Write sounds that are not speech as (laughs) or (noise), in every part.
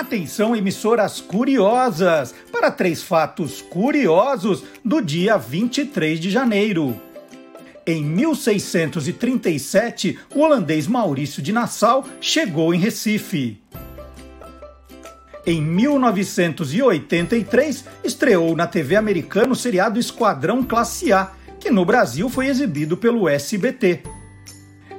Atenção, emissoras curiosas, para três fatos curiosos do dia 23 de janeiro. Em 1637, o holandês Maurício de Nassau chegou em Recife. Em 1983, estreou na TV americana o seriado Esquadrão Classe A, que no Brasil foi exibido pelo SBT.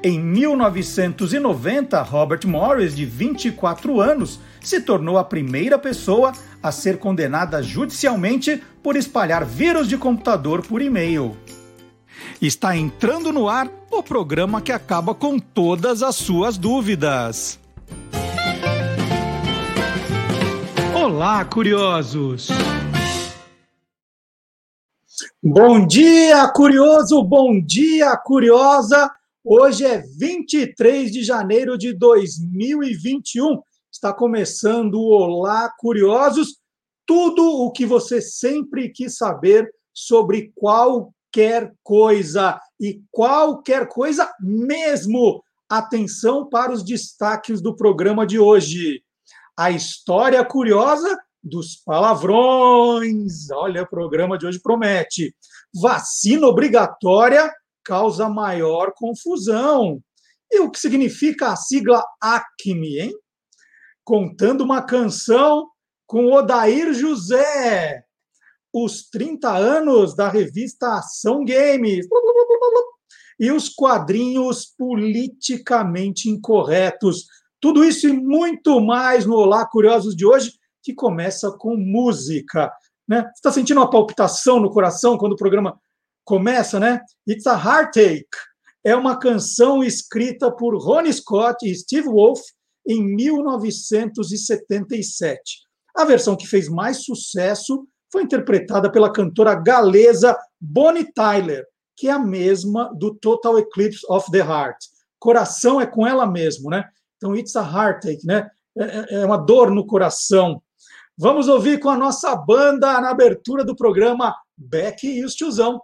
Em 1990, Robert Morris, de 24 anos, se tornou a primeira pessoa a ser condenada judicialmente por espalhar vírus de computador por e-mail. Está entrando no ar o programa que acaba com todas as suas dúvidas. Olá, curiosos! Bom dia, curioso! Bom dia, curiosa! Hoje é 23 de janeiro de 2021. Está começando o Olá Curiosos, tudo o que você sempre quis saber sobre qualquer coisa e qualquer coisa mesmo. Atenção para os destaques do programa de hoje. A história curiosa dos palavrões. Olha, o programa de hoje promete. Vacina obrigatória causa maior confusão. E o que significa a sigla ACME, hein? Contando uma canção com Odair José. Os 30 anos da revista Ação Games. E os quadrinhos politicamente incorretos. Tudo isso e muito mais no Olá Curiosos de hoje, que começa com música. Né? Você está sentindo uma palpitação no coração quando o programa começa, né? It's a Heartache. É uma canção escrita por Ronnie Scott e Steve Wolf em 1977. A versão que fez mais sucesso foi interpretada pela cantora galesa Bonnie Tyler, que é a mesma do Total Eclipse of the Heart. Coração é com ela mesmo, né? Então, it's a heartache, né? É, é, é uma dor no coração. Vamos ouvir com a nossa banda na abertura do programa Beck e os Tiozão.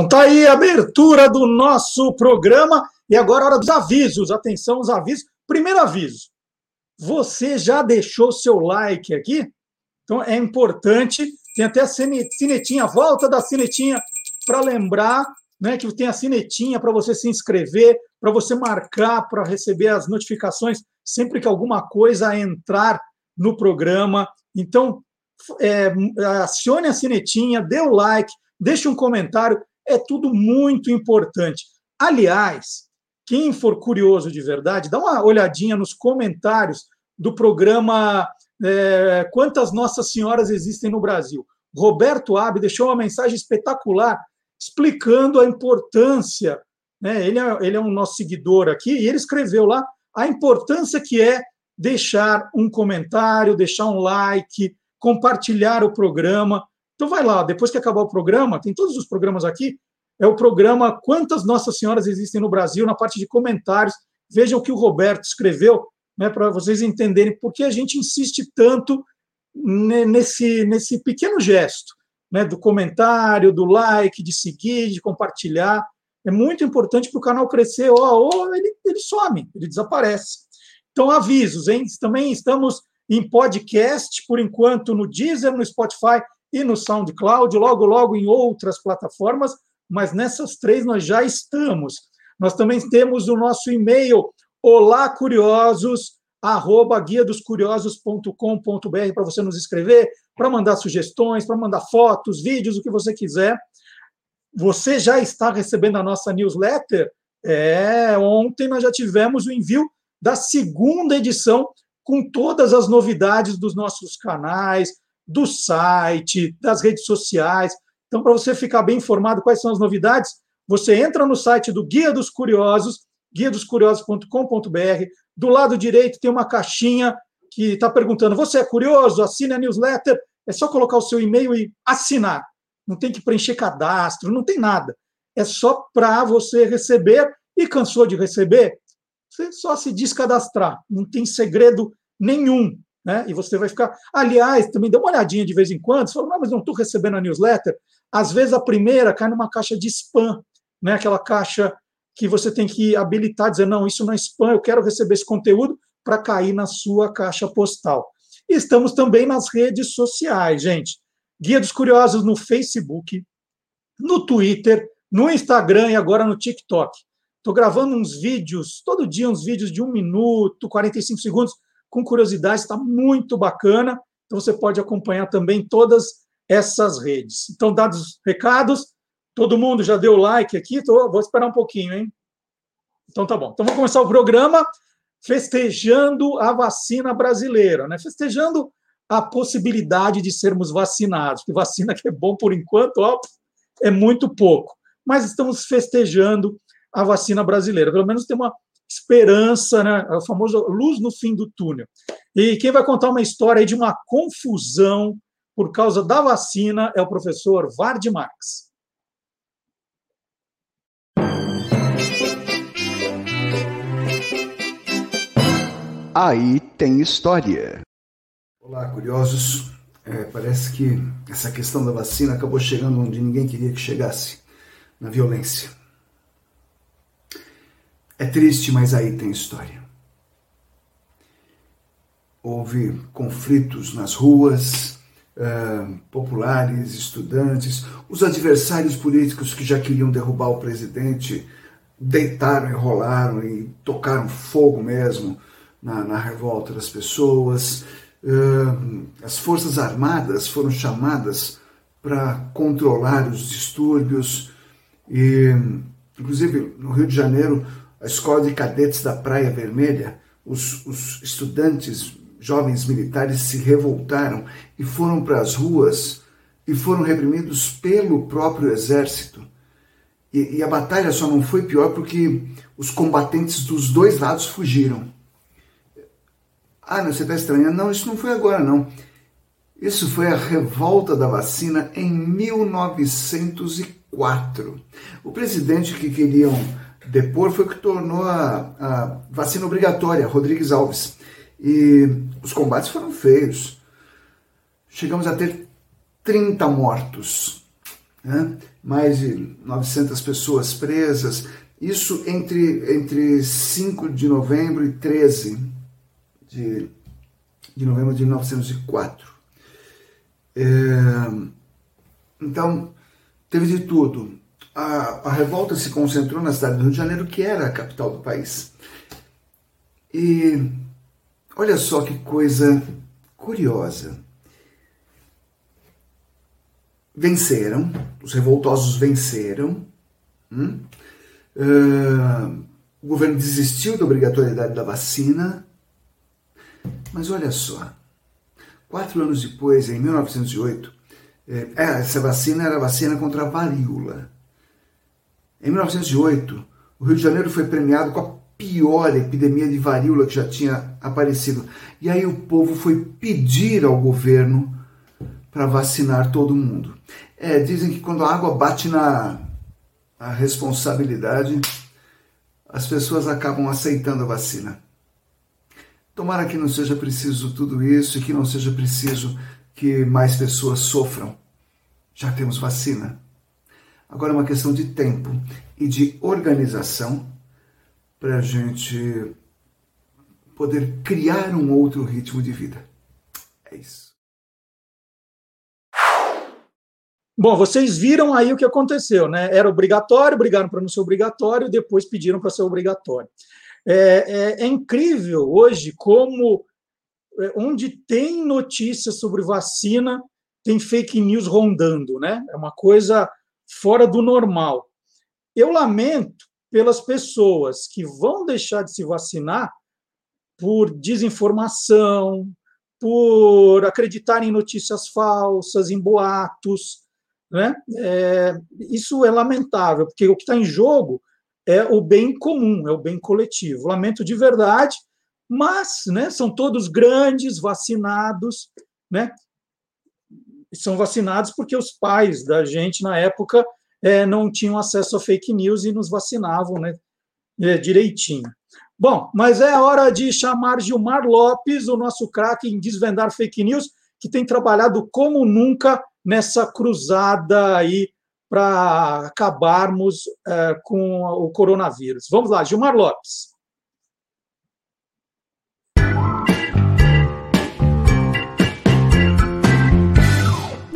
Então tá aí a abertura do nosso programa e agora a hora dos avisos. Atenção os avisos. Primeiro aviso. Você já deixou seu like aqui? Então é importante. Tem até a sinetinha, a volta da sinetinha para lembrar, né, que tem a sinetinha para você se inscrever, para você marcar para receber as notificações sempre que alguma coisa entrar no programa. Então, é, acione a sinetinha, dê o like, deixe um comentário é tudo muito importante. Aliás, quem for curioso de verdade, dá uma olhadinha nos comentários do programa é, Quantas Nossas Senhoras Existem no Brasil. Roberto Abe deixou uma mensagem espetacular explicando a importância. Né, ele, é, ele é um nosso seguidor aqui, e ele escreveu lá a importância que é deixar um comentário, deixar um like, compartilhar o programa. Então vai lá, depois que acabar o programa, tem todos os programas aqui, é o programa Quantas Nossas Senhoras Existem no Brasil, na parte de comentários. Veja o que o Roberto escreveu, né, para vocês entenderem por que a gente insiste tanto nesse, nesse pequeno gesto, né, do comentário, do like, de seguir, de compartilhar. É muito importante para o canal crescer, ou, ou ele, ele some, ele desaparece. Então, avisos, hein? Também estamos em podcast, por enquanto, no Deezer, no Spotify e no SoundCloud, logo, logo em outras plataformas, mas nessas três nós já estamos. Nós também temos o nosso e-mail, olá curiosos, arroba guia dos curiosos.com.br para você nos escrever, para mandar sugestões, para mandar fotos, vídeos, o que você quiser. Você já está recebendo a nossa newsletter? É, ontem nós já tivemos o envio da segunda edição com todas as novidades dos nossos canais, do site, das redes sociais. Então, para você ficar bem informado quais são as novidades, você entra no site do Guia dos Curiosos, guiadoscuriosos.com.br. Do lado direito tem uma caixinha que está perguntando: você é curioso? Assine a newsletter. É só colocar o seu e-mail e assinar. Não tem que preencher cadastro, não tem nada. É só para você receber. E cansou de receber? Você só se descadastrar. Não tem segredo nenhum. Né? E você vai ficar. Aliás, também dá uma olhadinha de vez em quando. Você fala, mas não estou recebendo a newsletter. Às vezes a primeira cai numa caixa de spam, né? aquela caixa que você tem que habilitar, dizer, não, isso não é spam, eu quero receber esse conteúdo para cair na sua caixa postal. E estamos também nas redes sociais, gente. Guia dos Curiosos no Facebook, no Twitter, no Instagram e agora no TikTok. Estou gravando uns vídeos, todo dia uns vídeos de um minuto, 45 segundos, com curiosidades, está muito bacana. Então você pode acompanhar também todas essas redes. Então, dados os recados, todo mundo já deu like aqui, tô, vou esperar um pouquinho, hein? Então tá bom. Então vamos começar o programa festejando a vacina brasileira, né? Festejando a possibilidade de sermos vacinados, porque vacina que é bom por enquanto, ó, é muito pouco. Mas estamos festejando a vacina brasileira. Pelo menos tem uma esperança, né? É o famoso luz no fim do túnel. E quem vai contar uma história de uma confusão por causa da vacina é o professor Vard Marx. Aí tem história. Olá, curiosos. É, parece que essa questão da vacina acabou chegando onde ninguém queria que chegasse na violência. É triste, mas aí tem história. Houve conflitos nas ruas, uh, populares, estudantes, os adversários políticos que já queriam derrubar o presidente deitaram e rolaram e tocaram fogo mesmo na, na revolta das pessoas. Uh, as Forças Armadas foram chamadas para controlar os distúrbios e, inclusive, no Rio de Janeiro, a escola de cadetes da Praia Vermelha, os, os estudantes jovens militares se revoltaram e foram para as ruas e foram reprimidos pelo próprio exército. E, e, a batalha só não foi pior porque os combatentes dos dois lados fugiram. Ah, não, você está estranhando? Não, isso não foi agora, não. Isso foi a revolta da vacina em 1904. O presidente que queriam depor foi o que tornou a, a vacina obrigatória, Rodrigues Alves. E os combates foram feios. Chegamos a ter 30 mortos, né? mais de 900 pessoas presas. Isso entre, entre 5 de novembro e 13 de, de novembro de 1904. É, então, teve de tudo a, a revolta se concentrou na cidade do Rio de Janeiro, que era a capital do país. E olha só que coisa curiosa. Venceram, os revoltosos venceram. Hum? Uh, o governo desistiu da obrigatoriedade da vacina. Mas olha só, quatro anos depois, em 1908, é, essa vacina era a vacina contra a varíola. Em 1908, o Rio de Janeiro foi premiado com a pior epidemia de varíola que já tinha aparecido. E aí o povo foi pedir ao governo para vacinar todo mundo. É, dizem que quando a água bate na, responsabilidade, as pessoas acabam aceitando a vacina. Tomara que não seja preciso tudo isso e que não seja preciso que mais pessoas sofram. Já temos vacina. Agora é uma questão de tempo e de organização para a gente poder criar um outro ritmo de vida. É isso. Bom, vocês viram aí o que aconteceu, né? Era obrigatório, brigaram para não ser obrigatório, depois pediram para ser obrigatório. É, é, é, incrível hoje como, é, onde tem notícias sobre vacina, tem fake news rondando, né? É uma coisa fora do normal. Eu lamento pelas pessoas que vão deixar de se vacinar por desinformação, por acreditar em notícias falsas, em boatos. Né? É, isso é lamentável, porque o que está em jogo é o bem comum, é o bem coletivo. Lamento de verdade, mas né, são todos grandes, vacinados, né? São vacinados porque os pais da gente, na época, é, não tinham acesso a fake news e nos vacinavam né, é, direitinho. Bom, mas é hora de chamar Gilmar Lopes, o nosso craque em desvendar fake news, que tem trabalhado como nunca nessa cruzada aí para acabarmos é, com o coronavírus. Vamos lá, Gilmar Lopes.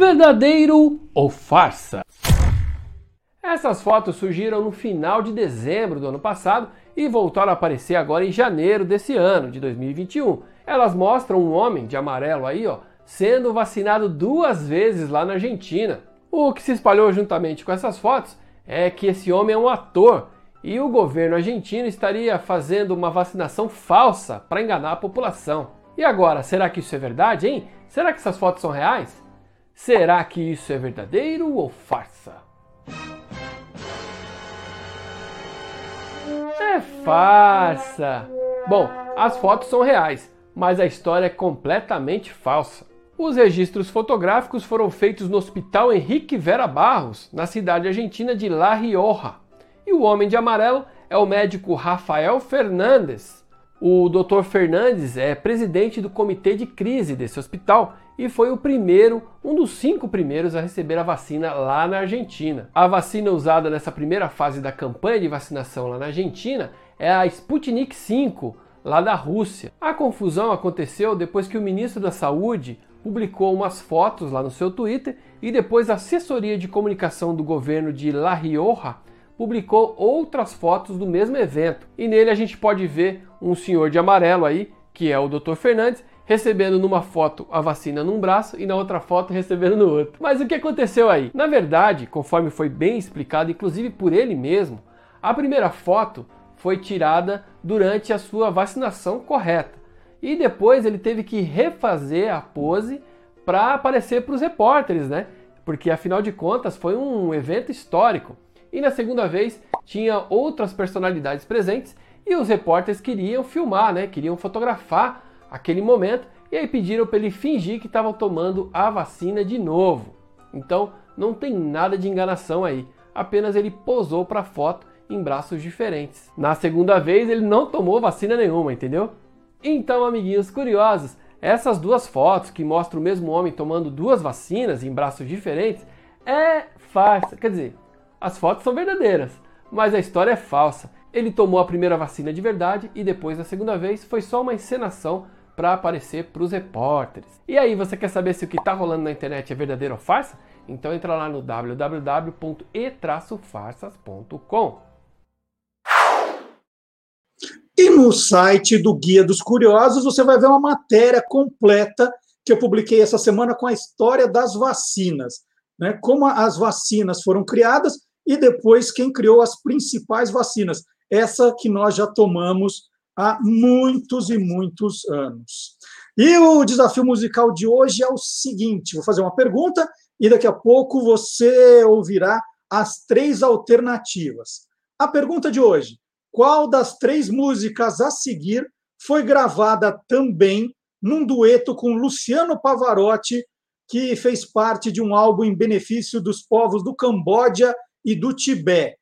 Verdadeiro ou farsa? Essas fotos surgiram no final de dezembro do ano passado e voltaram a aparecer agora em janeiro desse ano, de 2021. Elas mostram um homem de amarelo aí, ó, sendo vacinado duas vezes lá na Argentina. O que se espalhou juntamente com essas fotos é que esse homem é um ator e o governo argentino estaria fazendo uma vacinação falsa para enganar a população. E agora, será que isso é verdade, hein? Será que essas fotos são reais? Será que isso é verdadeiro ou farsa? É farsa! Bom, as fotos são reais, mas a história é completamente falsa. Os registros fotográficos foram feitos no Hospital Henrique Vera Barros, na cidade argentina de La Rioja. E o homem de amarelo é o médico Rafael Fernandes. O Dr. Fernandes é presidente do comitê de crise desse hospital e foi o primeiro, um dos cinco primeiros a receber a vacina lá na Argentina. A vacina usada nessa primeira fase da campanha de vacinação lá na Argentina é a Sputnik V, lá da Rússia. A confusão aconteceu depois que o ministro da Saúde publicou umas fotos lá no seu Twitter e depois a assessoria de comunicação do governo de La Rioja publicou outras fotos do mesmo evento. E nele a gente pode ver um senhor de amarelo aí, que é o Dr. Fernandes, recebendo numa foto a vacina num braço e na outra foto recebendo no outro. Mas o que aconteceu aí? Na verdade, conforme foi bem explicado, inclusive por ele mesmo, a primeira foto foi tirada durante a sua vacinação correta. E depois ele teve que refazer a pose para aparecer para os repórteres, né? Porque afinal de contas foi um evento histórico. E na segunda vez tinha outras personalidades presentes e os repórteres queriam filmar, né? Queriam fotografar aquele momento e aí pediram para ele fingir que estava tomando a vacina de novo. Então não tem nada de enganação aí, apenas ele posou para foto em braços diferentes. Na segunda vez ele não tomou vacina nenhuma, entendeu? Então, amiguinhos curiosos, essas duas fotos que mostram o mesmo homem tomando duas vacinas em braços diferentes é farsa. Quer dizer, as fotos são verdadeiras, mas a história é falsa. Ele tomou a primeira vacina de verdade e depois, a segunda vez, foi só uma encenação para aparecer para os repórteres. E aí, você quer saber se o que está rolando na internet é verdadeiro ou farsa? Então entra lá no www.e-farsas.com. E no site do Guia dos Curiosos você vai ver uma matéria completa que eu publiquei essa semana com a história das vacinas, né? Como as vacinas foram criadas e depois quem criou as principais vacinas, essa que nós já tomamos há muitos e muitos anos. E o desafio musical de hoje é o seguinte: vou fazer uma pergunta e daqui a pouco você ouvirá as três alternativas. A pergunta de hoje: qual das três músicas a seguir foi gravada também num dueto com Luciano Pavarotti, que fez parte de um álbum em benefício dos povos do Camboja e do Tibete?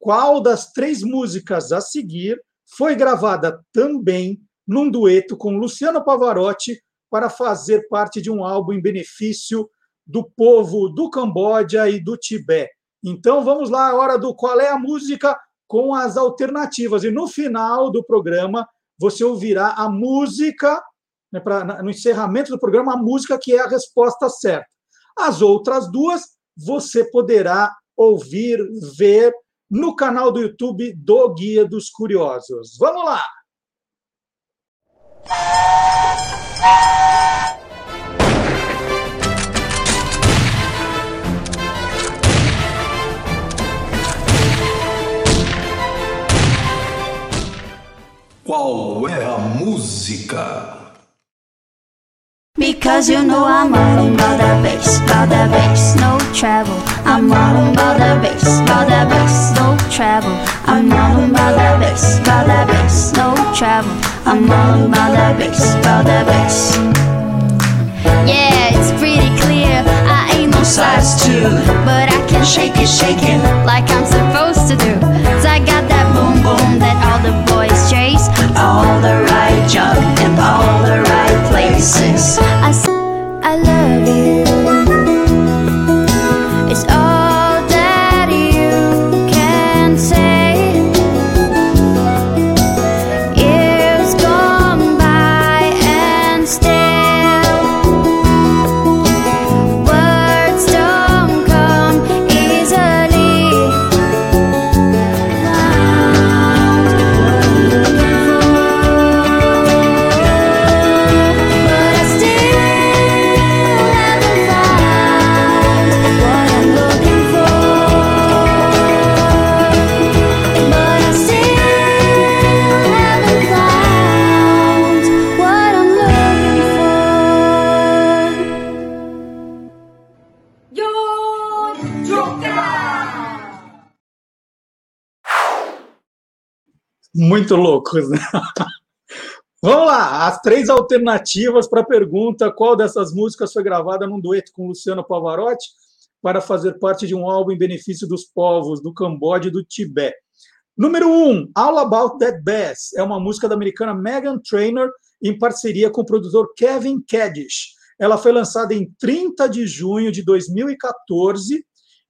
qual das três músicas a seguir foi gravada também num dueto com Luciano Pavarotti para fazer parte de um álbum em benefício do povo do Camboja e do Tibete. Então vamos lá, a hora do qual é a música com as alternativas. E no final do programa você ouvirá a música, né, pra, no encerramento do programa, a música que é a resposta certa. As outras duas você poderá ouvir, ver no canal do YouTube do Guia dos Curiosos. Vamos lá! Qual é a música? Because you know I'm all about the bass, about the bass, no travel. I'm all about the bass, about the bass, no travel. I'm all about the bass, about the bass, no travel. I'm all about the bass, about the bass. Yeah, it's pretty clear. I ain't no size two, but I can shake it, shake it like I'm supposed to do. Cause I got that boom boom that all the boys chase. All the right junk and all the right places. I love you. Muito loucos, né? (laughs) Vamos lá, as três alternativas para a pergunta: qual dessas músicas foi gravada num dueto com Luciano Pavarotti para fazer parte de um álbum em benefício dos povos do Camboja e do Tibete? Número um, All About That Bass é uma música da americana Megan Trainor em parceria com o produtor Kevin Kaddish. Ela foi lançada em 30 de junho de 2014.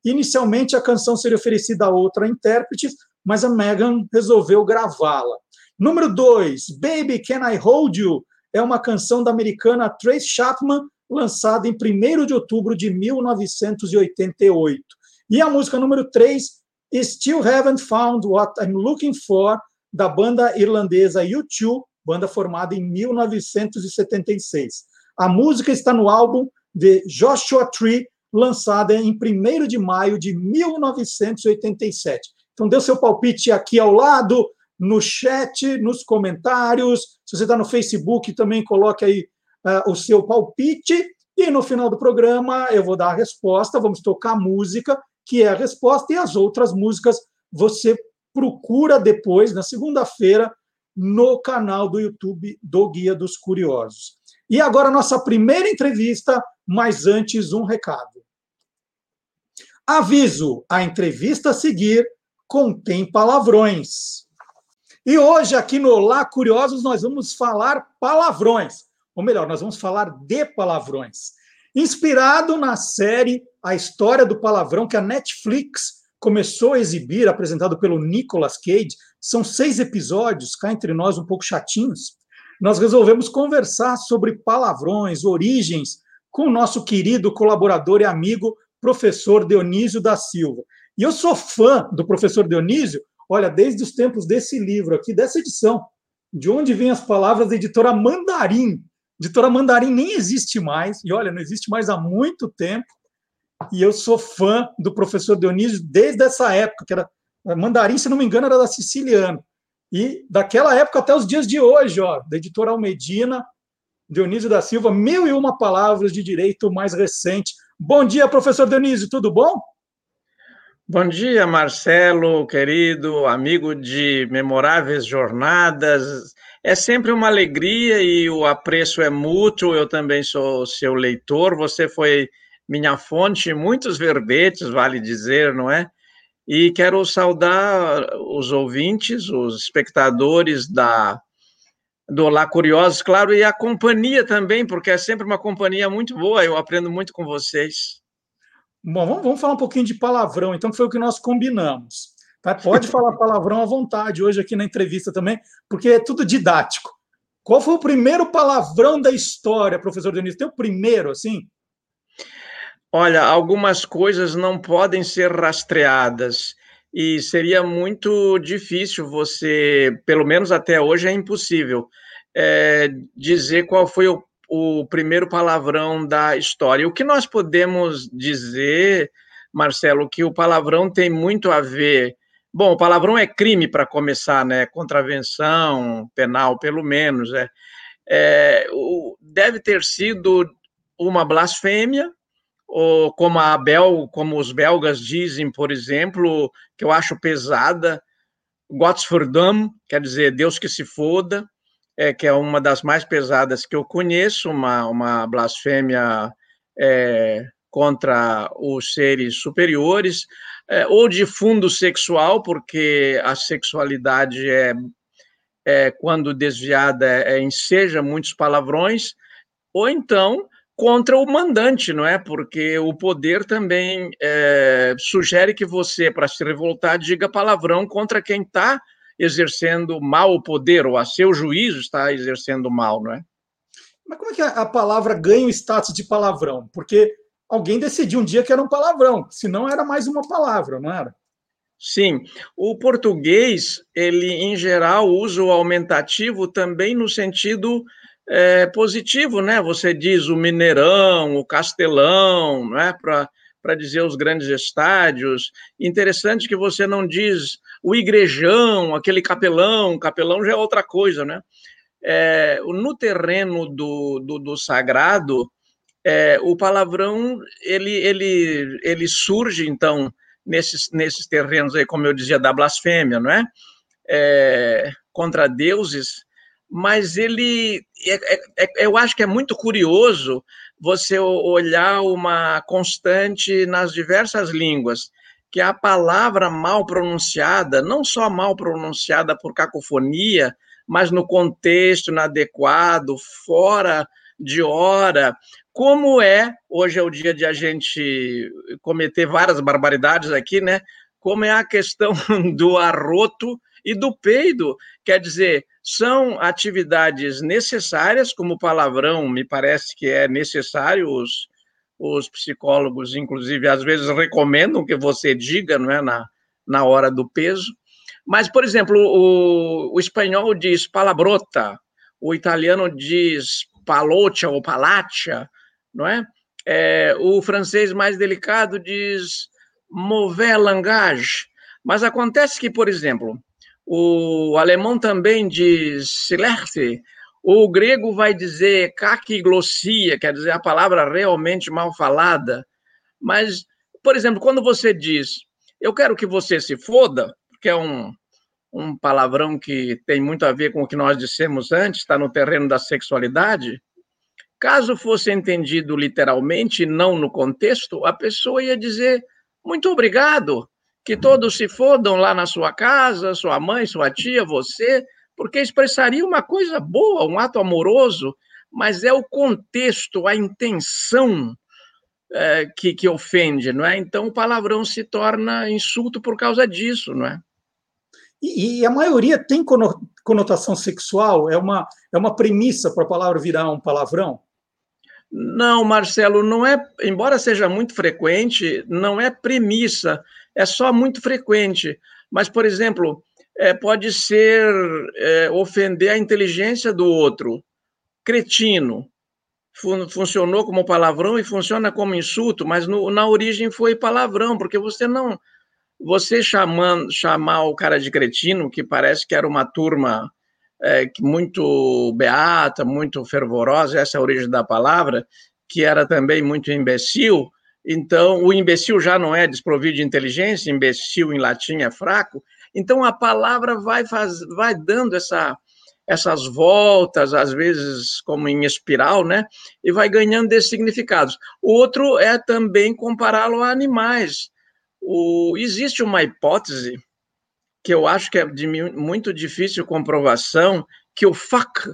Inicialmente, a canção seria oferecida a outra intérprete, mas a Megan resolveu gravá-la. Número 2, Baby Can I Hold You? É uma canção da americana Trace Chapman, lançada em 1 de outubro de 1988. E a música número 3, Still Haven't Found What I'm Looking For, da banda irlandesa U2, banda formada em 1976. A música está no álbum The Joshua Tree, lançada em 1 de maio de 1987. Então, dê o seu palpite aqui ao lado, no chat, nos comentários. Se você está no Facebook, também coloque aí uh, o seu palpite. E no final do programa, eu vou dar a resposta. Vamos tocar música, que é a resposta, e as outras músicas você procura depois, na segunda-feira, no canal do YouTube do Guia dos Curiosos. E agora, nossa primeira entrevista, mas antes, um recado. Aviso: a entrevista a seguir contém palavrões. E hoje, aqui no Olá Curiosos, nós vamos falar palavrões. Ou melhor, nós vamos falar de palavrões. Inspirado na série A História do Palavrão, que a Netflix começou a exibir, apresentado pelo Nicolas Cage. São seis episódios, cá entre nós, um pouco chatinhos. Nós resolvemos conversar sobre palavrões, origens, com o nosso querido colaborador e amigo, professor Dionísio da Silva. E eu sou fã do professor Dionísio, olha, desde os tempos desse livro aqui, dessa edição, de onde vêm as palavras da editora Mandarim. Editora Mandarim nem existe mais, e olha, não existe mais há muito tempo. E eu sou fã do professor Dionísio desde essa época, que era Mandarim, se não me engano, era da Siciliano. E daquela época até os dias de hoje, ó, da editora Almedina, Dionísio da Silva, mil e uma palavras de direito mais recente. Bom dia, professor Dionísio, tudo bom? Bom dia, Marcelo, querido amigo de memoráveis jornadas. É sempre uma alegria e o apreço é mútuo. Eu também sou seu leitor. Você foi minha fonte, muitos verbetes, vale dizer, não é? E quero saudar os ouvintes, os espectadores da do Olá Curiosos, claro, e a companhia também, porque é sempre uma companhia muito boa, eu aprendo muito com vocês. Bom, vamos, vamos falar um pouquinho de palavrão, então, que foi o que nós combinamos. Tá? Pode falar palavrão à vontade hoje aqui na entrevista também, porque é tudo didático. Qual foi o primeiro palavrão da história, professor Dionísio? Tem o primeiro, assim? Olha, algumas coisas não podem ser rastreadas e seria muito difícil você, pelo menos até hoje é impossível, é, dizer qual foi o, o primeiro palavrão da história. O que nós podemos dizer, Marcelo, que o palavrão tem muito a ver. Bom, o palavrão é crime para começar, né? Contravenção penal, pelo menos. É, é, deve ter sido uma blasfêmia, ou como a Bel, como os belgas dizem, por exemplo, que eu acho pesada, Gottsverdam, quer dizer Deus que se foda, é, que é uma das mais pesadas que eu conheço, uma, uma blasfêmia é, contra os seres superiores, é, ou de fundo sexual, porque a sexualidade é, é quando desviada, é, enseja muitos palavrões, ou então contra o mandante, não é? Porque o poder também é, sugere que você, para se revoltar, diga palavrão contra quem está exercendo mal o poder, ou a seu juízo está exercendo mal, não é? Mas como é que a palavra ganha o status de palavrão? Porque alguém decidiu um dia que era um palavrão, senão era mais uma palavra, não era? Sim, o português, ele em geral usa o aumentativo também no sentido é, positivo, né? Você diz o Mineirão, o Castelão, né? Para dizer os grandes estádios. Interessante que você não diz o igrejão, aquele capelão, capelão já é outra coisa, né? É, no terreno do, do, do sagrado, é, o palavrão ele, ele, ele surge então nesses, nesses terrenos aí, como eu dizia, da blasfêmia, não é? é contra deuses mas ele, é, é, é, eu acho que é muito curioso você olhar uma constante nas diversas línguas, que a palavra mal pronunciada, não só mal pronunciada por cacofonia, mas no contexto inadequado, fora de hora, como é, hoje é o dia de a gente cometer várias barbaridades aqui, né? Como é a questão (laughs) do arroto e do peido, quer dizer, são atividades necessárias, como palavrão, me parece que é necessário, os, os psicólogos, inclusive, às vezes recomendam que você diga, não é, na, na hora do peso. Mas, por exemplo, o, o espanhol diz palabrota, o italiano diz palocha ou palacha, não é? é o francês mais delicado diz mauvais langage. Mas acontece que, por exemplo, o alemão também diz silerte, o grego vai dizer kakiglossia, quer dizer a palavra realmente mal falada. Mas, por exemplo, quando você diz eu quero que você se foda, que é um, um palavrão que tem muito a ver com o que nós dissemos antes, está no terreno da sexualidade. Caso fosse entendido literalmente, não no contexto, a pessoa ia dizer muito obrigado, que todos se fodam lá na sua casa, sua mãe, sua tia, você, porque expressaria uma coisa boa, um ato amoroso, mas é o contexto, a intenção é, que, que ofende, não é? Então o palavrão se torna insulto por causa disso, não é? E, e a maioria tem conotação sexual? É uma, é uma premissa para a palavra virar um palavrão? Não, Marcelo, não é, embora seja muito frequente, não é premissa é só muito frequente. Mas, por exemplo, é, pode ser é, ofender a inteligência do outro. Cretino. Fun funcionou como palavrão e funciona como insulto, mas no, na origem foi palavrão, porque você não. Você chamando, chamar o cara de cretino, que parece que era uma turma é, muito beata, muito fervorosa, essa é a origem da palavra, que era também muito imbecil, então, o imbecil já não é desprovido de inteligência, imbecil em latim é fraco. Então, a palavra vai, faz, vai dando essa, essas voltas, às vezes como em espiral, né? E vai ganhando esses significados. Outro é também compará-lo a animais. O, existe uma hipótese que eu acho que é de muito difícil comprovação, que o fuck,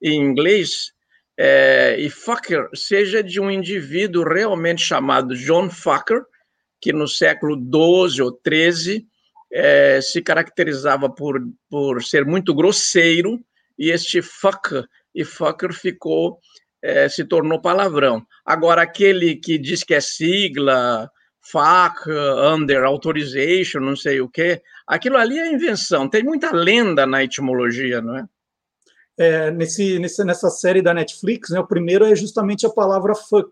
em inglês, é, e fucker seja de um indivíduo realmente chamado John Fucker, que no século XII ou XIII é, se caracterizava por, por ser muito grosseiro, e este fuck e fucker ficou, é, se tornou palavrão. Agora, aquele que diz que é sigla, FAC, under authorization, não sei o quê, aquilo ali é invenção. Tem muita lenda na etimologia, não é? É, nesse, nesse, nessa série da Netflix, né, o primeiro é justamente a palavra fuck.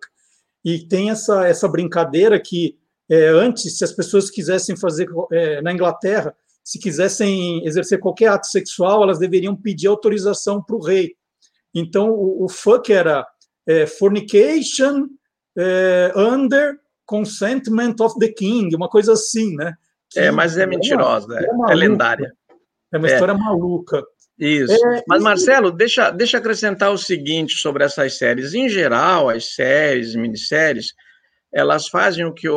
E tem essa, essa brincadeira que é, antes, se as pessoas quisessem fazer é, na Inglaterra, se quisessem exercer qualquer ato sexual, elas deveriam pedir autorização para o rei. Então, o, o fuck era é, fornication é, under consentment of the king, uma coisa assim, né? Que é, mas é mentirosa, é, é, é lendária. É uma história maluca. Isso. É, mas, Marcelo, deixa, deixa acrescentar o seguinte sobre essas séries. Em geral, as séries, minisséries, elas fazem o que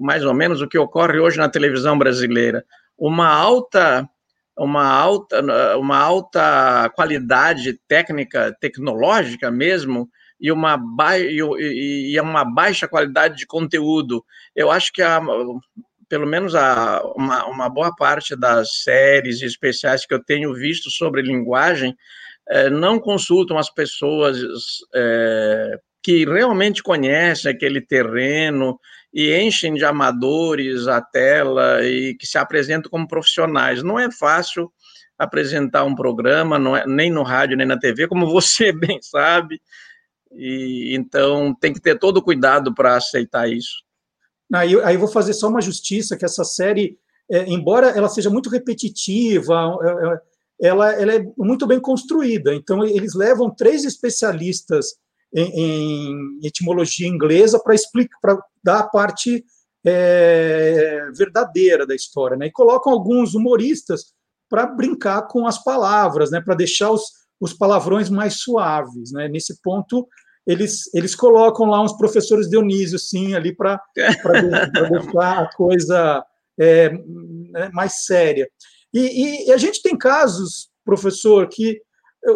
mais ou menos o que ocorre hoje na televisão brasileira. Uma alta uma alta, uma alta qualidade técnica, tecnológica mesmo, e uma, ba e, e uma baixa qualidade de conteúdo. Eu acho que a, pelo menos a, uma, uma boa parte das séries especiais que eu tenho visto sobre linguagem é, não consultam as pessoas é, que realmente conhecem aquele terreno e enchem de amadores a tela e que se apresentam como profissionais. Não é fácil apresentar um programa, é, nem no rádio, nem na TV, como (laughs) você bem sabe, e então tem que ter todo o cuidado para aceitar isso. Aí, aí eu vou fazer só uma justiça, que essa série, é, embora ela seja muito repetitiva, é, é, ela, ela é muito bem construída. Então, eles levam três especialistas em, em etimologia inglesa para explicar, para dar a parte é, verdadeira da história, né? E colocam alguns humoristas para brincar com as palavras, né? Para deixar os, os palavrões mais suaves, né? Nesse ponto, eles, eles colocam lá uns professores Dionísio, sim, ali para (laughs) deixar a coisa é, né, mais séria. E, e, a gente tem casos, professor, que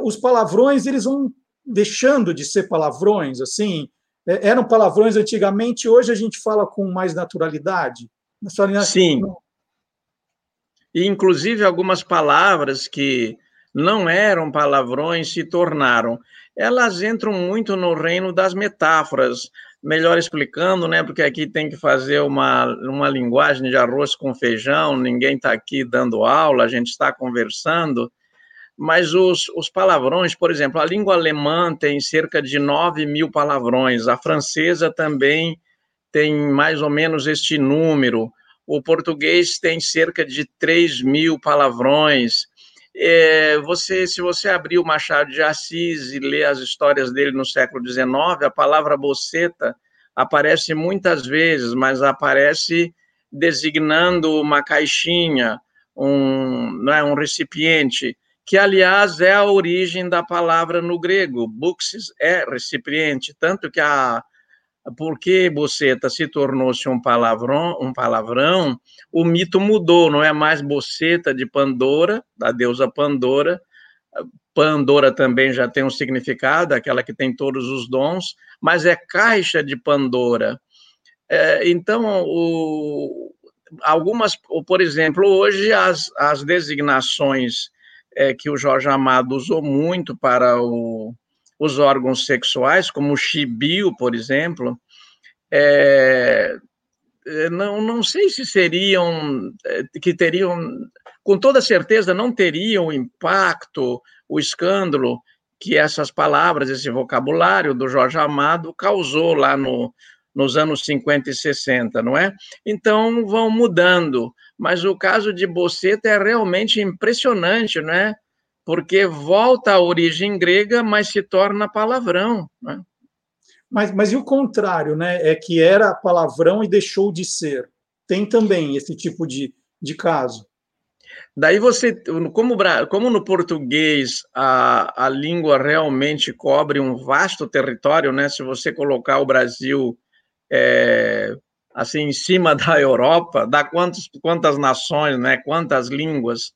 os palavrões eles vão deixando de ser palavrões, assim, é, eram palavrões antigamente, hoje a gente fala com mais naturalidade. Sim. E, inclusive, algumas palavras que não eram palavrões se tornaram elas entram muito no reino das metáforas, melhor explicando, né? Porque aqui tem que fazer uma, uma linguagem de arroz com feijão, ninguém está aqui dando aula, a gente está conversando, mas os, os palavrões, por exemplo, a língua alemã tem cerca de 9 mil palavrões, a francesa também tem mais ou menos este número, o português tem cerca de 3 mil palavrões, é, você, se você abrir o Machado de Assis e ler as histórias dele no século XIX, a palavra boceta aparece muitas vezes, mas aparece designando uma caixinha, um, não é, um recipiente, que, aliás, é a origem da palavra no grego. Buxis é recipiente, tanto que a, porque Boceta se tornou-se um palavrão, um palavrão, o mito mudou, não é mais Boceta de Pandora, da deusa Pandora. Pandora também já tem um significado, aquela que tem todos os dons, mas é caixa de Pandora. É, então, o, algumas, por exemplo, hoje as, as designações é, que o Jorge Amado usou muito para o, os órgãos sexuais, como o chibio, por exemplo, é, é, não, não sei se seriam, é, que teriam, com toda certeza, não teriam o impacto, o escândalo que essas palavras, esse vocabulário do Jorge Amado causou lá no, nos anos 50 e 60, não é? Então vão mudando, mas o caso de Boceta é realmente impressionante, não é? porque volta à origem grega, mas se torna palavrão. Né? Mas, mas e o contrário, né? É que era palavrão e deixou de ser. Tem também esse tipo de, de caso. Daí você, como, como no português a, a língua realmente cobre um vasto território, né? Se você colocar o Brasil é, assim, em cima (laughs) da Europa, dá quantos, quantas nações, né, quantas línguas.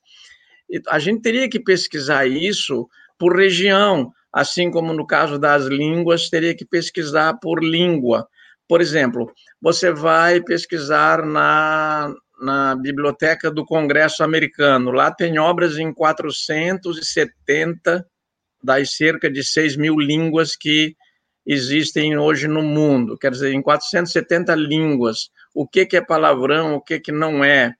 A gente teria que pesquisar isso por região, assim como no caso das línguas, teria que pesquisar por língua. Por exemplo, você vai pesquisar na, na Biblioteca do Congresso Americano, lá tem obras em 470 das cerca de 6 mil línguas que existem hoje no mundo, quer dizer, em 470 línguas, o que, que é palavrão, o que, que não é.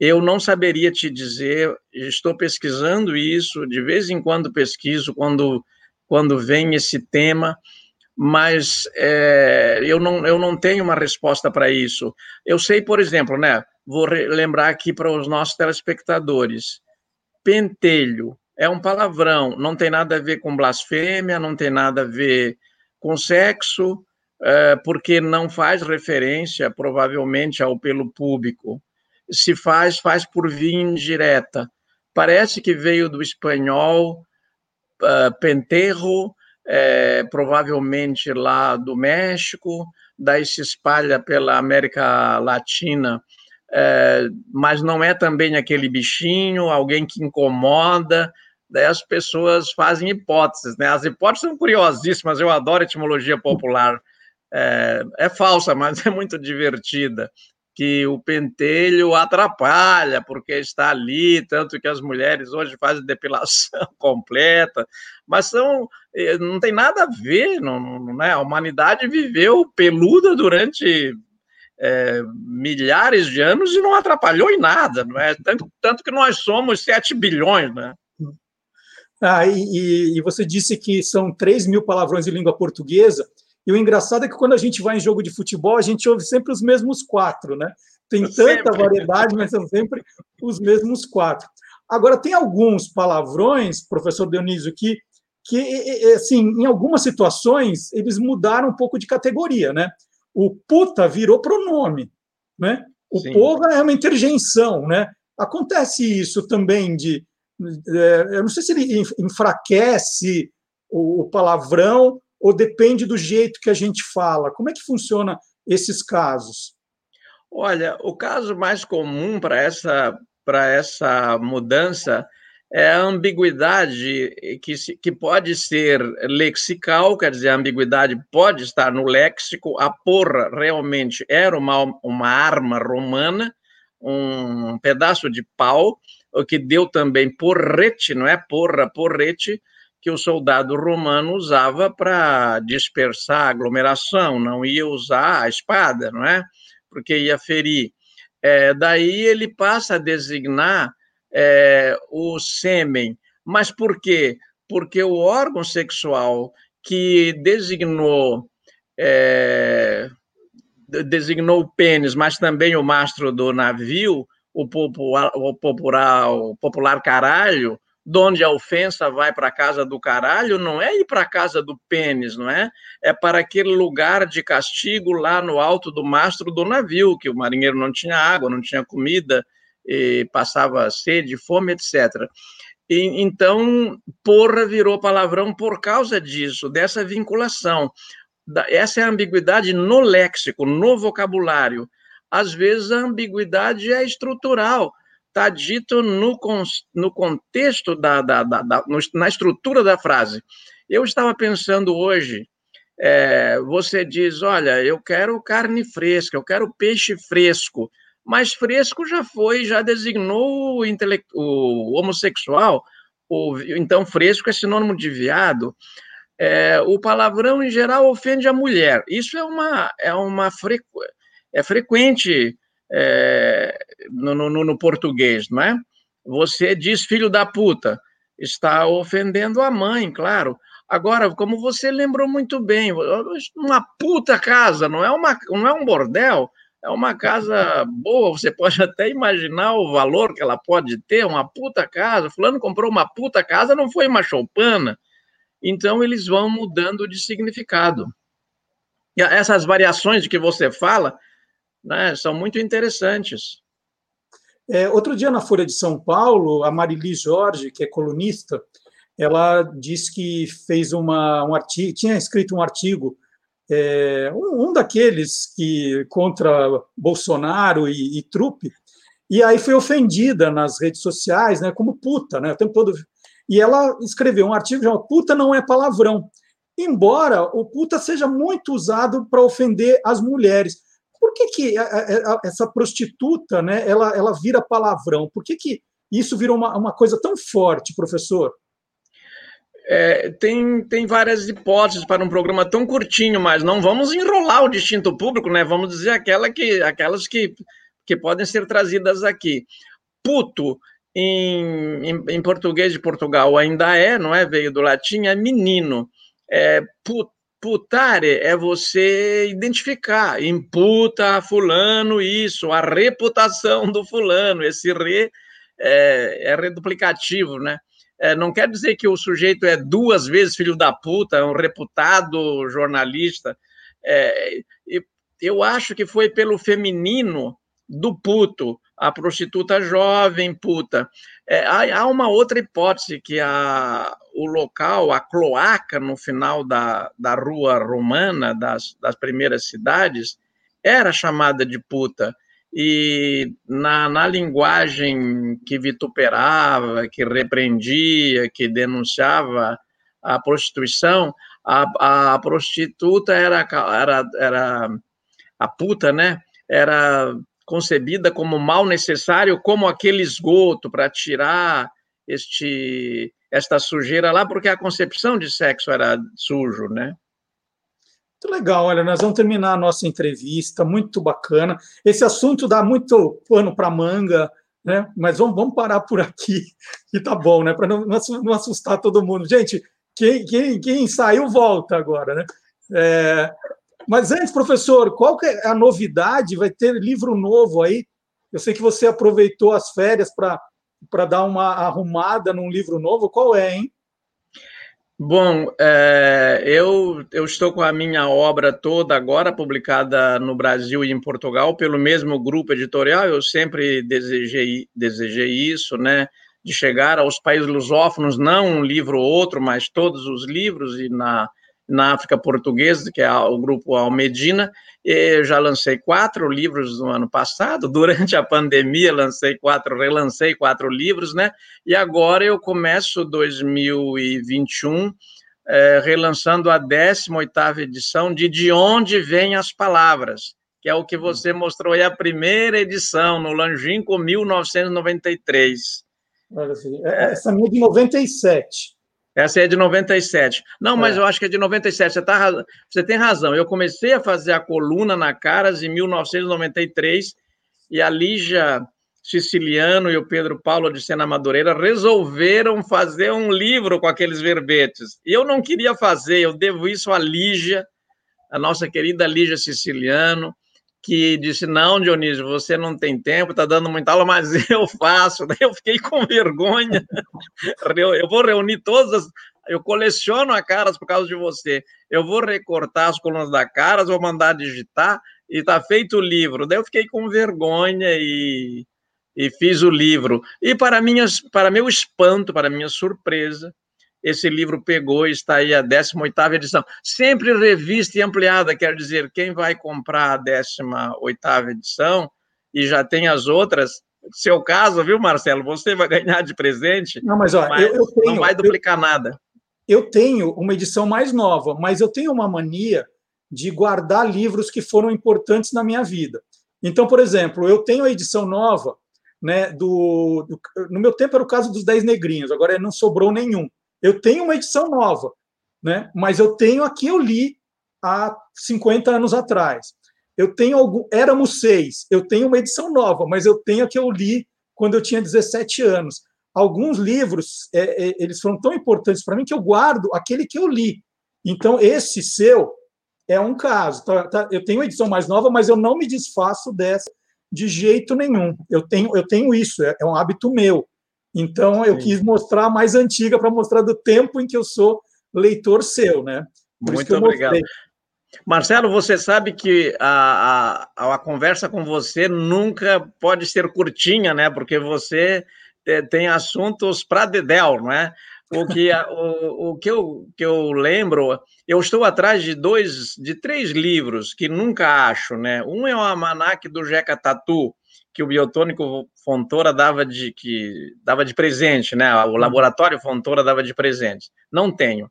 Eu não saberia te dizer, estou pesquisando isso, de vez em quando pesquiso, quando, quando vem esse tema, mas é, eu, não, eu não tenho uma resposta para isso. Eu sei, por exemplo, né, vou lembrar aqui para os nossos telespectadores, pentelho é um palavrão, não tem nada a ver com blasfêmia, não tem nada a ver com sexo, é, porque não faz referência, provavelmente, ao pelo público. Se faz, faz por via indireta. Parece que veio do espanhol uh, penterro, é, provavelmente lá do México, daí se espalha pela América Latina, é, mas não é também aquele bichinho, alguém que incomoda, daí as pessoas fazem hipóteses, né? As hipóteses são curiosíssimas, eu adoro etimologia popular. É, é falsa, mas (laughs) é muito divertida. Que o pentelho atrapalha, porque está ali, tanto que as mulheres hoje fazem depilação (laughs) completa, mas são, eh, não tem nada a ver, não, não né? A humanidade viveu peluda durante é, milhares de anos e não atrapalhou em nada, não é? Tanto, tanto que nós somos 7 bilhões, né? Ah, e, e, você disse que são 3 mil palavrões em língua portuguesa, e o engraçado é que quando a gente vai em jogo de futebol, a gente ouve sempre os mesmos quatro, né? Tem tanta variedade, mas são sempre os mesmos quatro. Agora, tem alguns palavrões, professor Dionísio, que, que assim, em algumas situações, eles mudaram um pouco de categoria, né? O puta virou pronome, né? O Sim. porra é uma interjeição, né? Acontece isso também de eu não sei se ele enfraquece o palavrão ou depende do jeito que a gente fala. Como é que funciona esses casos? Olha, o caso mais comum para essa para essa mudança é a ambiguidade que, que pode ser lexical, quer dizer, a ambiguidade pode estar no léxico. A porra realmente era uma, uma arma romana, um pedaço de pau, que deu também porrete, não é porra, porrete, que o soldado romano usava para dispersar a aglomeração, não ia usar a espada, não é? Porque ia ferir. É, daí ele passa a designar é, o sêmen. Mas por quê? Porque o órgão sexual que designou é, designou o pênis, mas também o mastro do navio, o popular, o popular, o popular caralho, de onde a ofensa vai para a casa do caralho, não é ir para a casa do pênis, não é? É para aquele lugar de castigo lá no alto do mastro do navio, que o marinheiro não tinha água, não tinha comida, passava sede, fome, etc. E, então, porra virou palavrão por causa disso, dessa vinculação. Essa é a ambiguidade no léxico, no vocabulário às vezes a ambiguidade é estrutural, está dito no, no contexto, da, da, da, da, na estrutura da frase. Eu estava pensando hoje, é, você diz, olha, eu quero carne fresca, eu quero peixe fresco, mas fresco já foi, já designou o, o homossexual, o, então fresco é sinônimo de viado. É, o palavrão, em geral, ofende a mulher. Isso é uma, é uma frequência é frequente é, no, no, no, português, não é? Você diz filho da puta, está ofendendo a mãe, claro. Agora, como você lembrou muito bem, uma puta casa, não é, uma, não é um bordel, é uma casa boa, você (laughs) pode até imaginar o valor que ela pode ter, uma puta casa. Fulano comprou uma puta casa, não foi uma choupana. Então, eles vão mudando de significado. E essas variações de que você fala, né, são muito interessantes. É, outro dia, na Folha de São Paulo, a Marili Jorge, que é colunista, ela disse que fez uma, um artigo, tinha escrito um artigo é, um, um, daqueles que contra Bolsonaro e, e Trupe, e aí foi ofendida nas redes sociais, né, como puta, né, o tempo todo. E ela escreveu um artigo chamado Puta não é palavrão. Embora o puta seja muito usado para ofender as mulheres. Por que, que essa prostituta, né, ela, ela vira palavrão? Por que, que isso virou uma, uma coisa tão forte, professor? É, tem, tem várias hipóteses para um programa tão curtinho, mas não vamos enrolar o distinto público, né? Vamos dizer aquela que, aquelas que, que podem ser trazidas aqui. Puto, em, em, em, português de Portugal ainda é, não é? Veio do latim, é menino. É, put, putare é você identificar, imputa a fulano isso, a reputação do fulano, esse re é, é reduplicativo, né? É, não quer dizer que o sujeito é duas vezes filho da puta, é um reputado jornalista. É, eu acho que foi pelo feminino do puto, a prostituta jovem puta. É, há, uma outra hipótese que a, o local, a cloaca no final da, da rua romana, das, das primeiras cidades, era chamada de puta e na, na linguagem que vituperava, que repreendia, que denunciava a prostituição, a, a prostituta era, era, era a puta, né? Era concebida como mal necessário, como aquele esgoto para tirar este esta sujeira lá, porque a concepção de sexo era sujo, né? Muito legal, olha, nós vamos terminar a nossa entrevista, muito bacana. Esse assunto dá muito pano para manga, né? Mas vamos, vamos parar por aqui, (laughs) que tá bom, né? Para não, não assustar todo mundo. Gente, quem, quem, quem saiu, volta agora, né? É, mas antes, professor, qual que é a novidade? Vai ter livro novo aí? Eu sei que você aproveitou as férias para dar uma arrumada num livro novo. Qual é, hein? Bom, é, eu, eu estou com a minha obra toda agora publicada no Brasil e em Portugal pelo mesmo grupo editorial. Eu sempre desejei, desejei isso, né? De chegar aos países lusófonos, não um livro ou outro, mas todos os livros, e na, na África Portuguesa, que é o grupo Almedina. Eu já lancei quatro livros no ano passado, (laughs) durante a pandemia lancei quatro, relancei quatro livros, né? E agora eu começo 2021 é, relançando a 18ª edição de De Onde Vêm as Palavras, que é o que você mostrou aí, a primeira edição, no Langínco 1993. Olha assim, essa minha é de 97. Essa é de 97. Não, mas é. eu acho que é de 97. Você, tá, você tem razão. Eu comecei a fazer a coluna na Caras em 1993 e a Lígia Siciliano e o Pedro Paulo de Sena Madureira resolveram fazer um livro com aqueles verbetes. E eu não queria fazer, eu devo isso à Lígia, a nossa querida Lígia Siciliano, que disse: Não, Dionísio, você não tem tempo, está dando muita aula, mas (laughs) eu faço. Daí eu fiquei com vergonha. (laughs) Eu vou reunir todas as. Eu coleciono a Caras por causa de você. Eu vou recortar as colunas da Caras, vou mandar digitar e está feito o livro. Daí eu fiquei com vergonha e, e fiz o livro. E para, minhas, para meu espanto, para minha surpresa, esse livro pegou e está aí a 18ª edição. Sempre revista e ampliada, quer dizer, quem vai comprar a 18ª edição e já tem as outras, seu caso, viu, Marcelo? Você vai ganhar de presente. Não, mas, ó, mas eu, eu tenho, não vai duplicar eu, nada. Eu tenho uma edição mais nova, mas eu tenho uma mania de guardar livros que foram importantes na minha vida. Então, por exemplo, eu tenho a edição nova, né, do, do no meu tempo era o caso dos Dez Negrinhos, agora não sobrou nenhum. Eu tenho uma edição nova, né? mas eu tenho a que eu li há 50 anos atrás. Eu tenho algum. Éramos seis, eu tenho uma edição nova, mas eu tenho a que eu li quando eu tinha 17 anos. Alguns livros, é, é, eles foram tão importantes para mim que eu guardo aquele que eu li. Então, esse seu é um caso. Tá, tá, eu tenho a edição mais nova, mas eu não me desfaço dessa de jeito nenhum. Eu tenho, eu tenho isso, é, é um hábito meu. Então, eu Sim. quis mostrar a mais antiga para mostrar do tempo em que eu sou leitor seu, né? Por Muito obrigado. Marcelo, você sabe que a, a, a, conversa com você nunca pode ser curtinha, né? Porque você tem assuntos para dedéu, não é? O que, o, o que, eu, que eu lembro, eu estou atrás de dois, de três livros que nunca acho, né? Um é o Almanac do Jeca Tatu, que o Biotônico Fontoura dava de, que, dava de presente, né? O Laboratório Fontoura dava de presente. Não tenho.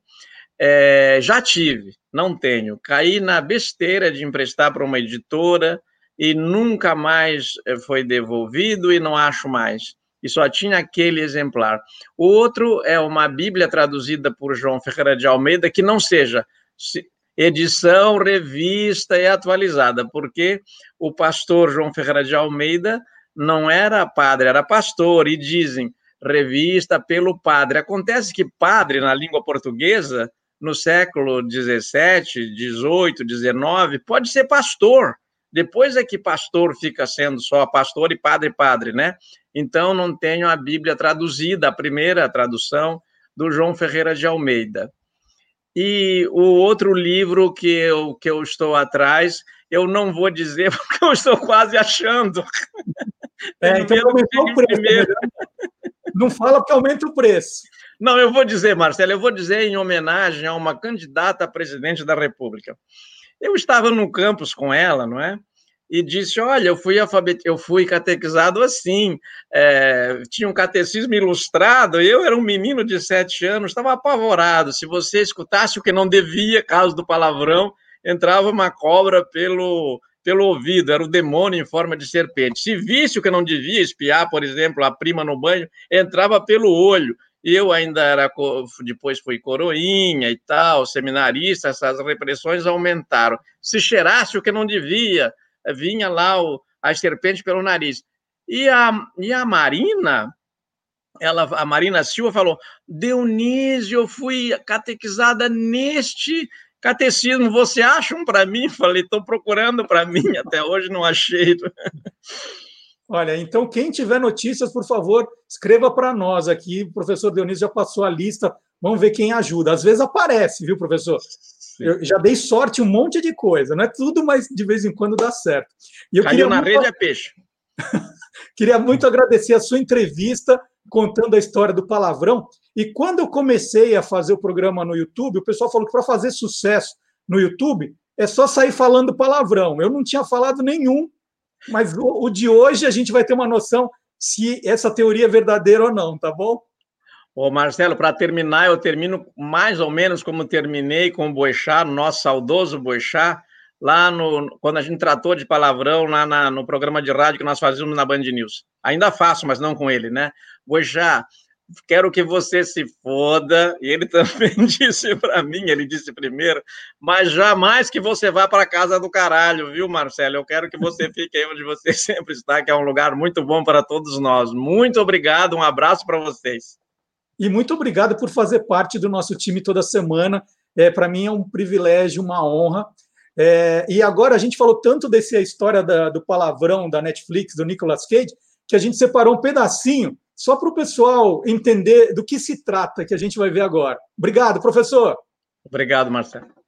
É, já tive, não tenho. Caí na besteira de emprestar para uma editora e nunca mais eh, foi devolvido e não acho mais e só tinha aquele exemplar. O outro é uma Bíblia traduzida por João Ferreira de Almeida, que não seja edição, revista e atualizada, porque o pastor João Ferreira de Almeida não era padre, era pastor, e dizem revista pelo padre. Acontece que padre, na língua portuguesa, no século XVII, XVIII, XIX, pode ser pastor. Depois é que pastor fica sendo só pastor e padre padre, né? Então não tenho a Bíblia traduzida, a primeira tradução do João Ferreira de Almeida. E o outro livro que eu, que eu estou atrás, eu não vou dizer (laughs) porque eu estou quase achando. É, então aumentou o preço. Primeiro. Não fala porque aumenta o preço. Não, eu vou dizer, Marcelo, eu vou dizer em homenagem a uma candidata a presidente da República. Eu estava no campus com ela, não é? E disse: Olha, eu fui alfabet... eu fui catequizado assim, é... tinha um catecismo ilustrado, eu era um menino de sete anos, estava apavorado. Se você escutasse o que não devia, caso do palavrão, entrava uma cobra pelo, pelo ouvido, era o demônio em forma de serpente. Se visse o que não devia, espiar, por exemplo, a prima no banho, entrava pelo olho eu ainda era, depois fui coroinha e tal, seminarista, essas repressões aumentaram. Se cheirasse o que não devia, vinha lá o, as serpentes pelo nariz. E a, e a Marina, ela, a Marina Silva falou, Dionísio, eu fui catequizada neste catecismo, você acha um para mim? Falei, estou procurando para mim, até hoje não achei. Olha, então quem tiver notícias, por favor, escreva para nós aqui. O professor Dionísio já passou a lista. Vamos ver quem ajuda. Às vezes aparece, viu, professor? Eu já dei sorte um monte de coisa. Não é tudo, mas de vez em quando dá certo. E eu Caiu na muito... rede é peixe. (laughs) queria muito agradecer a sua entrevista contando a história do palavrão. E quando eu comecei a fazer o programa no YouTube, o pessoal falou que para fazer sucesso no YouTube é só sair falando palavrão. Eu não tinha falado nenhum mas o, o de hoje a gente vai ter uma noção se essa teoria é verdadeira ou não, tá bom? Ô Marcelo, para terminar, eu termino mais ou menos como terminei com o Boixá, nosso saudoso Boixá, lá no, quando a gente tratou de palavrão lá na, no programa de rádio que nós fazíamos na Band News. Ainda faço, mas não com ele, né? Boixá, quero que você se foda. E ele (laughs) também disse para mim, ele disse primeiro, mas jamais que você vá para casa do caralho, viu, Marcelo? Eu quero que você (laughs) fique aí onde você (laughs) sempre está, que é um lugar muito bom para todos nós. Muito obrigado, um abraço para vocês. E muito obrigado por fazer parte do nosso time toda semana. É, para mim é um privilégio, uma honra. É, e agora a gente falou tanto dessa história da, do palavrão da Netflix, do Nicolas Cage, que a gente separou um pedacinho só para o pessoal entender do que se trata, que a gente vai ver agora. Obrigado, professor. Obrigado, Marcelo.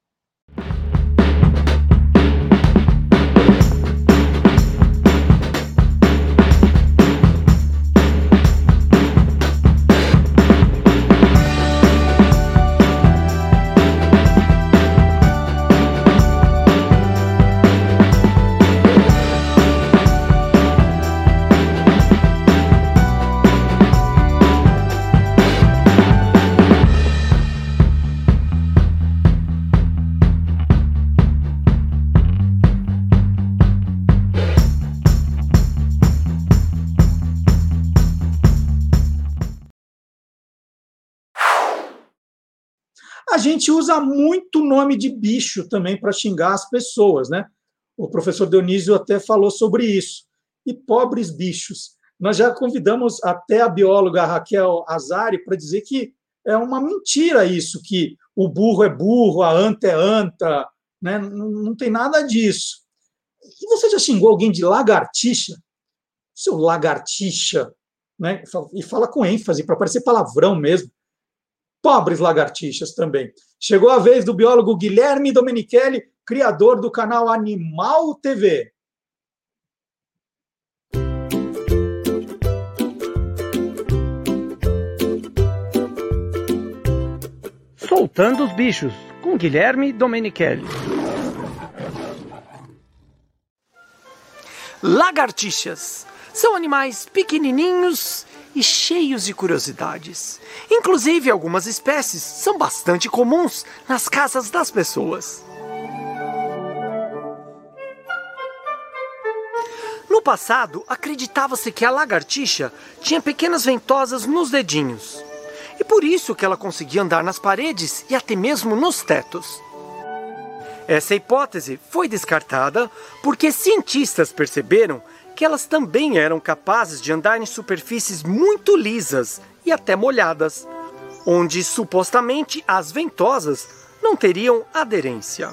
Gente usa muito nome de bicho também para xingar as pessoas, né? O professor Dionísio até falou sobre isso. E pobres bichos. Nós já convidamos até a bióloga Raquel Azari para dizer que é uma mentira isso, que o burro é burro, a anta é anta, né? não, não tem nada disso. E você já xingou alguém de lagartixa? Seu lagartixa, né? E fala com ênfase, para parecer palavrão mesmo pobres lagartixas também. Chegou a vez do biólogo Guilherme Domenichelli, criador do canal Animal TV. Escutando os Bichos, com Guilherme Domenichelli. Lagartixas são animais pequenininhos e cheios de curiosidades. Inclusive, algumas espécies são bastante comuns nas casas das pessoas. No passado, acreditava-se que a lagartixa tinha pequenas ventosas nos dedinhos. E por isso que ela conseguia andar nas paredes e até mesmo nos tetos. Essa hipótese foi descartada porque cientistas perceberam que elas também eram capazes de andar em superfícies muito lisas e até molhadas, onde supostamente as ventosas não teriam aderência.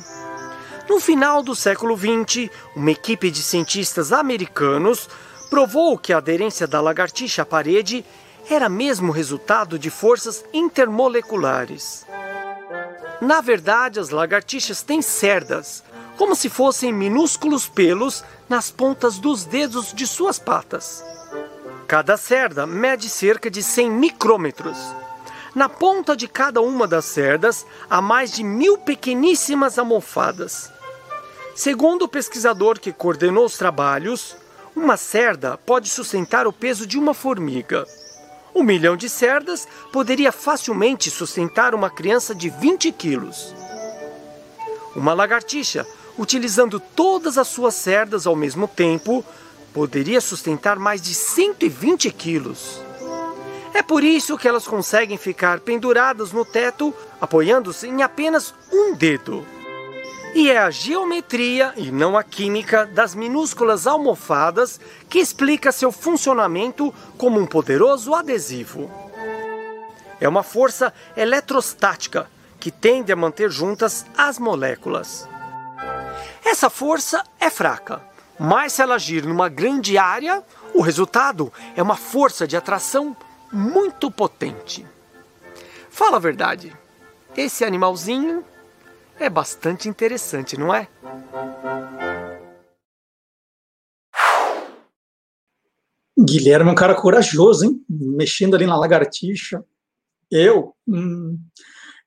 No final do século XX, uma equipe de cientistas americanos provou que a aderência da lagartixa à parede era mesmo resultado de forças intermoleculares. Na verdade, as lagartixas têm cerdas, como se fossem minúsculos pelos nas pontas dos dedos de suas patas. Cada cerda mede cerca de 100 micrômetros. Na ponta de cada uma das cerdas há mais de mil pequeníssimas almofadas. Segundo o pesquisador que coordenou os trabalhos, uma cerda pode sustentar o peso de uma formiga. Um milhão de cerdas poderia facilmente sustentar uma criança de 20 quilos. Uma lagartixa, utilizando todas as suas cerdas ao mesmo tempo, poderia sustentar mais de 120 quilos. É por isso que elas conseguem ficar penduradas no teto, apoiando-se em apenas um dedo. E é a geometria e não a química das minúsculas almofadas que explica seu funcionamento como um poderoso adesivo. É uma força eletrostática que tende a manter juntas as moléculas. Essa força é fraca, mas se ela agir numa grande área, o resultado é uma força de atração muito potente. Fala a verdade, esse animalzinho é bastante interessante, não é? Guilherme é um cara corajoso, hein? Mexendo ali na lagartixa. Eu. Hum.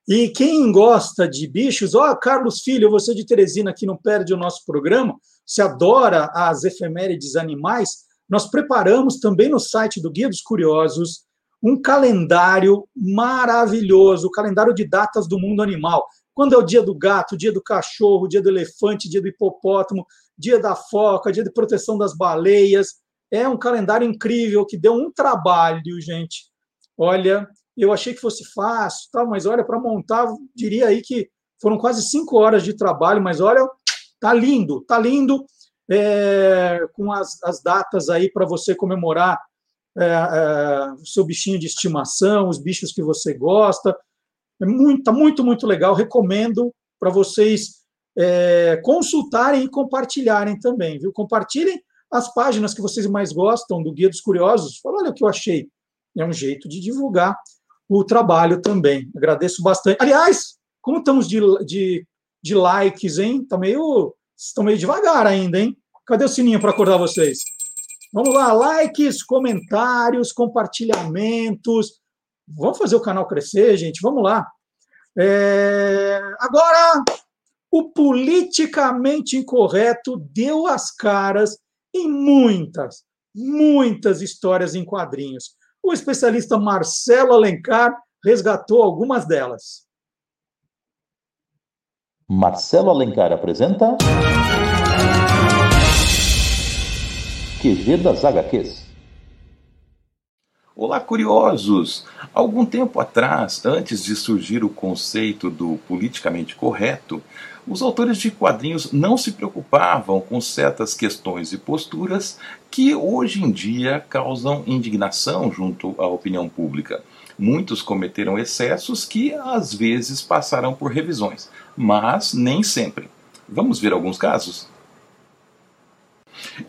E quem gosta de bichos, ó, oh, Carlos Filho, você de Teresina que não perde o nosso programa, você adora as efemérides animais, nós preparamos também no site do Guia dos Curiosos um calendário maravilhoso, o calendário de datas do mundo animal. Quando é o dia do gato, dia do cachorro, dia do elefante, dia do hipopótamo, dia da foca, dia de proteção das baleias. É um calendário incrível que deu um trabalho, gente. Olha, eu achei que fosse fácil, tal, mas olha, para montar, diria aí que foram quase cinco horas de trabalho, mas olha, tá lindo, tá lindo, é, com as, as datas aí para você comemorar é, é, o seu bichinho de estimação, os bichos que você gosta. É muito, tá muito, muito legal. Recomendo para vocês é, consultarem e compartilharem também, viu? Compartilhem as páginas que vocês mais gostam do Guia dos Curiosos. Fala, olha o que eu achei. É um jeito de divulgar o trabalho também. Agradeço bastante. Aliás, como estamos de, de, de likes, hein? Tá meio, estão meio devagar ainda, hein? Cadê o sininho para acordar vocês? Vamos lá, likes, comentários, compartilhamentos. Vamos fazer o canal crescer, gente. Vamos lá. É... Agora, o politicamente incorreto deu as caras em muitas, muitas histórias em quadrinhos. O especialista Marcelo Alencar resgatou algumas delas. Marcelo Alencar apresenta. QG das HQs. Olá, curiosos! Algum tempo atrás, antes de surgir o conceito do politicamente correto, os autores de quadrinhos não se preocupavam com certas questões e posturas que hoje em dia causam indignação junto à opinião pública. Muitos cometeram excessos que às vezes passaram por revisões, mas nem sempre. Vamos ver alguns casos?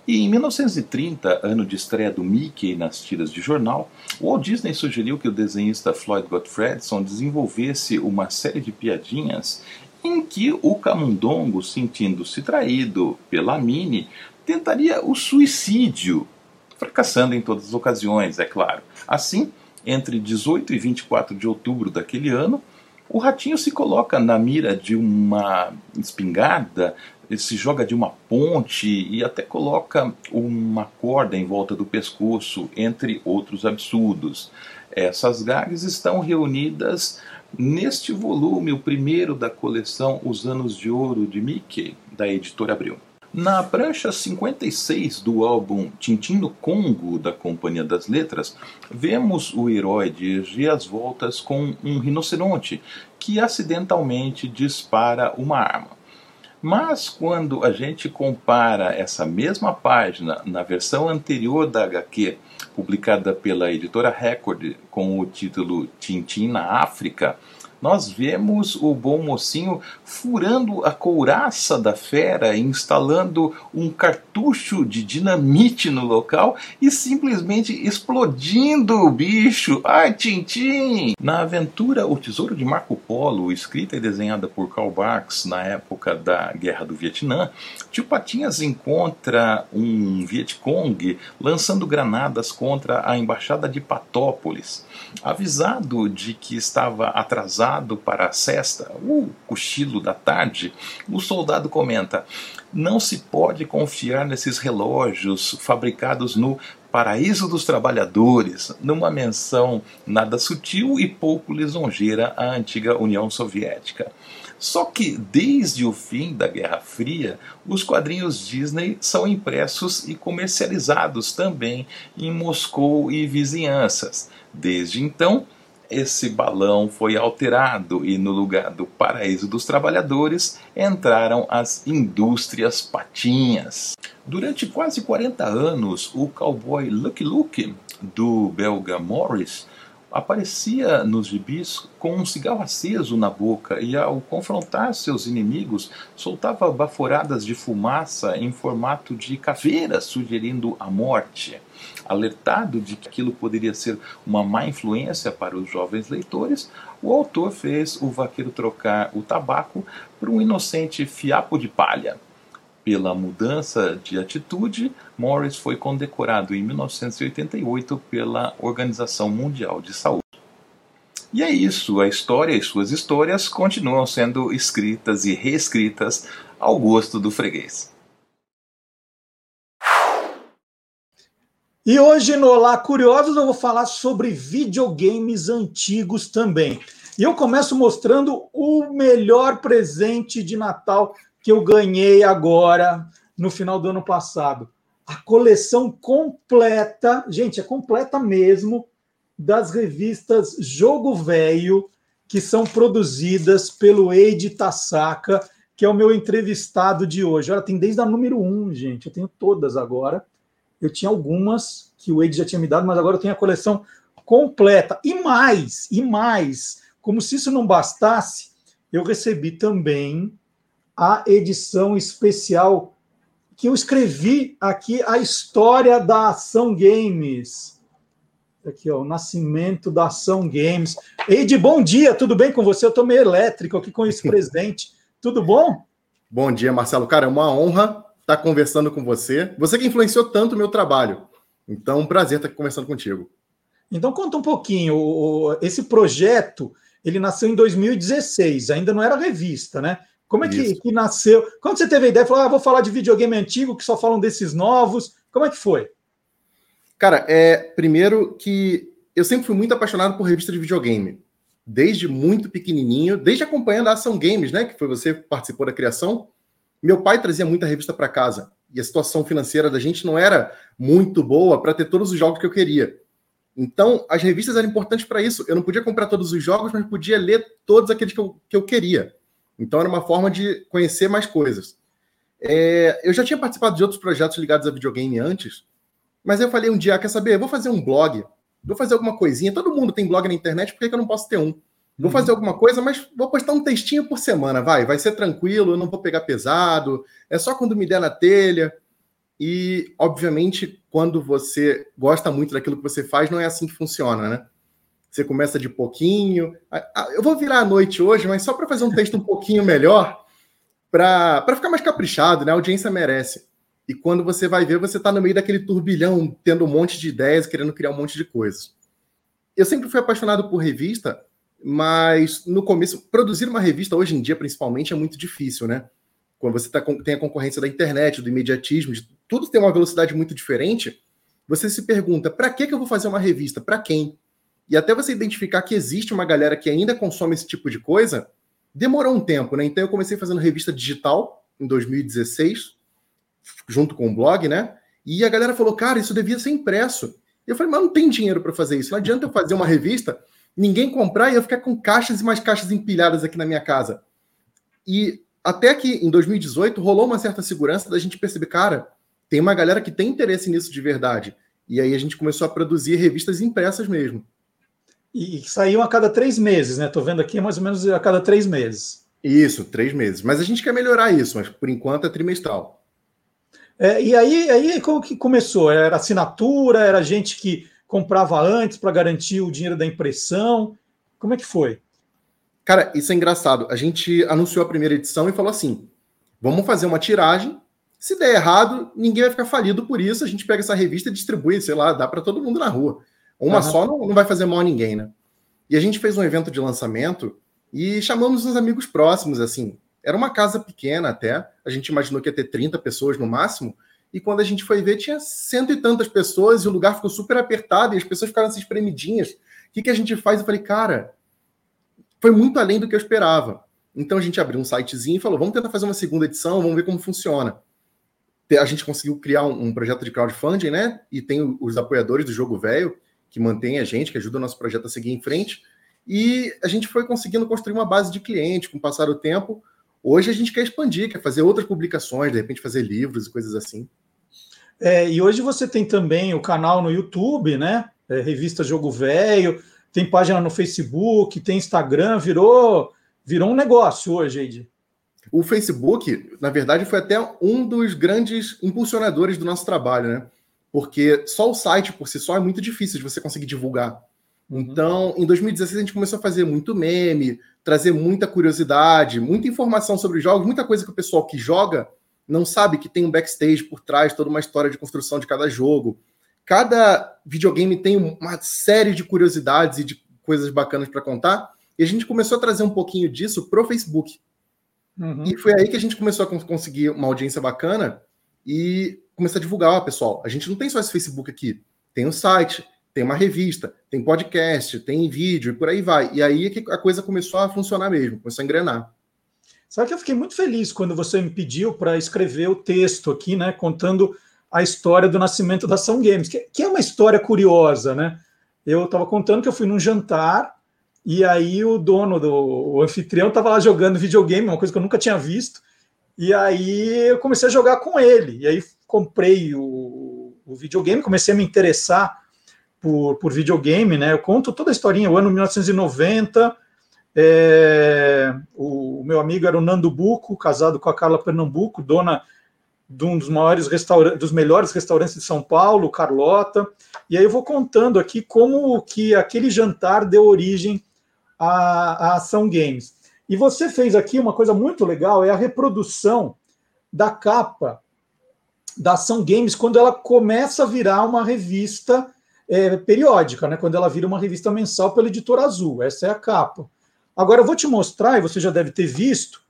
E em 1930, ano de estreia do Mickey nas tiras de jornal, Walt Disney sugeriu que o desenhista Floyd Gottfredson desenvolvesse uma série de piadinhas em que o camundongo, sentindo-se traído pela Minnie, tentaria o suicídio, fracassando em todas as ocasiões, é claro. Assim, entre 18 e 24 de outubro daquele ano, O ratinho se coloca na mira de uma espingarda, ele se joga de uma ponte e até coloca uma corda em volta do pescoço, entre outros absurdos. Essas gags estão reunidas neste volume, o primeiro da coleção Os Anos de Ouro de Mickey, da editora Abril. Na prancha 56 do álbum Tintim no Congo, da Companhia das Letras, vemos o herói dirigir as voltas com um rinoceronte que acidentalmente dispara uma arma. Mas quando a gente compara essa mesma página na versão anterior da HQ, publicada pela editora Record com o título Tintim na África, nós vemos o bom mocinho furando a couraça da fera, instalando um cartucho de dinamite no local e simplesmente explodindo o bicho. Ai, Tintim! Na aventura O Tesouro de Marco Polo, escrita e desenhada por Karl Barks na época da Guerra do Vietnã, Tio Patinhas encontra um Vietcong lançando granadas contra a embaixada de Patópolis. Avisado de que estava atrasado para a cesta, o cochilo da tarde, o soldado comenta: Não se pode confiar nesses relógios fabricados no Paraíso dos Trabalhadores, numa menção nada sutil e pouco lisonjeira à antiga União Soviética. Só que desde o fim da Guerra Fria, os quadrinhos Disney são impressos e comercializados também em Moscou e vizinhanças. Desde então, esse balão foi alterado e no lugar do paraíso dos trabalhadores entraram as indústrias patinhas. Durante quase 40 anos, o cowboy Lucky Luke, do belga Morris, aparecia nos gibis com um cigarro aceso na boca e, ao confrontar seus inimigos, soltava baforadas de fumaça em formato de caveira, sugerindo a morte. Alertado de que aquilo poderia ser uma má influência para os jovens leitores, o autor fez o vaqueiro trocar o tabaco por um inocente fiapo de palha. Pela mudança de atitude, Morris foi condecorado em 1988 pela Organização Mundial de Saúde. E é isso, a história e suas histórias continuam sendo escritas e reescritas ao gosto do freguês. E hoje no Olá Curiosos eu vou falar sobre videogames antigos também. E eu começo mostrando o melhor presente de Natal que eu ganhei agora no final do ano passado. A coleção completa, gente, é completa mesmo, das revistas Jogo Velho, que são produzidas pelo Eide Tasaka, que é o meu entrevistado de hoje. Olha, tem desde a número 1, um, gente. Eu tenho todas agora. Eu tinha algumas que o Eide já tinha me dado, mas agora eu tenho a coleção completa. E mais, e mais, como se isso não bastasse, eu recebi também a edição especial que eu escrevi aqui a história da Ação Games. Aqui, ó, o nascimento da Ação Games. Eide, bom dia, tudo bem com você? Eu estou meio elétrico aqui com esse (laughs) presente. Tudo bom? Bom dia, Marcelo. Cara, é uma honra estar conversando com você. Você que influenciou tanto o meu trabalho. Então, um prazer estar aqui conversando contigo. Então, conta um pouquinho. Esse projeto, ele nasceu em 2016, ainda não era revista, né? Como é que, que, nasceu? Quando você teve a ideia, falou, ah, vou falar de videogame antigo, que só falam desses novos. Como é que foi? Cara, é primeiro que eu sempre fui muito apaixonado por revista de videogame. Desde muito pequenininho, desde acompanhando a Ação Games, né, que foi você que participou da criação. Meu pai trazia muita revista para casa e a situação financeira da gente não era muito boa para ter todos os jogos que eu queria. Então, as revistas eram importantes para isso. Eu não podia comprar todos os jogos, mas podia ler todos aqueles que eu, que eu queria. Então era uma forma de conhecer mais coisas. É, eu já tinha participado de outros projetos ligados a videogame antes, mas eu falei um dia, quer saber? vou fazer um blog, vou fazer alguma coisinha. Todo mundo tem blog na internet, por que, que eu não posso ter um? Vou fazer alguma coisa, mas vou postar um textinho por semana, vai. Vai ser tranquilo, eu não vou pegar pesado. É só quando me der na telha. E, obviamente, quando você gosta muito daquilo que você faz, não é assim que funciona, né? Você começa de pouquinho. Eu vou virar à noite hoje, mas só para fazer um texto um pouquinho melhor, para ficar mais caprichado, né? A audiência merece. E quando você vai ver, você está no meio daquele turbilhão, tendo um monte de ideias, querendo criar um monte de coisas. Eu sempre fui apaixonado por revista, mas no começo, produzir uma revista hoje em dia, principalmente, é muito difícil, né? Quando você tá, tem a concorrência da internet, do imediatismo, de, tudo tem uma velocidade muito diferente, você se pergunta: para que, que eu vou fazer uma revista? Para quem? E até você identificar que existe uma galera que ainda consome esse tipo de coisa, demorou um tempo, né? Então eu comecei fazendo revista digital em 2016, junto com o blog, né? E a galera falou, cara, isso devia ser impresso. Eu falei, mas não tem dinheiro para fazer isso. Não adianta eu fazer uma revista, ninguém comprar e eu ficar com caixas e mais caixas empilhadas aqui na minha casa. E até que em 2018 rolou uma certa segurança da gente perceber, cara, tem uma galera que tem interesse nisso de verdade. E aí a gente começou a produzir revistas impressas mesmo. E, e saíam a cada três meses, né? Tô vendo aqui mais ou menos a cada três meses. Isso, três meses. Mas a gente quer melhorar isso, mas por enquanto é trimestral. É, e aí, aí como que começou? Era assinatura? Era gente que comprava antes para garantir o dinheiro da impressão? Como é que foi? Cara, isso é engraçado. A gente anunciou a primeira edição e falou assim: vamos fazer uma tiragem. Se der errado, ninguém vai ficar falido por isso. A gente pega essa revista e distribui, sei lá, dá para todo mundo na rua. Uma uhum. só não, não vai fazer mal a ninguém, né? E a gente fez um evento de lançamento e chamamos uns amigos próximos, assim. Era uma casa pequena até, a gente imaginou que ia ter 30 pessoas no máximo, e quando a gente foi ver, tinha cento e tantas pessoas, e o lugar ficou super apertado, e as pessoas ficaram assim espremidinhas. O que, que a gente faz? Eu falei, cara, foi muito além do que eu esperava. Então a gente abriu um sitezinho e falou, vamos tentar fazer uma segunda edição, vamos ver como funciona. A gente conseguiu criar um, um projeto de crowdfunding, né? E tem os apoiadores do Jogo Velho, que mantém a gente, que ajuda o nosso projeto a seguir em frente. E a gente foi conseguindo construir uma base de cliente com o passar do tempo. Hoje a gente quer expandir, quer fazer outras publicações, de repente fazer livros e coisas assim. É, e hoje você tem também o canal no YouTube, né? É, revista Jogo Velho, tem página no Facebook, tem Instagram, virou, virou um negócio hoje, Eide. O Facebook, na verdade, foi até um dos grandes impulsionadores do nosso trabalho, né? Porque só o site por si só é muito difícil de você conseguir divulgar. Uhum. Então, em 2016, a gente começou a fazer muito meme, trazer muita curiosidade, muita informação sobre jogos, muita coisa que o pessoal que joga não sabe que tem um backstage por trás, toda uma história de construção de cada jogo. Cada videogame tem uma série de curiosidades e de coisas bacanas para contar. E a gente começou a trazer um pouquinho disso pro Facebook. Uhum. E foi aí que a gente começou a conseguir uma audiência bacana e começar a divulgar, pessoal. A gente não tem só esse Facebook aqui, tem o site, tem uma revista, tem podcast, tem vídeo e por aí vai. E aí é que a coisa começou a funcionar mesmo, começou a engrenar. Sabe que eu fiquei muito feliz quando você me pediu para escrever o texto aqui, né, contando a história do nascimento da Ação Games, que, que é uma história curiosa, né? Eu estava contando que eu fui num jantar e aí o dono do o anfitrião estava lá jogando videogame, uma coisa que eu nunca tinha visto. E aí eu comecei a jogar com ele. E aí comprei o, o videogame, comecei a me interessar por, por videogame, né? Eu conto toda a historinha, o ano 1990. É, o, meu amigo era o Nando Buco, casado com a Carla Pernambuco, dona de um dos maiores restaurantes, dos melhores restaurantes de São Paulo, Carlota. E aí eu vou contando aqui como que aquele jantar deu origem à, à Ação Games. E você fez aqui uma coisa muito legal, é a reprodução da capa da Ação Games quando ela começa a virar uma revista é, periódica, né? Quando ela vira uma revista mensal pela editora Azul. Essa é a capa. Agora eu vou te mostrar, e você já deve ter visto,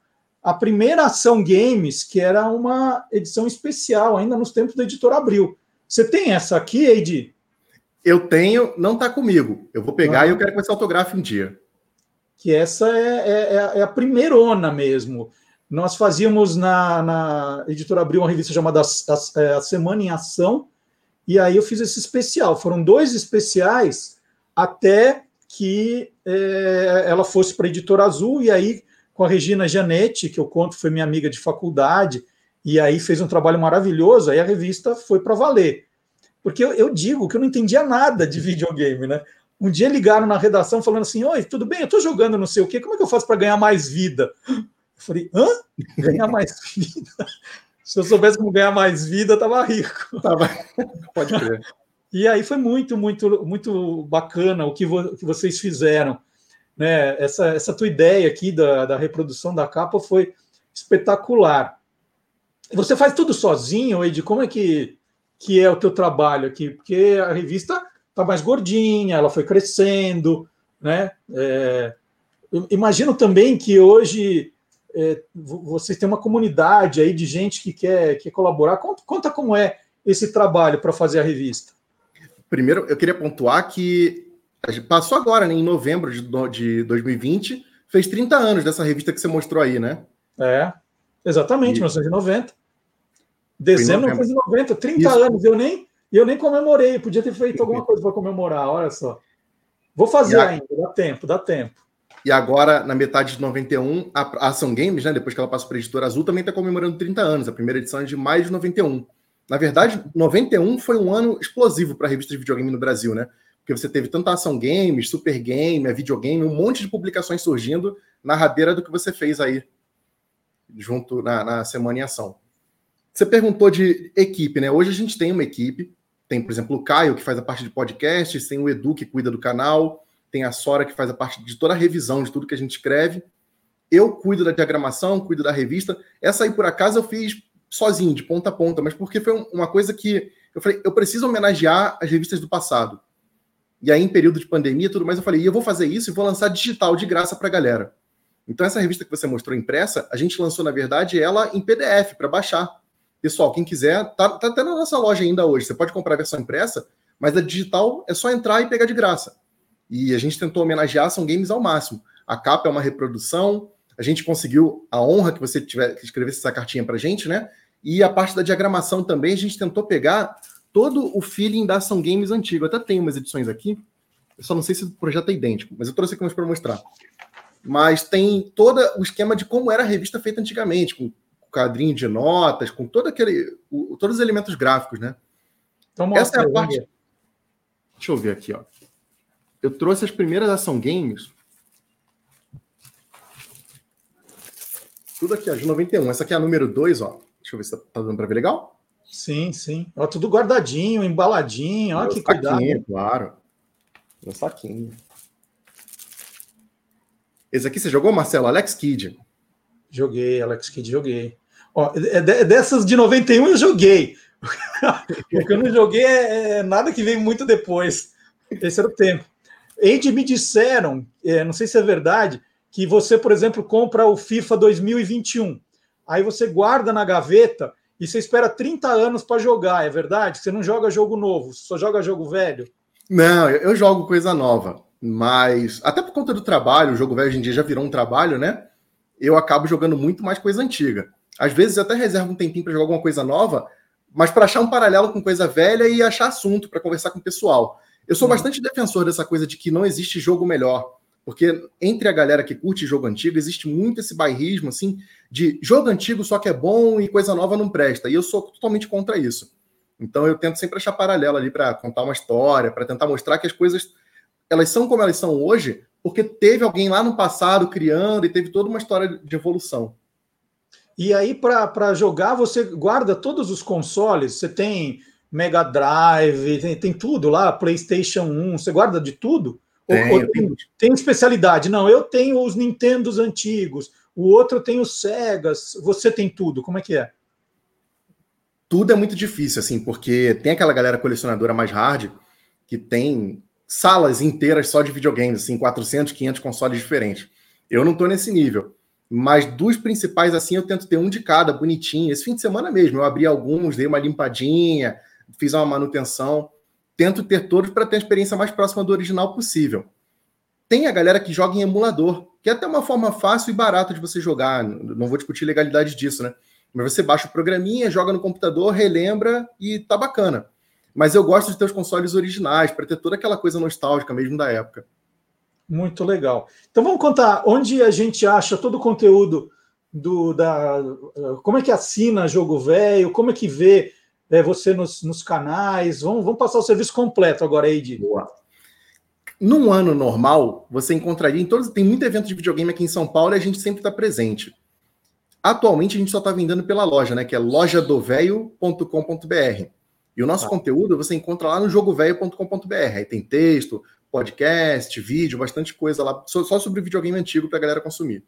a primeira ação games, que era uma edição especial, ainda nos tempos da editora Abril. Você tem essa aqui, Eide? Eu tenho, não está comigo. Eu vou pegar ah. e eu quero que você autografe um dia. Que essa é, é, é, é a primeirona mesmo. Nós fazíamos na, na editora Abril uma revista chamada a, é, a Semana em Ação, e aí eu fiz esse especial. Foram dois especiais até que é, ela fosse para a Editora Azul, e aí com a Regina Janetti, que eu conto foi minha amiga de faculdade, e aí fez um trabalho maravilhoso, aí a revista foi para valer. Porque eu, eu, digo que eu não entendia nada de videogame, né? Um dia ligaram na redação falando assim: Oi, tudo bem? Eu estou jogando não sei o quê, como é que eu faço para ganhar mais vida? Eu falei: hã? Ganhar mais (laughs) vida? Se eu soubesse como ganhar mais vida, eu tava rico. Tava. Pode crer. E aí foi muito, muito, muito bacana o que, vo que vocês fizeram. Né? Essa, essa tua ideia aqui da, da reprodução da capa foi espetacular. Você faz tudo sozinho, Ed? Como é que, que é o teu trabalho aqui? Porque a revista tá mais gordinha, ela foi crescendo, né? É, imagino também que hoje é, vocês têm uma comunidade aí de gente que quer, quer colaborar. Conta, conta como é esse trabalho para fazer a revista. Primeiro, eu queria pontuar que passou agora, né, em novembro de, de 2020, fez 30 anos dessa revista que você mostrou aí, né? É, exatamente, e... 1990. Dezembro de 1990, 30 Isso. anos. Eu nem, eu nem comemorei, podia ter feito alguma (laughs) coisa para comemorar, olha só. Vou fazer a... ainda, dá tempo, dá tempo. E agora, na metade de 91, a Ação Games, né, depois que ela passou para a editora Azul, também está comemorando 30 anos. A primeira edição é de maio de 91. Na verdade, 91 foi um ano explosivo para a revista de videogame no Brasil, né? Porque você teve tanta ação games, super game, videogame, um monte de publicações surgindo na rabeira do que você fez aí, junto na, na Semana em Ação. Você perguntou de equipe, né? Hoje a gente tem uma equipe. Tem, por exemplo, o Caio, que faz a parte de podcasts, tem o Edu, que cuida do canal, tem a Sora, que faz a parte de toda a revisão de tudo que a gente escreve. Eu cuido da diagramação, cuido da revista. Essa aí, por acaso, eu fiz sozinho, de ponta a ponta, mas porque foi uma coisa que eu falei, eu preciso homenagear as revistas do passado. E aí, em período de pandemia e tudo mais, eu falei, eu vou fazer isso e vou lançar digital de graça para a galera. Então, essa revista que você mostrou impressa, a gente lançou, na verdade, ela em PDF para baixar. Pessoal, quem quiser, tá, tá até na nossa loja ainda hoje. Você pode comprar a versão impressa, mas a digital é só entrar e pegar de graça. E a gente tentou homenagear São Games ao máximo. A capa é uma reprodução, a gente conseguiu a honra que você tiver que escrevesse essa cartinha para gente, né? E a parte da diagramação também, a gente tentou pegar todo o feeling da Ação Games antigo. Eu até tenho umas edições aqui, eu só não sei se o projeto é idêntico, mas eu trouxe aqui umas para mostrar. Mas tem todo o esquema de como era a revista feita antigamente, com quadrinho de notas, com todo aquele, o, todos os elementos gráficos, né? Então, Essa é a parte. Deixa eu ver aqui, ó. Eu trouxe as primeiras ação games Tudo aqui, ó, de 91. Essa aqui é a número 2, ó. Deixa eu ver se tá, tá dando para ver legal. Sim, sim. Ó, tudo guardadinho, embaladinho. Olha que cuidado. Claro. Meu saquinho. Esse aqui você jogou, Marcelo? Alex Kidd. Joguei, Alex Kidd, joguei. Ó, é, é dessas de 91 eu joguei. (laughs) o que eu não joguei é, é, nada que veio muito depois. Esse era o tempo. Eide me disseram, é, não sei se é verdade, que você, por exemplo, compra o FIFA 2021, aí você guarda na gaveta e você espera 30 anos para jogar, é verdade? Você não joga jogo novo, só joga jogo velho? Não, eu jogo coisa nova, mas até por conta do trabalho, o jogo velho hoje em dia já virou um trabalho, né? Eu acabo jogando muito mais coisa antiga. Às vezes eu até reservo um tempinho para jogar alguma coisa nova, mas para achar um paralelo com coisa velha e achar assunto para conversar com o pessoal. Eu sou hum. bastante defensor dessa coisa de que não existe jogo melhor. Porque entre a galera que curte jogo antigo, existe muito esse bairrismo, assim, de jogo antigo só que é bom e coisa nova não presta. E eu sou totalmente contra isso. Então eu tento sempre achar paralelo ali para contar uma história, para tentar mostrar que as coisas elas são como elas são hoje, porque teve alguém lá no passado criando e teve toda uma história de evolução. E aí, para jogar, você guarda todos os consoles? Você tem Mega Drive, tem, tem tudo lá, PlayStation 1, você guarda de tudo? Tem, ou, ou tem, tem, especialidade? Não, eu tenho os Nintendos antigos, o outro tem os Segas, você tem tudo, como é que é? Tudo é muito difícil, assim, porque tem aquela galera colecionadora mais hard que tem salas inteiras só de videogames, assim, 400, 500 consoles diferentes. Eu não tô nesse nível. Mas dos principais, assim, eu tento ter um de cada, bonitinho. Esse fim de semana mesmo, eu abri alguns, dei uma limpadinha, fiz uma manutenção tento ter todos para ter a experiência mais próxima do original possível. Tem a galera que joga em emulador, que é até uma forma fácil e barata de você jogar. Não vou discutir legalidade disso, né? Mas você baixa o programinha, joga no computador, relembra e tá bacana. Mas eu gosto de ter os consoles originais, para ter toda aquela coisa nostálgica mesmo da época. Muito legal. Então vamos contar onde a gente acha todo o conteúdo do da como é que assina jogo velho, como é que vê é, você nos, nos canais. Vamos, vamos passar o serviço completo agora, Eide. Boa. Num ano normal, você encontraria em todos. Tem muito evento de videogame aqui em São Paulo e a gente sempre está presente. Atualmente a gente só está vendendo pela loja, né? Que é lojadovelho.com.br. E o nosso ah. conteúdo você encontra lá no jogovelho.com.br. Aí tem texto, podcast, vídeo, bastante coisa lá, só sobre videogame antigo para a galera consumir.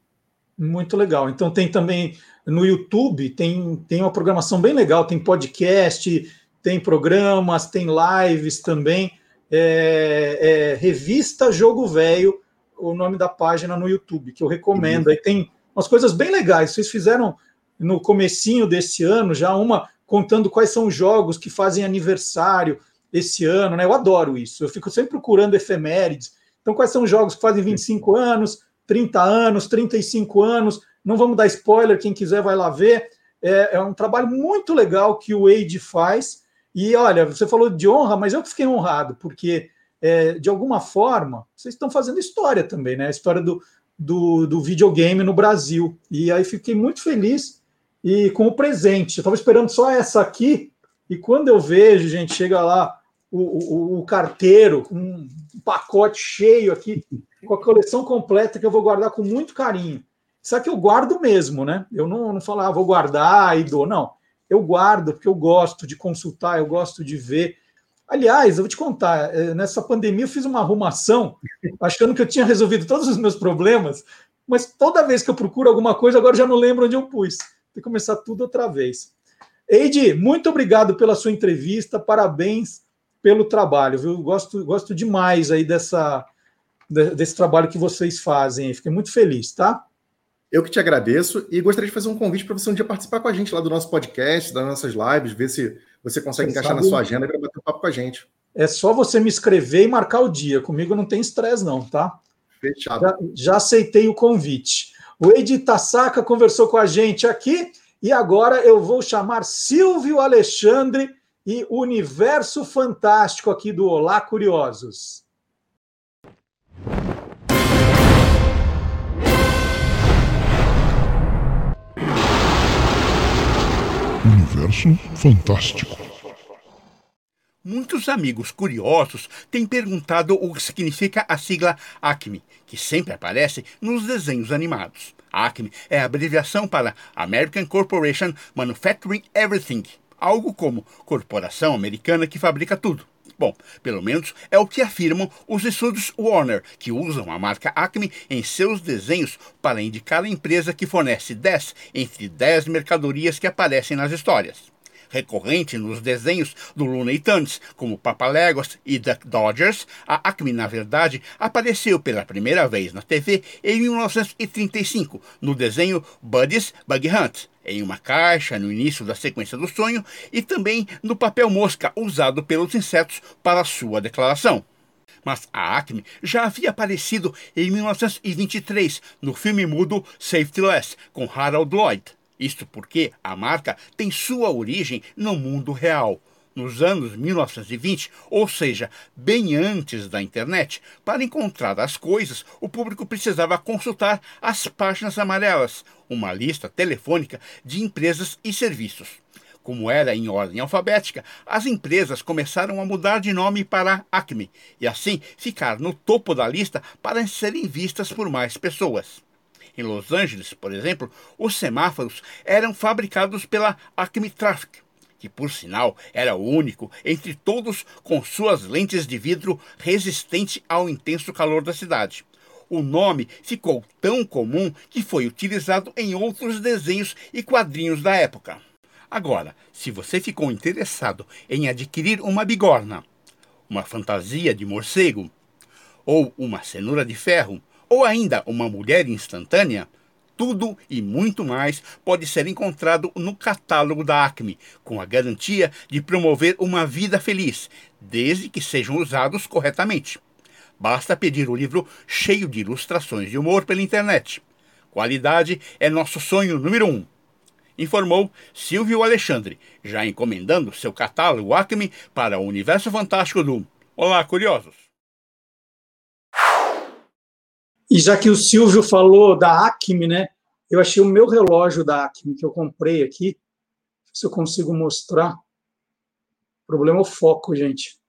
Muito legal. Então tem também no YouTube, tem, tem uma programação bem legal, tem podcast, tem programas, tem lives também. é, é, Revista Jogo Velho, o nome da página no YouTube, que eu recomendo. Uhum. Aí tem umas coisas bem legais. Vocês fizeram no comecinho desse ano já uma contando quais são os jogos que fazem aniversário esse ano, né? Eu adoro isso. Eu fico sempre procurando efemérides. Então, quais são os jogos que fazem 25 anos, 30 anos, 35 anos? Não vamos dar spoiler, quem quiser vai lá ver. É, é um trabalho muito legal que o Wade faz. E olha, você falou de honra, mas eu que fiquei honrado, porque é, de alguma forma vocês estão fazendo história também, né? A história do, do, do videogame no Brasil. E aí fiquei muito feliz e com o presente. Eu estava esperando só essa aqui, e quando eu vejo, gente, chega lá o, o, o carteiro, um pacote cheio aqui, com a coleção completa que eu vou guardar com muito carinho. Só que eu guardo mesmo, né? Eu não, não falo, ah, vou guardar e dou, não. Eu guardo porque eu gosto de consultar, eu gosto de ver. Aliás, eu vou te contar, eh, nessa pandemia eu fiz uma arrumação, achando que eu tinha resolvido todos os meus problemas, mas toda vez que eu procuro alguma coisa, agora já não lembro onde eu pus. Tem que começar tudo outra vez. Eide, muito obrigado pela sua entrevista, parabéns pelo trabalho, viu? Gosto, gosto demais aí dessa, desse trabalho que vocês fazem. Fiquei muito feliz, tá? Eu que te agradeço e gostaria de fazer um convite para você um dia participar com a gente lá do nosso podcast, das nossas lives, ver se você consegue você encaixar sabe... na sua agenda para bater um papo com a gente. É só você me escrever e marcar o dia. Comigo não tem estresse, não, tá? Fechado. Já, já aceitei o convite. O Edi Tassaca conversou com a gente aqui e agora eu vou chamar Silvio Alexandre e Universo Fantástico aqui do Olá Curiosos. Universo Fantástico. Muitos amigos curiosos têm perguntado o que significa a sigla ACME, que sempre aparece nos desenhos animados. ACME é a abreviação para American Corporation Manufacturing Everything, algo como Corporação Americana que fabrica tudo. Bom, pelo menos é o que afirmam os estúdios Warner, que usam a marca Acme em seus desenhos para indicar a empresa que fornece 10 entre 10 mercadorias que aparecem nas histórias recorrente nos desenhos do Looney Tunes, como Papaléguas e Duck Dodgers, a Acme, na verdade, apareceu pela primeira vez na TV em 1935, no desenho Buddy's Bug Hunt, em uma caixa no início da sequência do sonho e também no papel mosca usado pelos insetos para sua declaração. Mas a Acme já havia aparecido em 1923 no filme mudo Safety Less, com Harold Lloyd. Isto porque a marca tem sua origem no mundo real, nos anos 1920, ou seja, bem antes da internet. Para encontrar as coisas, o público precisava consultar as páginas amarelas, uma lista telefônica de empresas e serviços. Como era em ordem alfabética, as empresas começaram a mudar de nome para Acme e assim ficar no topo da lista para serem vistas por mais pessoas. Em Los Angeles, por exemplo, os semáforos eram fabricados pela Acme Traffic, que por sinal era o único entre todos com suas lentes de vidro resistente ao intenso calor da cidade o nome ficou tão comum que foi utilizado em outros desenhos e quadrinhos da época. Agora, se você ficou interessado em adquirir uma bigorna, uma fantasia de morcego, ou uma cenoura de ferro, ou ainda uma mulher instantânea, tudo e muito mais pode ser encontrado no catálogo da Acme, com a garantia de promover uma vida feliz, desde que sejam usados corretamente. Basta pedir o livro cheio de ilustrações de humor pela internet. Qualidade é nosso sonho número um. Informou Silvio Alexandre, já encomendando seu catálogo Acme para o universo fantástico do Olá, curiosos! E já que o Silvio falou da Acme, né? Eu achei o meu relógio da Acme que eu comprei aqui. Se eu consigo mostrar. O problema é o foco, gente.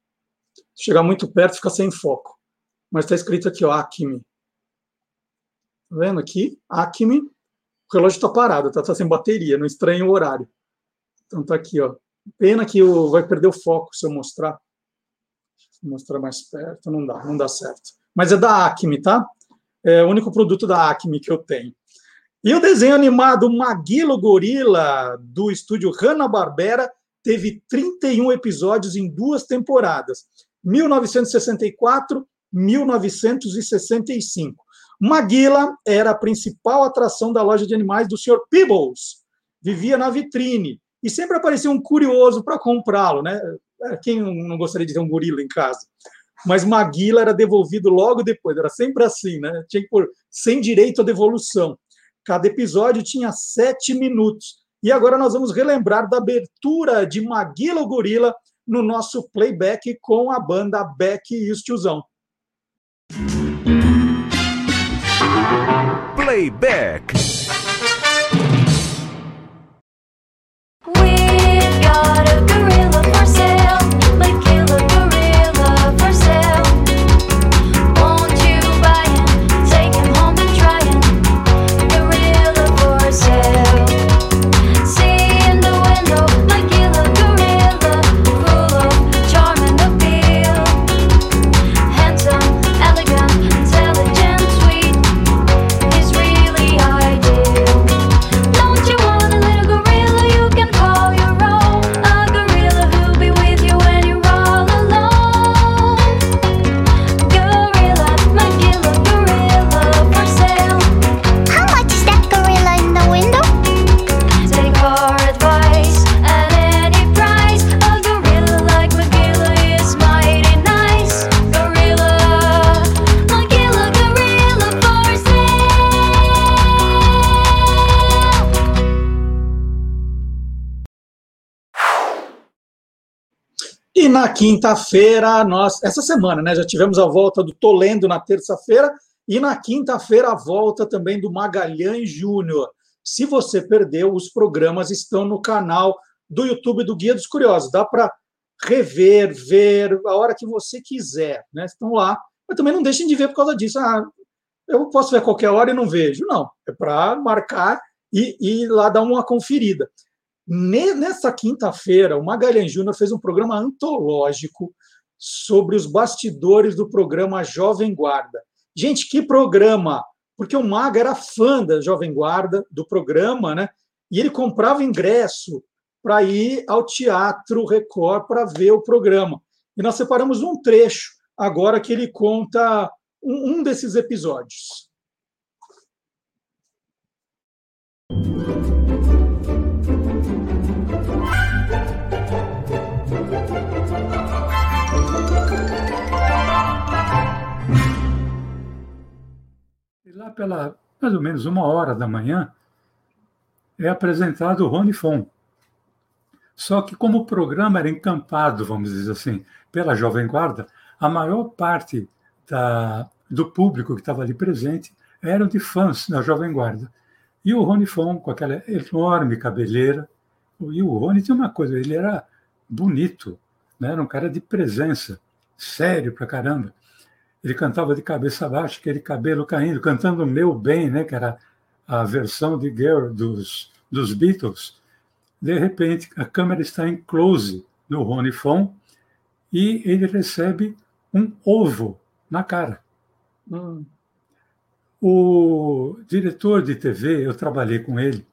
Se chegar muito perto, fica sem foco mas está escrito aqui, ó, Acme. Tá vendo aqui? Acme. O relógio está parado, está tá sem bateria, não estranha o horário. Então tá aqui, ó. Pena que eu, vai perder o foco se eu mostrar. Mostrar mais perto, não dá, não dá certo. Mas é da Acme, tá? É o único produto da Acme que eu tenho. E o desenho animado Maguilo Gorila, do estúdio Hanna-Barbera, teve 31 episódios em duas temporadas. 1964, 1965. Maguila era a principal atração da loja de animais do Sr. Peebles. Vivia na vitrine e sempre aparecia um curioso para comprá-lo, né? Quem não gostaria de ter um gorila em casa? Mas Maguila era devolvido logo depois, era sempre assim, né? Tinha que pôr sem direito à devolução. Cada episódio tinha sete minutos. E agora nós vamos relembrar da abertura de Maguila o Gorila no nosso playback com a banda Beck e os Tiozão. Playback. We've got na quinta-feira, nós, essa semana, né, já tivemos a volta do Tolendo na terça-feira e na quinta-feira a volta também do Magalhães Júnior. Se você perdeu, os programas estão no canal do YouTube do Guia dos Curiosos. Dá para rever, ver a hora que você quiser, né? Estão lá. Mas também não deixem de ver por causa disso. Ah, eu posso ver a qualquer hora e não vejo. Não, é para marcar e, e ir lá dar uma conferida. Ne- Nessa quinta-feira, o Magalhães Júnior fez um programa antológico sobre os bastidores do programa Jovem Guarda. Gente, que programa! Porque o Maga era fã da Jovem Guarda, do programa, né? E ele comprava ingresso para ir ao Teatro Record para ver o programa. E nós separamos um trecho agora que ele conta um, um desses episódios. Lá pela mais ou menos uma hora da manhã é apresentado o Rony Fon. Só que como o programa era encampado, vamos dizer assim, pela Jovem Guarda, a maior parte da, do público que estava ali presente eram de fãs da Jovem Guarda. E o Rony Fon, com aquela enorme cabeleira, e o Rony tinha uma coisa, ele era bonito, né? era um cara de presença, sério pra caramba. Ele cantava de cabeça baixa, aquele cabelo caindo, cantando Meu Bem, né? que era a versão de Girl dos, dos Beatles. De repente, a câmera está em close no Rony Fon e ele recebe um ovo na cara. Hum. O diretor de TV, eu trabalhei com ele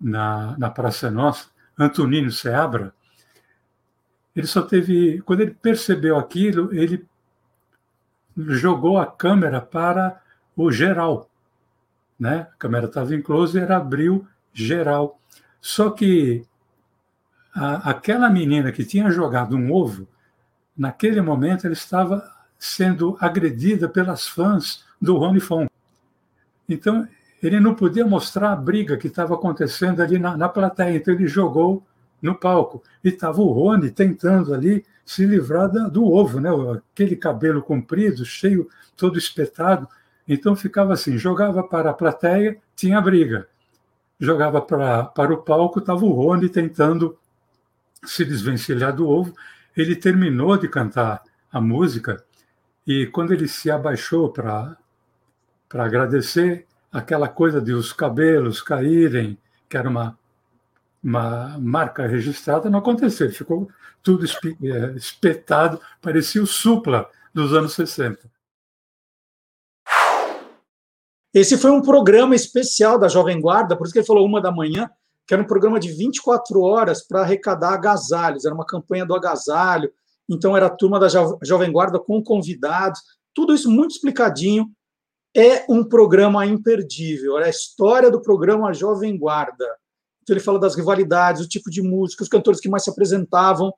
na, na Praça Nossa, Antonino Seabra, ele só teve. Quando ele percebeu aquilo, ele jogou a câmera para o geral. Né? A câmera estava em close, era abriu geral. Só que a, aquela menina que tinha jogado um ovo, naquele momento ela estava sendo agredida pelas fãs do Rony Fon. Então, ele não podia mostrar a briga que estava acontecendo ali na, na plateia, então ele jogou no palco. E estava o Rony tentando ali se livrar da, do ovo, né? aquele cabelo comprido, cheio, todo espetado. Então ficava assim: jogava para a plateia, tinha briga. Jogava para, para o palco, estava o Rony tentando se desvencilhar do ovo. Ele terminou de cantar a música e quando ele se abaixou para para agradecer, aquela coisa de os cabelos caírem, que era uma, uma marca registrada, não aconteceu. Ficou tudo eh, espetado, parecia o supla dos anos 60. Esse foi um programa especial da Jovem Guarda, por isso que ele falou uma da manhã, que era um programa de 24 horas para arrecadar agasalhos, era uma campanha do agasalho. então era a turma da Jovem Guarda com convidados, tudo isso muito explicadinho. É um programa imperdível, é a história do programa Jovem Guarda. Então ele fala das rivalidades, o tipo de música, os cantores que mais se apresentavam,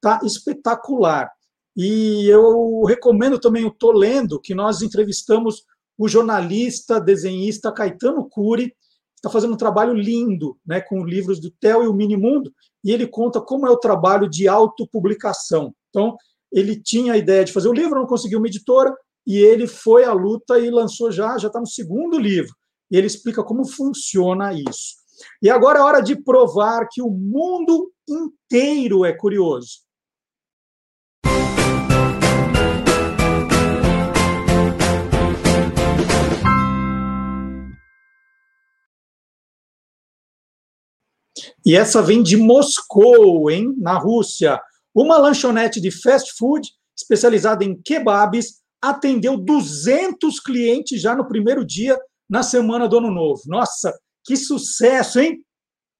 tá espetacular. E eu recomendo também o Tô Lendo, que nós entrevistamos o jornalista, desenhista Caetano Cury, está fazendo um trabalho lindo né, com livros do Theo e o Minimundo, e ele conta como é o trabalho de autopublicação. Então, ele tinha a ideia de fazer o livro, não conseguiu uma editora, e ele foi à luta e lançou já, já está no segundo livro. E ele explica como funciona isso. E agora é hora de provar que o mundo inteiro é curioso. E essa vem de Moscou, hein, na Rússia. Uma lanchonete de fast food especializada em kebabs atendeu 200 clientes já no primeiro dia na semana do Ano Novo. Nossa, que sucesso, hein?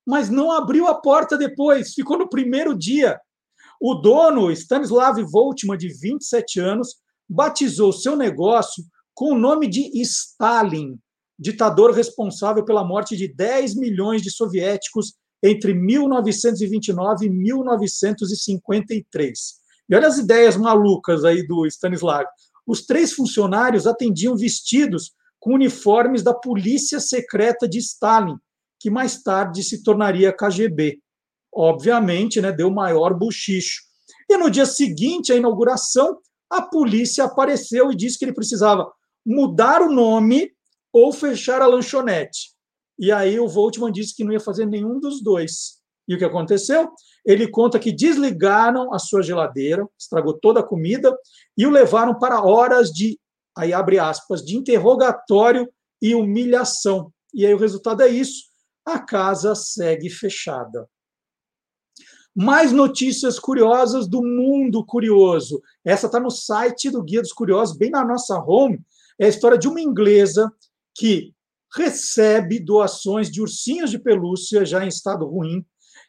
Mas não abriu a porta depois, ficou no primeiro dia. O dono, Stanislav Voltman, de 27 anos, batizou seu negócio com o nome de Stalin, ditador responsável pela morte de 10 milhões de soviéticos entre 1929 e 1953. E olha as ideias malucas aí do Stanislav. Os três funcionários atendiam vestidos com uniformes da Polícia Secreta de Stalin, que mais tarde se tornaria KGB. Obviamente, né, deu maior buchicho. E no dia seguinte à inauguração, a polícia apareceu e disse que ele precisava mudar o nome ou fechar a lanchonete. E aí o Voltman disse que não ia fazer nenhum dos dois. E o que aconteceu? Ele conta que desligaram a sua geladeira, estragou toda a comida e o levaram para horas de, aí abre aspas, de interrogatório e humilhação. E aí o resultado é isso: a casa segue fechada. Mais notícias curiosas do mundo curioso. Essa está no site do Guia dos Curiosos, bem na nossa home. É a história de uma inglesa que recebe doações de ursinhos de pelúcia já em estado ruim.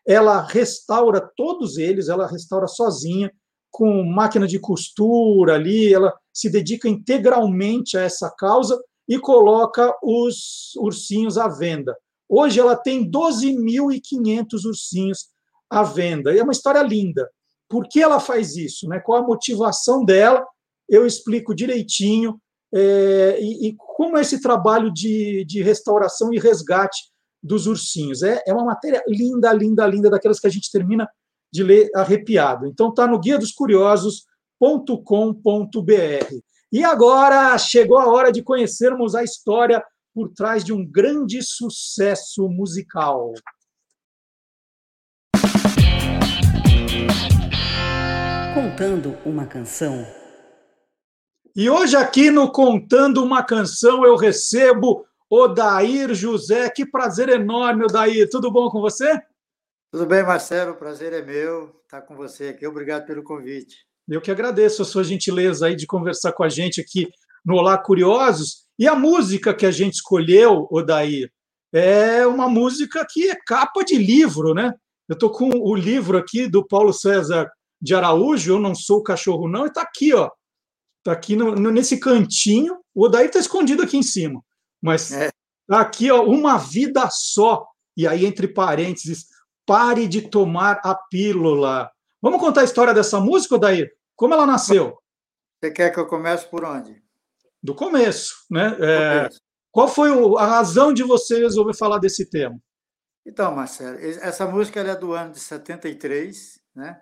Ela restaura todos eles, ela restaura sozinha, com máquina de costura ali, ela se dedica integralmente a essa causa e coloca os ursinhos à venda. Hoje ela tem 12.500 ursinhos à venda. E é uma história linda. Por que ela faz isso? Né? Qual a motivação dela? Eu explico direitinho é, e, e, como é esse trabalho de, de restauração e resgate dos ursinhos. É, é uma matéria linda, linda, linda, daquelas que a gente termina de ler arrepiado. Então está no guia dos curiosos.com.br. E agora chegou a hora de conhecermos a história por trás de um grande sucesso musical. Contando uma canção e hoje, aqui no Contando uma Canção, eu recebo Odair José. Que prazer enorme, Odair. Tudo bom com você? Tudo bem, Marcelo. O prazer é meu estar com você aqui. Obrigado pelo convite. Eu que agradeço a sua gentileza aí de conversar com a gente aqui no Olá Curiosos. E a música que a gente escolheu, Odair, é uma música que é capa de livro, né? Eu estou com o livro aqui do Paulo César de Araújo, Eu Não Sou Cachorro Não, e está aqui, ó, Está aqui no, nesse cantinho. O Odair está escondido aqui em cima. Mas é. tá aqui, ó, uma vida só. E aí, entre parênteses, pare de tomar a pílula. Vamos contar a história dessa música, Odair? Como ela nasceu? Você quer que eu comece por onde? Do começo, né? É, qual foi a razão de você resolver falar desse tema? Então, Marcelo, essa música é do ano de 73, né?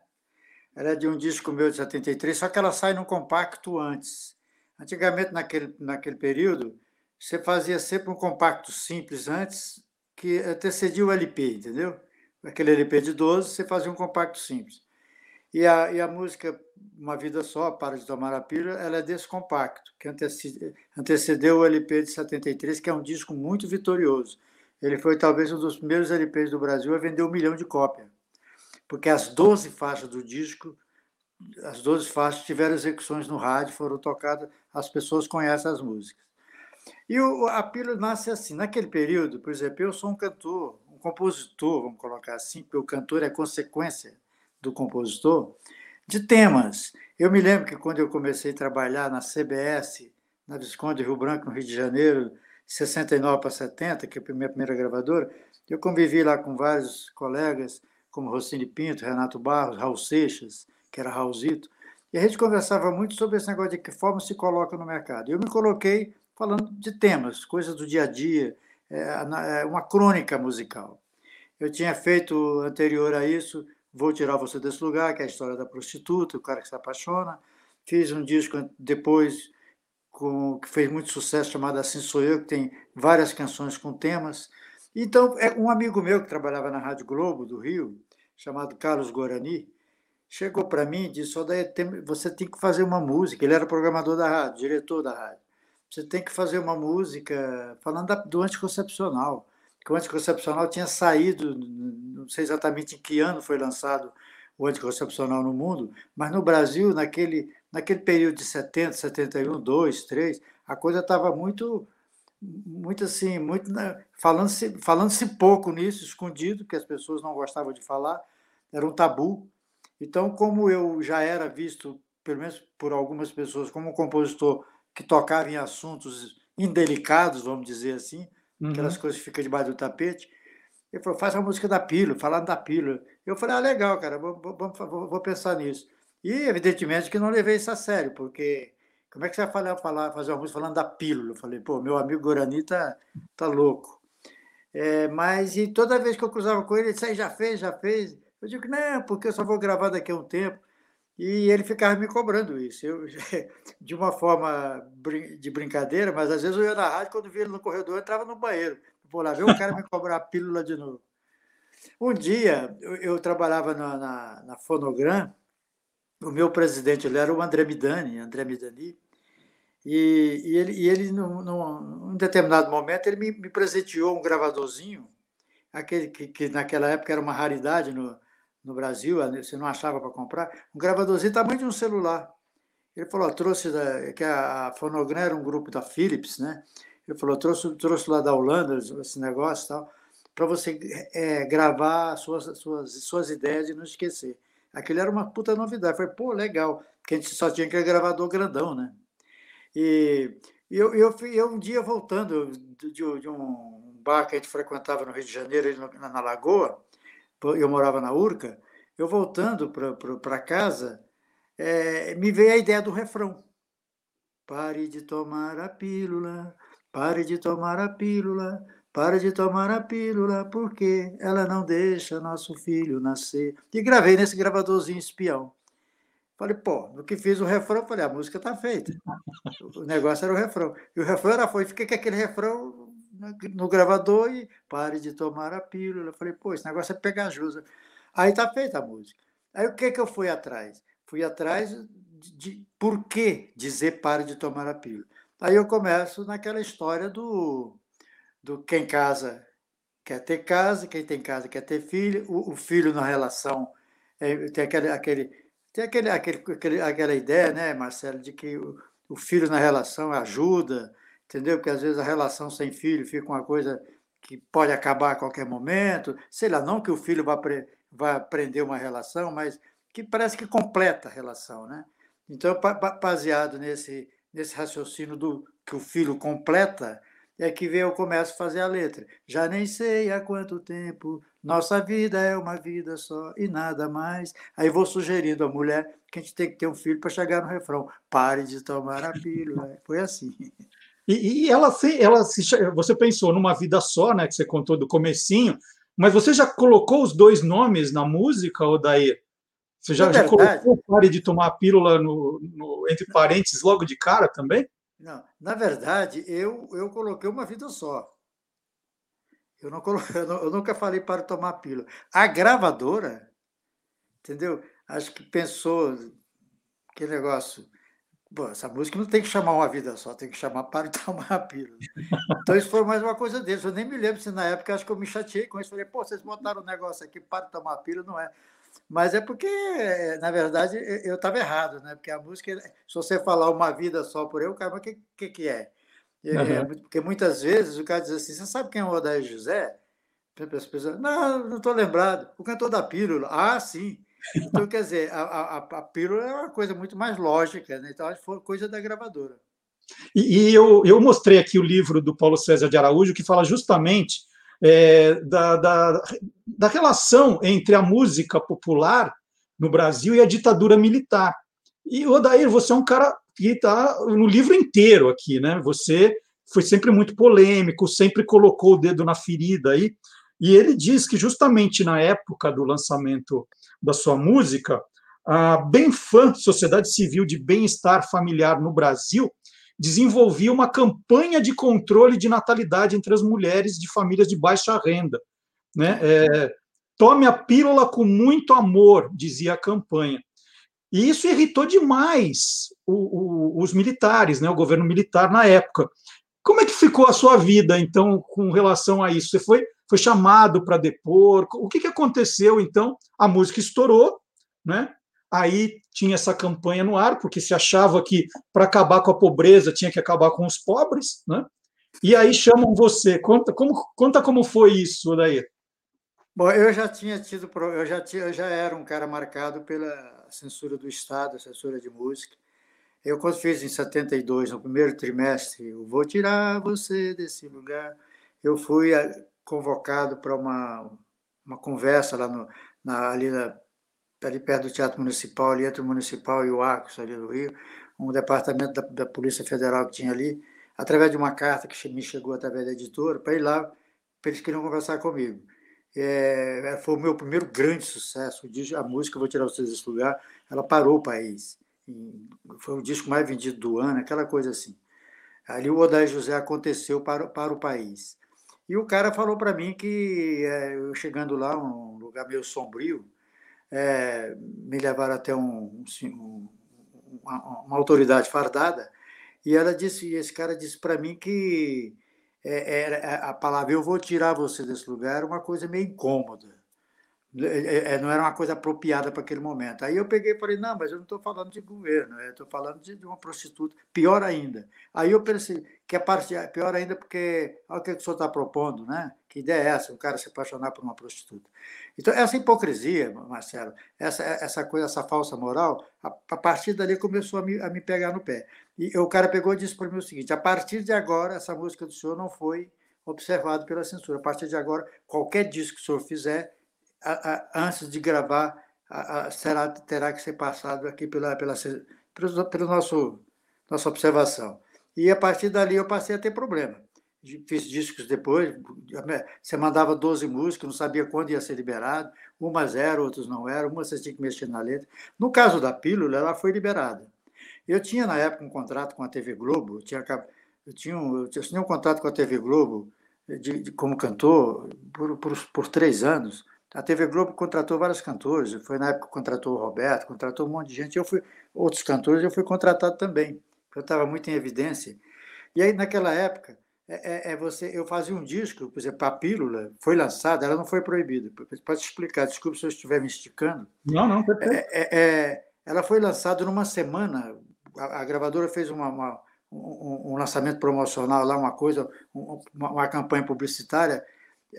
Ela é de um disco meu de 73, só que ela sai no compacto antes. Antigamente, naquele, naquele período, você fazia sempre um compacto simples antes, que antecedia o LP, entendeu? Aquele LP de 12, você fazia um compacto simples. E a, e a música Uma Vida Só, Para de Tomar a Pílula, ela é desse compacto, que antecedeu o LP de 73, que é um disco muito vitorioso. Ele foi talvez um dos primeiros LPs do Brasil a vender um milhão de cópias porque as 12 faixas do disco, as 12 faixas tiveram execuções no rádio, foram tocadas, as pessoas conhecem as músicas. E o, a pílula nasce assim, naquele período, por exemplo, eu sou um cantor, compositor, vamos colocar assim, porque o cantor é consequência do compositor. de temas. Eu me lembro que quando eu comecei a trabalhar na CBS, na Visconde Rio Branco, no Rio de Janeiro, 69 para 70, que é a minha primeira gravadora, eu convivi lá com vários colegas, como Rocine Pinto, Renato Barros, Raul Seixas, que era Raulzito, e a gente conversava muito sobre esse negócio de que forma se coloca no mercado. Eu me coloquei falando de temas, coisas do dia a dia, uma crônica musical. Eu tinha feito anterior a isso Vou Tirar Você Desse Lugar, que é a história da prostituta, o cara que se apaixona. Fiz um disco depois com, que fez muito sucesso, chamado Assim Sou Eu, que tem várias canções com temas. Então, é um amigo meu que trabalhava na Rádio Globo do Rio, chamado Carlos Guarani, chegou para mim e disse: você tem que fazer uma música. Ele era programador da rádio, diretor da rádio. Você tem que fazer uma música falando do anticoncepcional que o anticoncepcional tinha saído, não sei exatamente em que ano foi lançado o anticoncepcional no mundo, mas no Brasil, naquele, naquele período de 70, 71, 2, 3, a coisa estava muito, muito assim, muito né, falando-se falando -se pouco nisso, escondido, que as pessoas não gostavam de falar, era um tabu. Então, como eu já era visto, pelo menos por algumas pessoas, como um compositor que tocava em assuntos indelicados, vamos dizer assim, uhum. aquelas coisas que ficam debaixo do tapete. Ele falou, faz a música da pílula, falando da pílula. Eu falei, ah, legal, cara, vou, vou, vou, pensar nisso. E, evidentemente, que não levei isso a sério, porque como é que você vai falar, falar, fazer uma música falando da pílula? Eu falei, pô, meu amigo Guarani tá, tá louco. É, mas, e toda vez que eu cruzava com ele, ele disse, já fez, já fez. Eu digo, não, porque eu só vou gravar daqui a um tempo. E ele ficava me cobrando isso. Eu, (laughs) de uma forma de brincadeira, mas às vezes eu ia na rádio, quando via ele no corredor, eu entrava no banheiro. Vou lá ver o cara me cobrar a pílula de novo. Um dia, eu, eu trabalhava na, na, na, Fonogram, o meu presidente ele era o André Midani, André Midani, e, e ele, e ele num, num, num, determinado momento, ele me, me presenteou um gravadorzinho, aquele que, que naquela época era uma raridade no, no Brasil, você não achava para comprar, um gravadorzinho tamanho de um celular. Ele falou, trouxe da, que a Fonogram era um grupo da Philips, né? Ele falou, trouxe, trouxe lá da Holanda esse negócio e tal, para você é, gravar suas, suas, suas ideias e não esquecer. Aquilo era uma puta novidade. Eu falei, pô, legal, porque a gente só tinha aquele gravador grandão, né? E eu, eu, eu um dia voltando de, de um bar que a gente frequentava no Rio de Janeiro, na, na Lagoa, eu morava na Urca, eu voltando para casa, é, me veio a ideia do refrão. Pare de tomar a pílula, pare de tomar a pílula, pare de tomar a pílula, porque ela não deixa nosso filho nascer. E gravei nesse gravadorzinho espião. Falei, pô, no que fiz o refrão, falei, a música está feita. (laughs) O negócio era o refrão. E o refrão era, foi, fiquei com aquele refrão no gravador e pare de tomar a pílula. Eu falei, pô, esse negócio é pegajoso. Aí tá feita a música. Aí o que que eu fui atrás? Fui atrás de, de por que dizer pare de tomar a pílula. Aí eu começo naquela história do, do quem casa quer ter casa, quem tem casa quer ter filho, o, o filho na relação é, tem aquele, aquele tem aquele, aquele, aquele, aquela ideia, né, Marcelo, de que o, o filho na relação ajuda, entendeu? Porque às vezes a relação sem filho fica uma coisa que pode acabar a qualquer momento, sei lá, não que o filho vá, pre, vá aprender uma relação, mas que parece que completa a relação, né? Então, baseado nesse, nesse raciocínio do que o filho completa, é que eu começo a fazer a letra. Já nem sei há quanto tempo, nossa vida é uma vida só e nada mais. Aí vou sugerindo à mulher que a gente tem que ter um filho para chegar no refrão. Pare de tomar a pílula. Foi assim. (laughs) E, e ela, se, ela se, você pensou numa vida só, né? Que você contou do comecinho, mas você já colocou os dois nomes na música, Odair? Você já, já colocou o pare de tomar a pílula no, no, entre parênteses logo de cara também? Não, na verdade, eu, eu coloquei uma vida só. Eu, não coloquei, (laughs) eu nunca falei para tomar pílula. A gravadora, entendeu? Acho que pensou que negócio Pô, essa música não tem que chamar uma vida só, tem que chamar para (laughs) tomar a pílula. Então, isso foi mais uma coisa deles. Eu nem me lembro se na época acho que eu me chateei com isso. Falei, pô, vocês botaram um negócio aqui para tomar a pílula, não é. Mas é porque, na verdade, eu estava errado, né? Porque a música, se você falar uma vida só por eu, cara, mas o que, que, que é? é? Porque muitas vezes o cara diz assim: você sabe quem é o Odair José? As pessoas, não, não estou lembrado. O cantor da pílula. Ah, sim. Então, quer dizer, a, a, a pílula é uma coisa muito mais lógica, né? então foi coisa da gravadora. E, e eu, eu mostrei aqui o livro do Paulo César de Araújo, que fala justamente é, da, da, da relação entre a música popular no Brasil e a ditadura militar. E, Odair, você é um cara que está no livro inteiro aqui, né? Você foi sempre muito polêmico, sempre colocou o dedo na ferida aí. E ele diz que justamente na época do lançamento da sua música, a Benfam, Sociedade Civil de Bem-Estar Familiar no Brasil, desenvolvia uma campanha de controle de natalidade entre as mulheres de famílias de baixa renda. Né? É, Tome a pílula com muito amor, dizia a campanha. E isso irritou demais o, o, os militares, né, o governo militar na época. Como é que ficou a sua vida, então, com relação a isso? Você foi, foi chamado para depor? O que, que aconteceu, então? A música estourou, né? Aí tinha essa campanha no ar, porque se achava que para acabar com a pobreza tinha que acabar com os pobres, né? E aí chamam você. Conta como, conta como foi isso, daí. Bom, eu já tinha tido, eu já, tinha, eu já era um cara marcado pela censura do Estado, a censura de música. Eu, quando fiz em 72, no primeiro trimestre, eu vou tirar você desse lugar, eu fui convocado para uma, uma conversa lá no, na, ali, na, ali perto do Teatro Municipal, ali entre o Municipal e o Arcos, ali do Rio, um departamento da, da Polícia Federal que tinha ali, através de uma carta que me chegou através da editora, para ir lá, eles queriam conversar comigo. É, foi o meu primeiro grande sucesso. A música Vou Tirar Vocês desse Lugar, ela parou o país. Foi o disco mais vendido do ano, aquela coisa assim. Ali o Odair José aconteceu para, para o país. E o cara falou para mim que, é, eu chegando lá, um lugar meio sombrio, é, me levaram até um, um, uma, uma autoridade fardada, e ela disse, e esse cara disse para mim que é, a palavra eu vou tirar você desse lugar era uma coisa meio incômoda. É, é, não era uma coisa apropriada para aquele momento. Aí eu peguei e falei, não, mas eu não estou falando de governo, estou falando de, uma prostituta, pior ainda. Aí eu pensei que a parte pior ainda porque olha o que o senhor está propondo, né? Que ideia é essa, o cara se apaixonar por uma prostituta? Então, essa hipocrisia, Marcelo, essa, essa coisa, essa falsa moral, a, a partir dali começou a me, a me pegar no pé. E o cara pegou e disse para mim o seguinte: a partir de agora, essa música do senhor não foi observada pela censura. A partir de agora, qualquer disco que o senhor fizer, a, a, antes de gravar, a, será, terá que ser passado aqui pela, pela, pela, pela nosso, nossa observação. E a partir dali eu passei a ter problema. Fiz discos depois, você mandava 12 músicas, não sabia quando ia ser liberado, umas eram, outras não eram, umas você tinha que mexer na letra. No caso da pílula, ela foi liberada. Eu tinha, na época, um contrato com a TV Globo, eu tinha, eu tinha, um, eu tinha um contrato com a TV Globo de, de, como cantor por, por, por, três anos. A TV Globo contratou vários cantores, foi na época que contratou o Roberto, contratou um monte de gente, eu fui, outros cantores, eu fui contratado também, eu estava muito em evidência. E aí, naquela época, é, é, é você, eu fazia um disco, por exemplo, a Pílula foi lançada, ela não foi proibida. Para te explicar, desculpe se eu estiver me esticando. Não, não. É, é, é, ela foi lançada numa semana, a, a gravadora fez uma, uma um, um, lançamento promocional lá, uma coisa, uma, uma, campanha publicitária,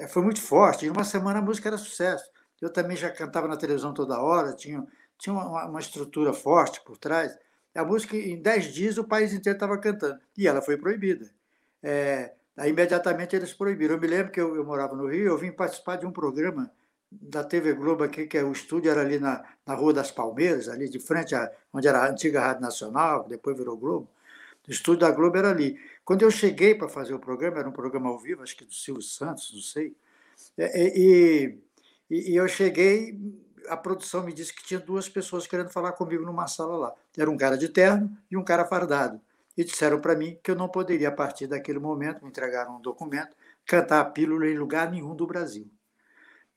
foi muito forte. Em uma semana a música era sucesso. Eu também já cantava na televisão toda hora, tinha, tinha uma, uma estrutura forte por trás. A música, em dez dias, o país inteiro estava cantando. E ela foi proibida. É, aí, imediatamente, eles proibiram. Eu me lembro que eu, eu morava no Rio, eu vim participar de um programa da TV Globo aqui, que é, o estúdio era ali na, na Rua das Palmeiras, ali de frente a onde era a antiga Rádio Nacional, depois virou Globo. O estúdio da Globo era ali. Quando eu cheguei para fazer o programa, era um programa ao vivo, acho que do Silvio Santos, não sei. É, é, e, e, e eu cheguei, a produção me disse que tinha duas pessoas querendo falar comigo numa sala lá. Era um cara de terno e um cara fardado. E disseram para mim que eu não poderia, a partir daquele momento, me entregaram um documento, cantar a pílula em lugar nenhum do Brasil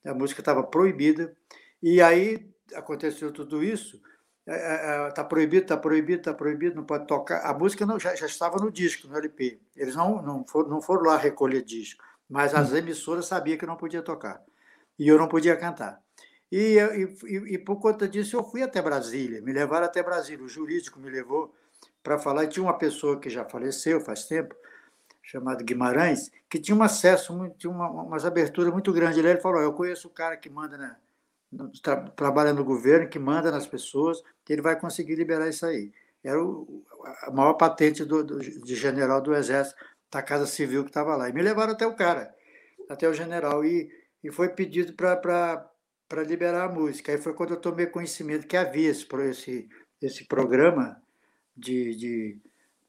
a música estava proibida. E aí aconteceu tudo isso. Está é, é, é proibido, está proibido, está proibido, não pode tocar. A música não, já, já, estava no disco, no LP. Eles não, não, foram, não foram lá recolher disco, mas as hum. emissoras sabiam que não podia tocar. E eu não podia cantar. E, e, e, por conta disso eu fui até Brasília, me levaram até Brasília. O jurídico me levou para falar. E tinha uma pessoa que já faleceu faz tempo, chamado Guimarães, que tinha um acesso, tinha uma, umas aberturas muito grandes. Ele falou: Eu conheço o cara que manda na, tra trabalha no governo, que manda nas pessoas, que ele vai conseguir liberar isso aí. Era o, a maior patente do, do, de general do Exército, da Casa Civil que estava lá. E me levaram até o cara, até o general, e, e foi pedido para liberar a música. Aí foi quando eu tomei conhecimento que havia esse, esse, esse programa de, de,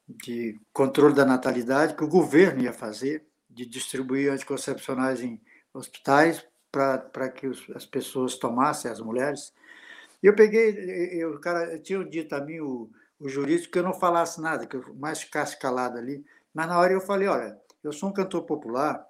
de controle da natalidade que o governo ia fazer, de distribuir anticoncepcionais em hospitais para que as pessoas tomassem, as mulheres. E eu peguei, eu, o cara tinha dito a mim, o, o jurídico, que eu não falasse nada, que eu mais ficasse calado ali. Mas na hora eu falei: olha, eu sou um cantor popular,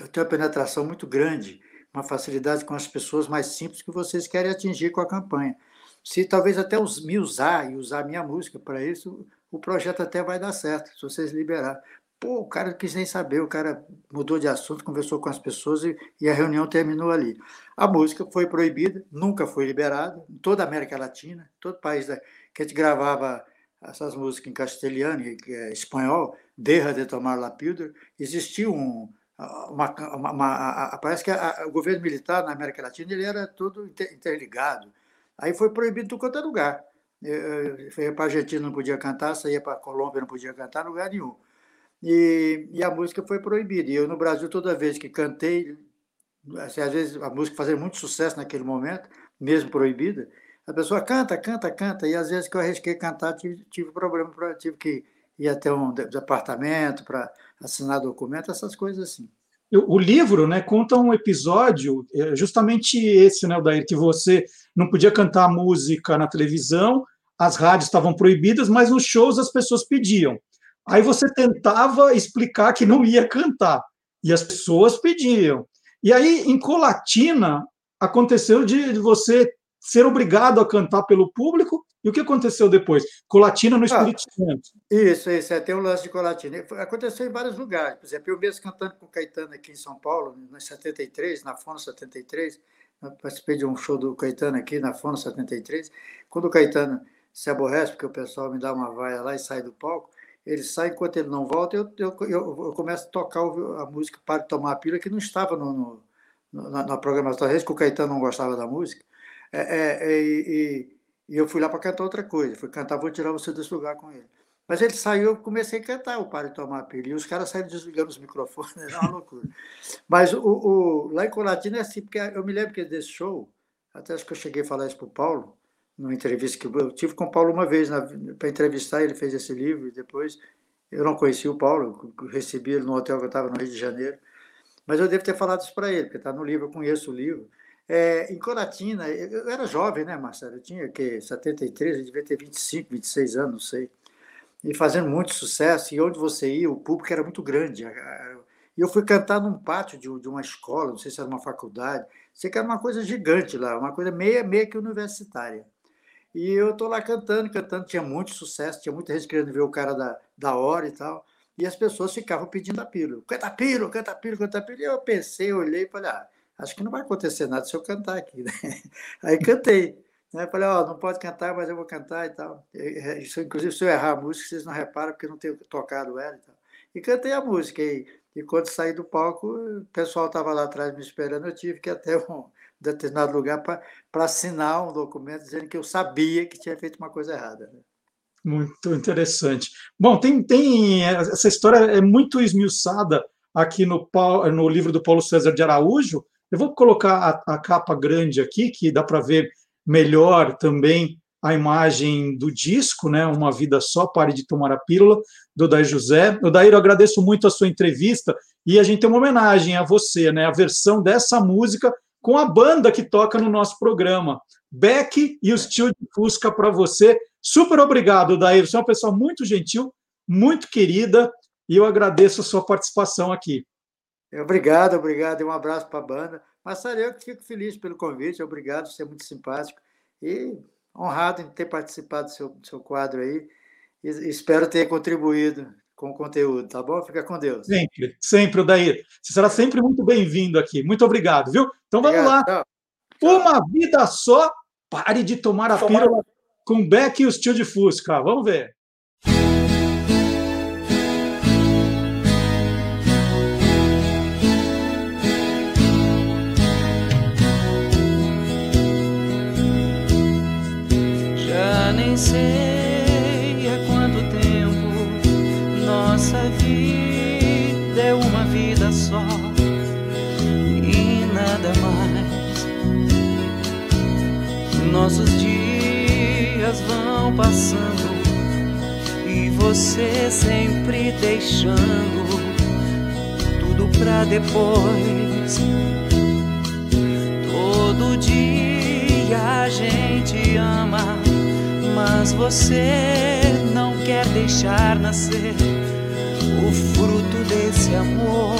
eu tenho uma penetração muito grande, uma facilidade com as pessoas mais simples que vocês querem atingir com a campanha. Se talvez até os, me usar e usar minha música para isso, o projeto até vai dar certo, se vocês liberar. Pô, o cara quis nem saber, o cara mudou de assunto, conversou com as pessoas e, e, a reunião terminou ali. A música foi proibida, nunca foi liberada, em toda a América Latina, todo país da, que a gente gravava essas músicas em castelhano e é, espanhol, Derra de Tomar la Píldora, existia um, uma, uma, uma, parece que a, o governo militar na América Latina ele era todo interligado. Aí foi proibido em qualquer lugar. Eu, eu, para a Argentina não podia cantar, saía para a Colômbia não podia cantar, lugar nenhum. E, e a música foi proibida. E eu, no Brasil, toda vez que cantei, assim, às vezes a música fazia muito sucesso naquele momento, mesmo proibida, a pessoa canta, canta, canta, e às vezes que eu arrisquei cantar, tive, tive problema, tive que ir até um departamento para assinar documento, essas coisas assim. O livro né, conta um episódio, é, justamente esse, né, Dair, que você não podia cantar música na televisão, as rádios estavam proibidas, mas nos shows as pessoas pediam. Aí você tentava explicar que não ia cantar, e as pessoas pediam. E aí, em Colatina, aconteceu de você ser obrigado a cantar pelo público. E o que aconteceu depois? Colatina no ah, Espírito ah, Santo. Isso, isso. É, tem um lance de Colatina. Aconteceu em vários lugares. Por exemplo, eu mesmo cantando com o Caetano aqui em São Paulo, em 73, na Fono 73, eu participei de um show do Caetano aqui na Fono 73. Quando o Caetano se aborrece, porque o pessoal me dá uma vaia lá e sai do palco, ele sai, enquanto ele não volta, eu, eu, eu, começo a tocar a música Para Tomar a Pílula, que não estava no, no, na, na programação, talvez que o Caetano não gostava da música. É, é, é, e, e, eu fui lá para cantar outra coisa, fui cantar Vou Tirar Você desse Lugar com ele. Mas ele saiu, eu comecei a cantar o Para Tomar a Pílula, e os caras saíram desligando os microfones, era (laughs) uma loucura. Mas o, o, lá em Colatina é assim, porque eu me lembro que desse show, até acho que eu cheguei a falar isso para o Paulo, numa entrevista que eu tive com o Paulo uma vez para entrevistar, ele fez esse livro e depois eu não conheci o Paulo, recebi ele no hotel que eu estava no Rio de Janeiro, mas eu devo ter falado isso para ele, porque está no livro, eu conheço o livro. É, em Coratina, eu era jovem, né, Marcelo? Eu tinha que 73, eu devia ter 25, 26 anos, não sei. E fazendo muito sucesso, e onde você ia, o público era muito grande. E eu fui cantar num pátio de, uma escola, não sei se era uma faculdade, sei que era uma coisa gigante lá, uma coisa meia, meia que universitária. E eu estou lá cantando, cantando, tinha muito sucesso, tinha muita gente querendo ver o cara da, da hora e tal. E as pessoas ficavam pedindo a pílula. Canta pílula, canta pílula, canta pílula. E eu pensei, olhei e falei, ah, acho que não vai acontecer nada se eu cantar aqui. Né? (laughs) Aí cantei. Né? Falei, ó, oh, não pode cantar, mas eu vou cantar e tal. Isso, inclusive, se eu errar a música, vocês não reparam, porque eu não tenho tocado ela e tal. E cantei a música. E, e quando saí do palco, o pessoal estava lá atrás me esperando, eu tive que até um, determinado lugar para assinar um documento dizendo que eu sabia que tinha feito uma coisa errada. Né? Muito interessante. Bom, tem, tem essa história é muito esmiuçada aqui no, no livro do Paulo César de Araújo. Eu vou colocar a, a capa grande aqui, que dá para ver melhor também a imagem do disco, né? Uma Vida Só, Pare de Tomar a Pílula, do Dair José. O Dair, eu agradeço muito a sua entrevista e a gente tem uma homenagem a você, né? A versão dessa música com a banda que toca no nosso programa. Beck e o Tio de Fusca para você. Super obrigado, Dair. Você é uma pessoa muito gentil, muito querida, e eu agradeço a sua participação aqui. Obrigado, obrigado. E um abraço para a banda. Marcelo, eu que fico feliz pelo convite. Obrigado, você é muito simpático. E honrado em ter participado do seu, do seu quadro aí. E espero ter contribuído com o conteúdo, tá bom? Fica com Deus. Sempre, sempre, Daí. Você será sempre muito bem-vindo aqui. Muito obrigado, viu? Então vamos obrigado, lá. Tchau. Uma vida só, pare de tomar a pílula com Beck e o tio de Fusca. Vamos ver. Nossos dias vão passando e você sempre deixando tudo pra depois. Todo dia a gente ama, mas você não quer deixar nascer o fruto desse amor.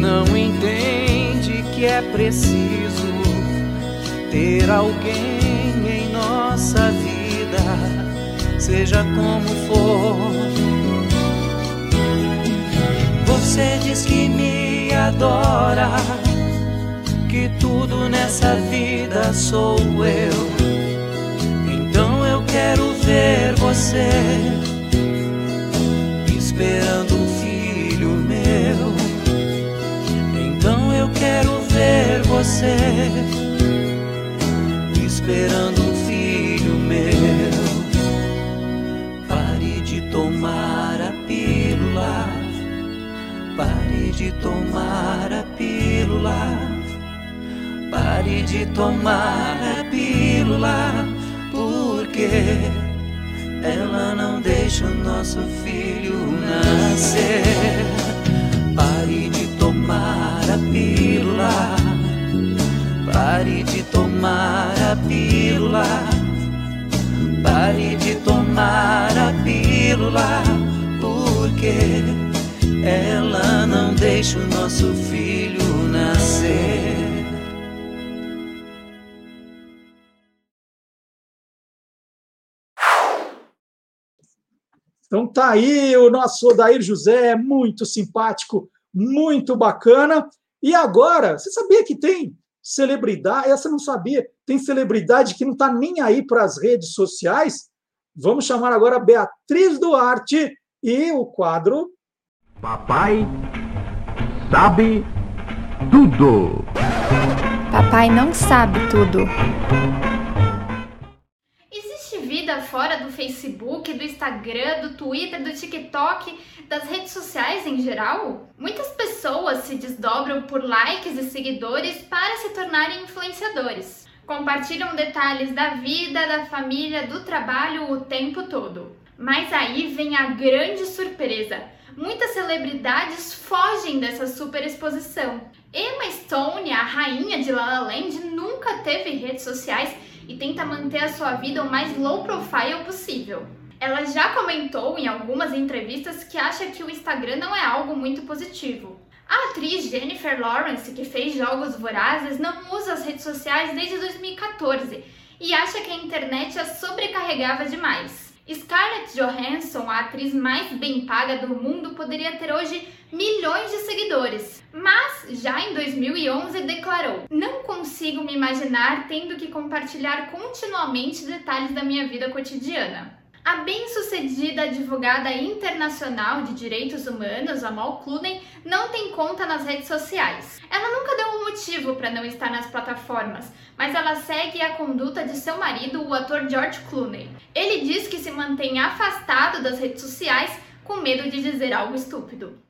Não entende que é preciso ter alguém em nossa vida, seja como for. Você diz que me adora, que tudo nessa vida sou eu. Então eu quero ver você esperando um filho meu. Então eu quero ver você esperando um filho meu. Pare de tomar a pílula. Pare de tomar a pílula. Pare de tomar a pílula. Porque ela não deixa o nosso filho nascer. Pare de tomar a pílula. Pare de tomar a pílula. Pare de tomar a pílula. Porque ela não deixa o nosso filho nascer. Então tá aí o nosso Odair José, muito simpático, muito bacana. E agora, você sabia que tem celebridade? Essa eu não sabia. Tem celebridade que não está nem aí para as redes sociais. Vamos chamar agora a Beatriz Duarte e o quadro. Papai sabe tudo. Papai não sabe tudo. Fora do Facebook, do Instagram, do Twitter, do TikTok, das redes sociais em geral? Muitas pessoas se desdobram por likes e seguidores para se tornarem influenciadores. Compartilham detalhes da vida, da família, do trabalho o tempo todo. Mas aí vem a grande surpresa. Muitas celebridades fogem dessa super exposição. Emma Stone, a rainha de La La Land, nunca teve redes sociais e tenta manter a sua vida o mais low profile possível. Ela já comentou em algumas entrevistas que acha que o Instagram não é algo muito positivo. A atriz Jennifer Lawrence, que fez Jogos Vorazes, não usa as redes sociais desde 2014 e acha que a internet a sobrecarregava demais. Scarlett Johansson, a atriz mais bem paga do mundo, poderia ter hoje milhões de seguidores, mas já em 2011 declarou: Não consigo me imaginar tendo que compartilhar continuamente detalhes da minha vida cotidiana. A bem-sucedida advogada internacional de direitos humanos, Amal Clooney, não tem conta nas redes sociais. Ela nunca deu um motivo para não estar nas plataformas, mas ela segue a conduta de seu marido, o ator George Clooney. Ele diz que se mantém afastado das redes sociais com medo de dizer algo estúpido.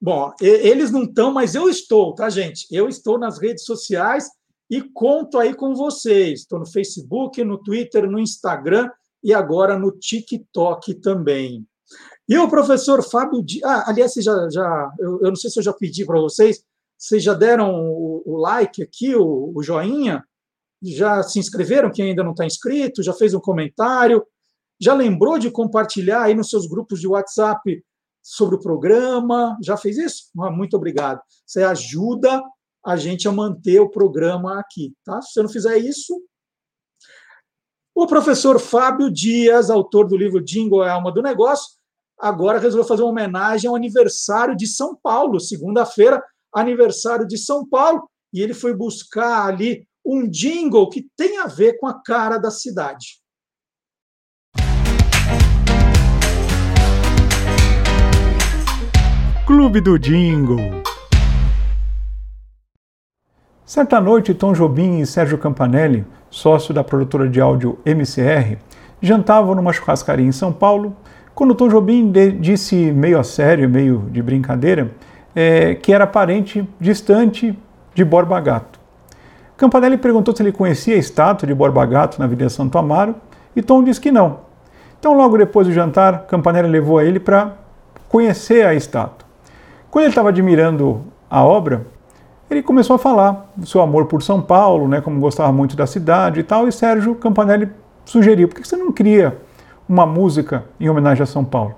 Bom, eles não estão, mas eu estou, tá, gente? Eu estou nas redes sociais e conto aí com vocês. Estou no Facebook, no Twitter, no Instagram e agora no TikTok também. E o professor Fábio Dias. Ah, aliás, já, já, eu, eu, não sei se eu já pedi para vocês, vocês já deram o, o like aqui, o, o, joinha? Já se inscreveram? Quem ainda não está inscrito? Já fez um comentário? Já lembrou de compartilhar aí nos seus grupos de WhatsApp sobre o programa? Já fez isso? Ah, muito obrigado. Você ajuda a gente a manter o programa aqui. Tá? Se você não fizer isso. O professor Fábio Dias, autor do livro Jingle é Alma do Negócio, agora resolveu fazer uma homenagem ao aniversário de São Paulo, segunda-feira, aniversário de São Paulo, e ele foi buscar ali um jingle que tem a ver com a cara da cidade. Clube do Jingle. Certa noite, Tom Jobim e Sérgio Campanelli, sócio da produtora de áudio MCR, jantavam numa churrascaria em São Paulo, quando Tom Jobim disse, meio a sério, meio de brincadeira, é, que era parente distante de Borba Gato. Campanelli perguntou se ele conhecia a estátua de Borba Gato na Avenida Santo Amaro e Tom disse que não. Então, logo depois do jantar, Campanelli levou a ele para conhecer a estátua. Quando ele estava admirando a obra, ele começou a falar do seu amor por São Paulo, né, como gostava muito da cidade e tal, e Sérgio Campanelli sugeriu, por que você não cria uma música em homenagem a São Paulo?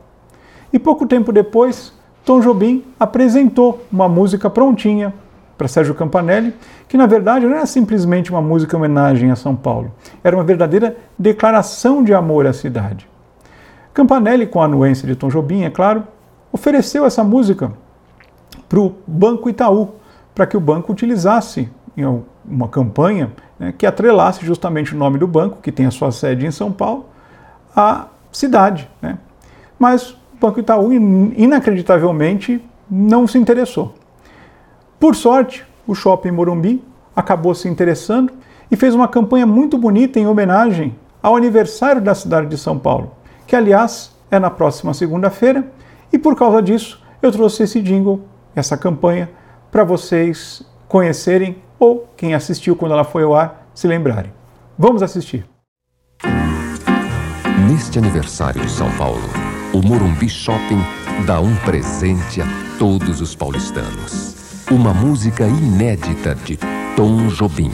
E pouco tempo depois, Tom Jobim apresentou uma música prontinha para Sérgio Campanelli, que na verdade não era simplesmente uma música em homenagem a São Paulo, era uma verdadeira declaração de amor à cidade. Campanelli, com a anuência de Tom Jobim, é claro, ofereceu essa música para o Banco Itaú, para que o banco utilizasse em uma campanha né, que atrelasse justamente o nome do banco, que tem a sua sede em São Paulo, à cidade. Né? Mas o Banco Itaú, inacreditavelmente, não se interessou. Por sorte, o Shopping Morumbi acabou se interessando e fez uma campanha muito bonita em homenagem ao aniversário da cidade de São Paulo, que aliás é na próxima segunda-feira, e por causa disso eu trouxe esse jingle, essa campanha, para vocês conhecerem ou quem assistiu quando ela foi ao ar se lembrarem. Vamos assistir. Neste aniversário de São Paulo, o Morumbi Shopping dá um presente a todos os paulistanos. Uma música inédita de Tom Jobim.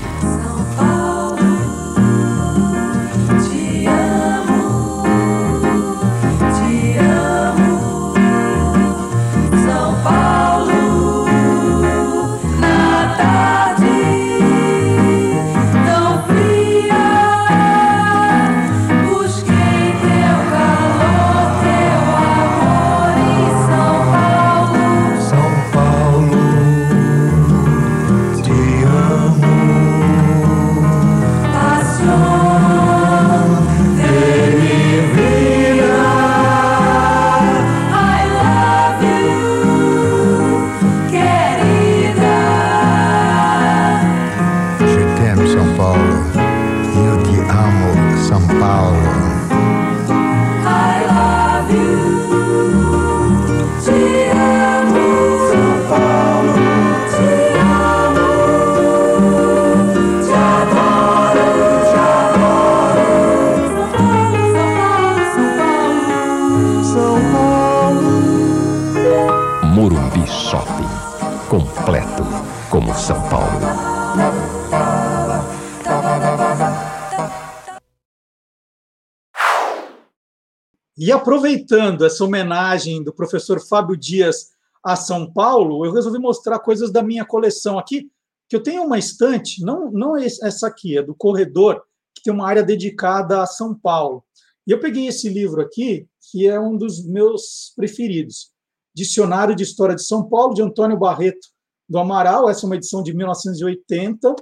E aproveitando essa homenagem do professor Fábio Dias a São Paulo, eu resolvi mostrar coisas da minha coleção aqui, que eu tenho uma estante, não, não essa aqui, é do corredor, que tem uma área dedicada a São Paulo. E eu peguei esse livro aqui, que é um dos meus preferidos, Dicionário de História de São Paulo, de Antônio Barreto do Amaral. Essa é uma edição de 1980,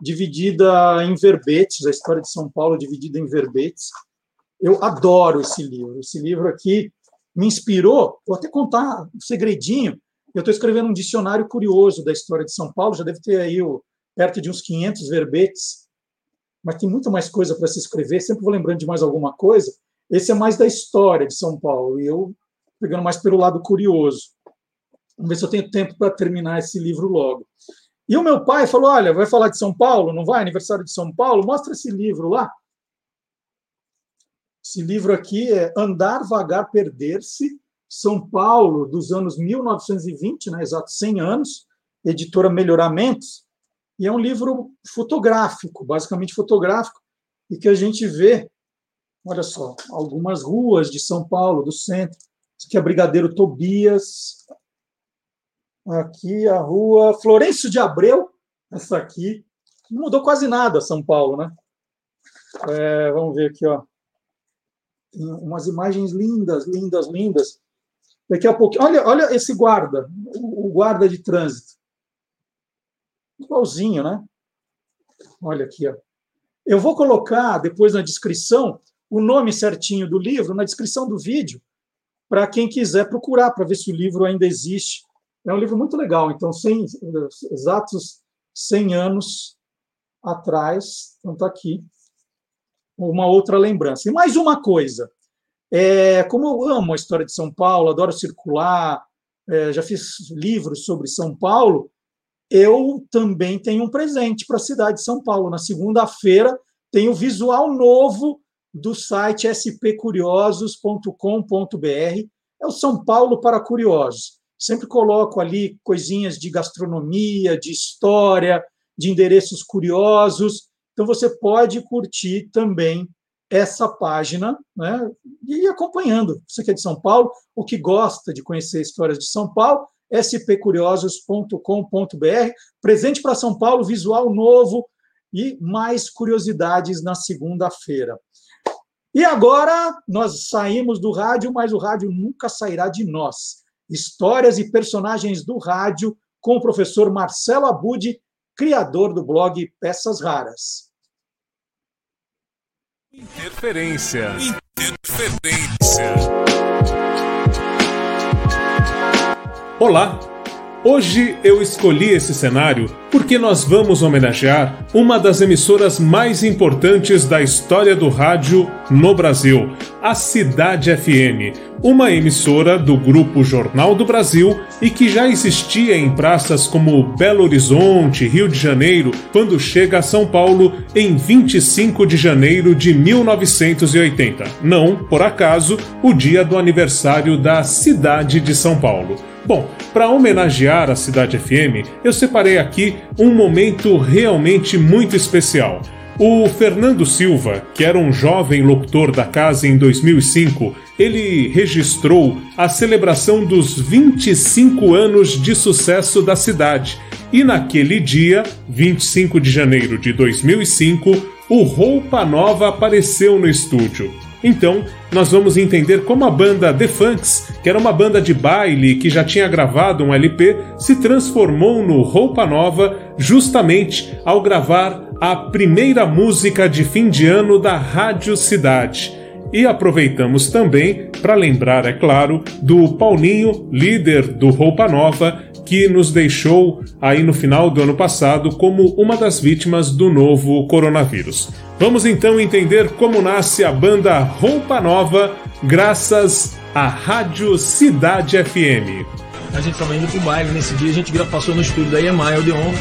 dividida em verbetes, a história de São Paulo dividida em verbetes. Eu adoro esse livro. Esse livro aqui me inspirou. Vou até contar um segredinho. Eu estou escrevendo um dicionário curioso da história de São Paulo. Já deve ter aí o, perto de uns 500 verbetes. Mas tem muito mais coisa para se escrever. Sempre vou lembrando de mais alguma coisa. Esse é mais da história de São Paulo. E eu pegando mais pelo lado curioso. Vamos ver se eu tenho tempo para terminar esse livro logo. E o meu pai falou: Olha, vai falar de São Paulo? Não vai? Aniversário de São Paulo? Mostra esse livro lá. Esse livro aqui é Andar, Vagar, Perder-se, São Paulo, dos anos 1920, né, exato 100 anos, editora Melhoramentos, e é um livro fotográfico, basicamente fotográfico, e que a gente vê, olha só, algumas ruas de São Paulo, do centro. Isso aqui é Brigadeiro Tobias, aqui a rua Florencio de Abreu, essa aqui. Não mudou quase nada São Paulo, né? É, vamos ver aqui, ó umas imagens lindas, lindas, lindas. Daqui a pouco, olha, olha esse guarda, o guarda de trânsito. Igualzinho, né? Olha aqui, ó. Eu vou colocar depois na descrição o nome certinho do livro, na descrição do vídeo, para quem quiser procurar, para ver se o livro ainda existe. É um livro muito legal, então, 100, exatos 100 anos atrás, então está aqui. uma outra lembrança. E mais uma coisa, é, como eu amo a história de São Paulo, adoro circular, é, já fiz livros sobre São Paulo, eu também tenho um presente para a cidade de São Paulo. Na segunda-feira tem o visual novo do site spcuriosos.com.br. É o São Paulo para Curiosos. Sempre coloco ali coisinhas de gastronomia, de história, de endereços curiosos. Então você pode curtir também essa página né, e ir acompanhando. Você que é de São Paulo, o que gosta de conhecer histórias de São Paulo, spcuriosos.com.br. Presente para São Paulo, visual novo e mais curiosidades na segunda-feira. E agora nós saímos do rádio, mas o rádio nunca sairá de nós. Histórias e personagens do rádio com o professor Marcelo Abud, criador do blog Peças Raras. Interferência. Interferência. Olá! Hoje eu escolhi esse cenário porque nós vamos homenagear uma das emissoras mais importantes da história do rádio no Brasil, a Cidade FM, uma emissora do grupo Jornal do Brasil e que já existia em praças como Belo Horizonte, Rio de Janeiro, quando chega a São Paulo em 25 de janeiro de 1980. Não, por acaso, o dia do aniversário da cidade de São Paulo. Bom, para homenagear a Cidade FM, eu separei aqui um momento realmente muito especial. O Fernando Silva, que era um jovem locutor da casa em 2005, ele registrou a celebração dos 25 anos de sucesso da cidade. E naquele dia, 25 de janeiro de 2005, o Roupa Nova apareceu no estúdio. Então, nós vamos entender como a banda The Funks, que era uma banda de baile que já tinha gravado um LP, se transformou no Roupa Nova justamente ao gravar a primeira música de fim de ano da Rádio Cidade. E aproveitamos também para lembrar, é claro, do Paulinho, líder do Roupa Nova, que nos deixou aí no final do ano passado como uma das vítimas do novo coronavírus. Vamos então entender como nasce a banda Roupa Nova, graças à Rádio Cidade FM. A gente estava indo pro baile nesse dia, a gente passou no estúdio da EMAI Odeon,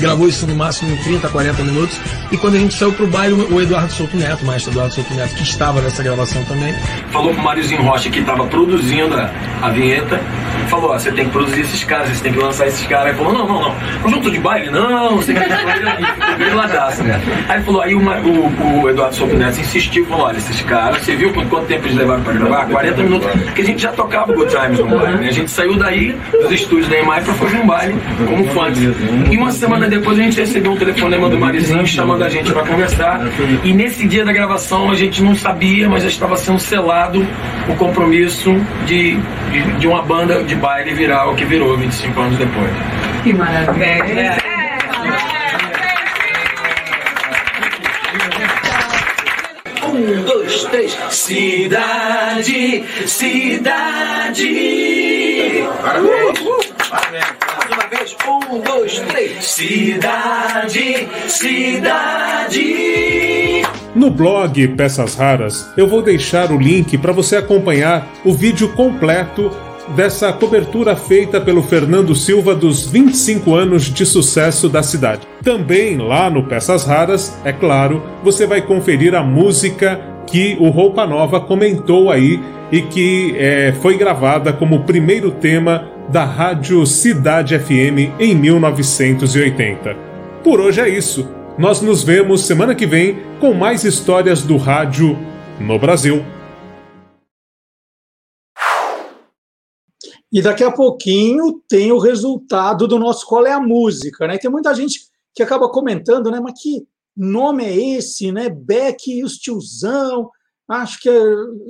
gravou isso no máximo em 30, 40 minutos. E quando a gente saiu pro baile, o Eduardo Souto Neto, o maestro Eduardo Souto Neto, que estava nessa gravação também. Falou pro Máriozinho Rocha que estava produzindo a, a vinheta. Falou, ó, você tem que produzir esses caras, você tem que lançar esses caras. Aí falou, não, não, não. Conjunto de baile? Não, você tem que fazer né? Aí falou, aí o, o, o Eduardo Souto Neto insistiu, falou, olha, esses caras, você viu quanto, quanto tempo eles levaram para gravar? 40 minutos. Porque a gente já tocava Good Times no baile, né? A gente saiu daí, dos estúdios da EMAI, para fazer um baile como funk. E uma semana depois a gente recebeu um telefonema do Marizinho chamando a gente para conversar. E nesse dia da gravação a gente não sabia, mas já estava sendo selado o compromisso de, de, de uma banda de baile virar o que virou 25 anos depois. Que maravilha! Um, dois, três. Cidade, cidade. Parabéns. Parabéns. Mais uma vez. Um, dois, três. Cidade, cidade. No blog Peças Raras, eu vou deixar o link para você acompanhar o vídeo completo dessa cobertura feita pelo Fernando Silva dos 25 anos de sucesso da cidade. Também lá no Peças Raras, é claro, você vai conferir a música que o Roupa Nova comentou aí e que é, foi gravada como primeiro tema da Rádio Cidade FM em 1980. Por hoje é isso. Nós nos vemos semana que vem com mais histórias do rádio no Brasil. E daqui a pouquinho tem o resultado do nosso Qual é a Música, né? Tem muita gente que acaba comentando, né? Mas que nome é esse, né? Beck e os tiozão, acho que é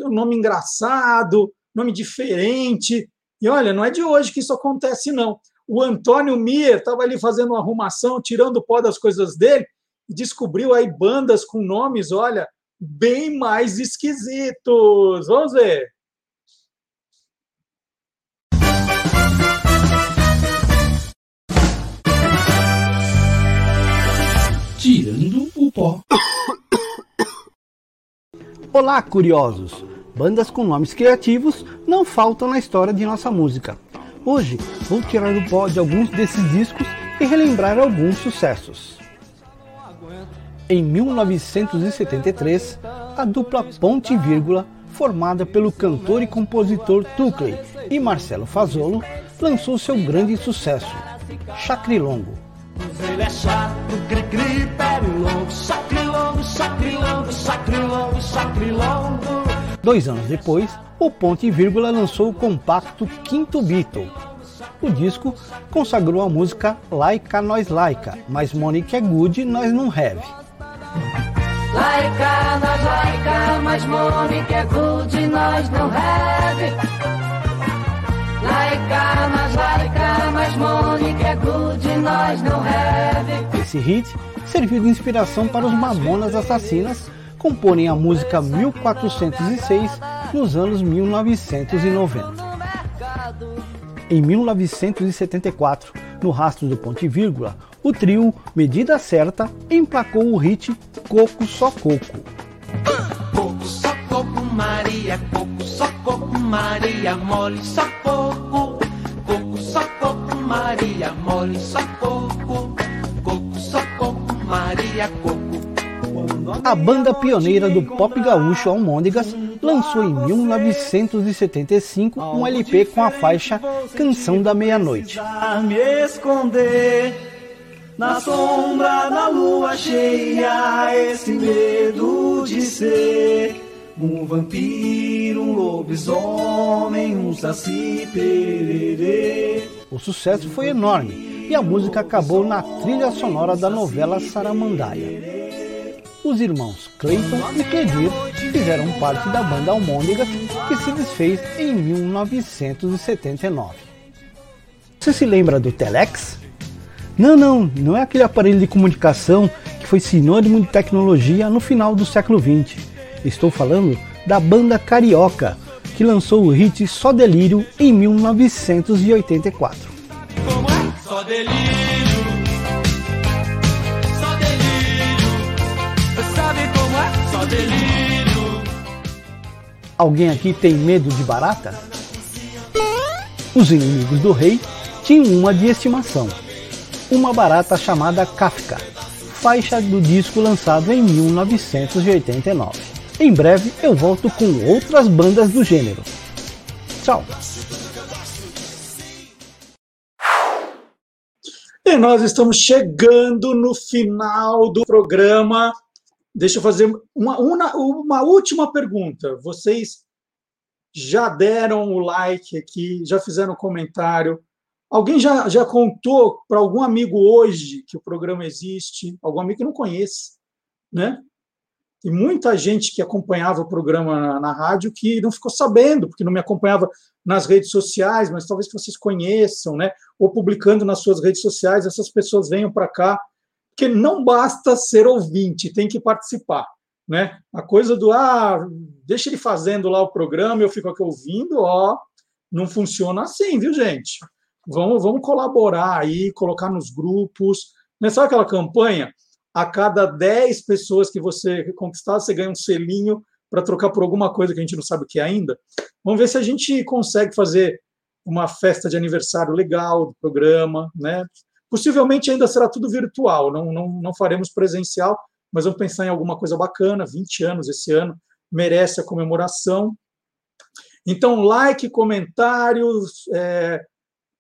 um nome engraçado, nome diferente. E olha, não é de hoje que isso acontece, não. O Antônio Mier estava ali fazendo uma arrumação, tirando o pó das coisas dele, e descobriu aí bandas com nomes, olha, bem mais esquisitos. Vamos ver. Pó. Olá, curiosos! Bandas com nomes criativos não faltam na história de nossa música. Hoje vou tirar o pó de alguns desses discos e relembrar alguns sucessos. Em 1973, a dupla Ponte Vírgula, formada pelo cantor e compositor Tucley e Marcelo Fazolo, lançou seu grande sucesso, Chacrilongo. Ele é chato, cri-cri, perilongo, sacrilongo, sacrilongo, sacrilongo, sacrilongo. Dois anos depois, o Ponte e Vírgula lançou o compacto Quinto Beatle. O disco consagrou a música Laica Nós Laica, mas Monique é good, nós não have. Laica, nós laica, mas Mônica é good, nós não have. Laica, nós laica, mas Mônica Esse hit serviu de inspiração para os Mamonas Assassinas comporem a música 1406 nos anos 1990. Em 1974, no rastro do ponto e vírgula, o trio Medida Certa emplacou o hit Coco Só Coco. Coco, só coco, Maria, coco, só coco, Maria, mole, só coco. Coco, só coco, Maria, mole, só coco. Coco, só coco, Maria, coco. A banda pioneira do pop gaúcho Almôndegas lançou em 1975 um LP com a faixa Canção da Meia-Noite. Me esconder na sombra da lua cheia, esse medo de ser um vampiro, um lobisomem, um saci pererê. O sucesso foi enorme e a música acabou na trilha sonora da novela Saramandaia. Os irmãos Clayton e Cledir fizeram parte da banda Almôndegas que se desfez em 1979. Você se lembra do Telex? Não, não, não é aquele aparelho de comunicação que foi sinônimo de tecnologia no final do século XX. Estou falando da banda Carioca, que lançou o hit Só Delírio em 1984. Só delírio, só delírio. Sabe como é? Só delírio. Alguém aqui tem medo de barata? Os inimigos do rei tinham uma de estimação, uma barata chamada Kafka, faixa do disco lançado em 1989. Em breve eu volto com outras bandas do gênero. Tchau! E nós estamos chegando no final do programa. Deixa eu fazer uma, uma, uma última pergunta. Vocês já deram o like aqui, já fizeram comentário. Alguém já, já contou para algum amigo hoje que o programa existe? Algum amigo que não conhece, né? Tem muita gente que acompanhava o programa na, na rádio que não ficou sabendo, porque não me acompanhava nas redes sociais, mas talvez vocês conheçam, né? Ou publicando nas suas redes sociais, essas pessoas venham para cá, porque não basta ser ouvinte, tem que participar, né? A coisa do ah, deixa ele fazendo lá o programa, eu fico aqui ouvindo, ó, não funciona assim, viu, gente? Vamos, vamos colaborar aí, colocar nos grupos. Não é só aquela campanha? A cada 10 pessoas que você conquistar, você ganha um selinho para trocar por alguma coisa que a gente não sabe o que é ainda. Vamos ver se a gente consegue fazer uma festa de aniversário legal do programa, né? Possivelmente ainda será tudo virtual, não, não, não faremos presencial, mas vamos pensar em alguma coisa bacana. 20 anos esse ano merece a comemoração. Então, like, comentários, é,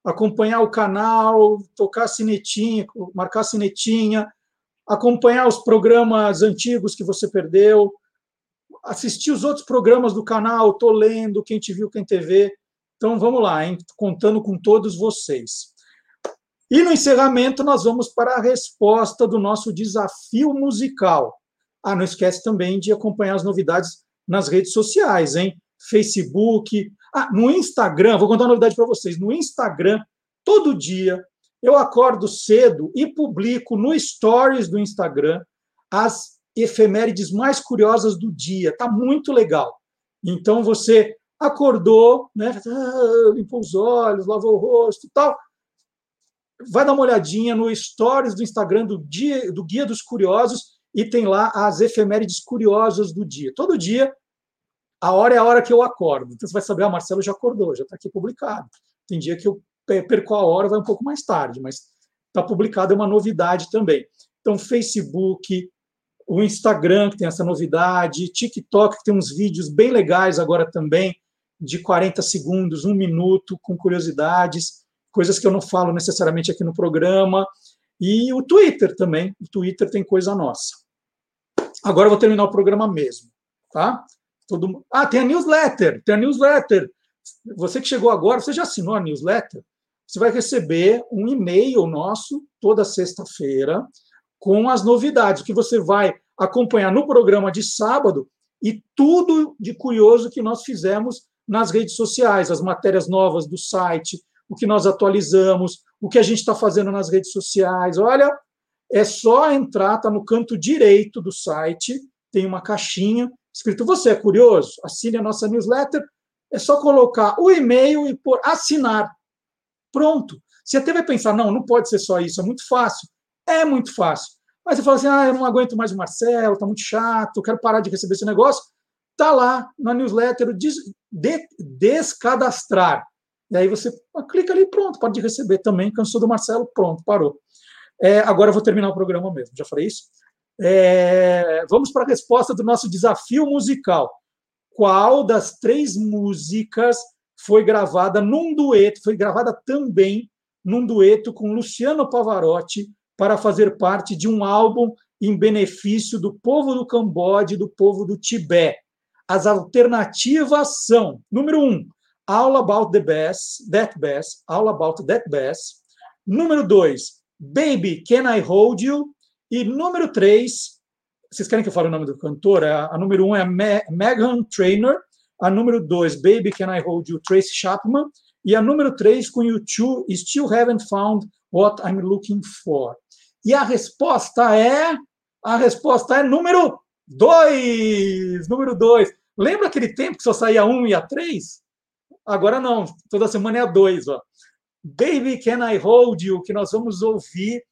acompanhar o canal, tocar sinetinha, marcar sinetinha, acompanhar os programas antigos que você perdeu, assistir os outros programas do canal, estou lendo, quem te viu, quem te vê. Então vamos lá, hein? contando com todos vocês. E no encerramento nós vamos para a resposta do nosso desafio musical. Ah, não esquece também de acompanhar as novidades nas redes sociais, hein? Facebook, ah, no Instagram, vou contar uma novidade para vocês. No Instagram, todo dia, eu acordo cedo e publico no Stories do Instagram as efemérides mais curiosas do dia. Tá muito legal. Então você acordou, né? (laughs) Limpou os olhos, lavou o rosto, tal. Vai dar uma olhadinha no Stories do Instagram do dia do Guia dos Curiosos e tem lá as efemérides curiosas do dia. Todo dia a hora é a hora que eu acordo. Então você vai saber, ah, Marcelo já acordou, já está aqui publicado. Tem dia que eu perco a hora, vai um pouco mais tarde, mas está publicado, é uma novidade também. Então, Facebook, o Instagram, que tem essa novidade, TikTok, que tem uns vídeos bem legais agora também, de 40 segundos, um minuto, com curiosidades, coisas que eu não falo necessariamente aqui no programa. E o Twitter também, o Twitter tem coisa nossa. Agora eu vou terminar o programa mesmo, tá? Todo... Ah, tem a newsletter, tem a newsletter. Você que chegou agora, você já assinou a newsletter? Você vai receber um e-mail nosso toda sexta-feira com as novidades que você vai acompanhar no programa de sábado e tudo de curioso que nós fizemos nas redes sociais, as matérias novas do site, o que nós atualizamos, o que a gente está fazendo nas redes sociais. Olha, é só entrar, está no canto direito do site, tem uma caixinha escrito Você é curioso? Assine a nossa newsletter. É só colocar o e-mail e por assinar. Pronto. Você até vai pensar, não, não pode ser só isso, é muito fácil. É muito fácil. Mas você fala assim, ah, eu não aguento mais o Marcelo, está muito chato, quero parar de receber esse negócio. Está lá na newsletter, des, de, descadastrar. E aí você clica ali, pronto, pode receber também. Cansou do Marcelo, pronto, parou. É, agora eu vou terminar o programa mesmo, já falei isso. É, vamos para a resposta do nosso desafio musical. Qual das três músicas foi gravada num dueto, foi gravada também num dueto com Luciano Pavarotti para fazer parte de um álbum em benefício do povo do Camboja e do povo do Tibete? As alternativas são: número um, All About the Bass, That Bass, All About That Bass. Número dois, Baby Can I Hold You? E número três, vocês querem que eu fale o nome do cantor? A, a número um é Megan Trainor. A número dois, Baby Can I Hold You, Tracy Chapman. E a número três, com YouTube, Still Haven't Found What I'm Looking For. E a resposta é. A resposta é número dois. Número dois. Lembra aquele tempo que só saía um e a três? Agora não, toda semana é a dois. Ó. Baby Can I Hold You, que nós vamos ouvir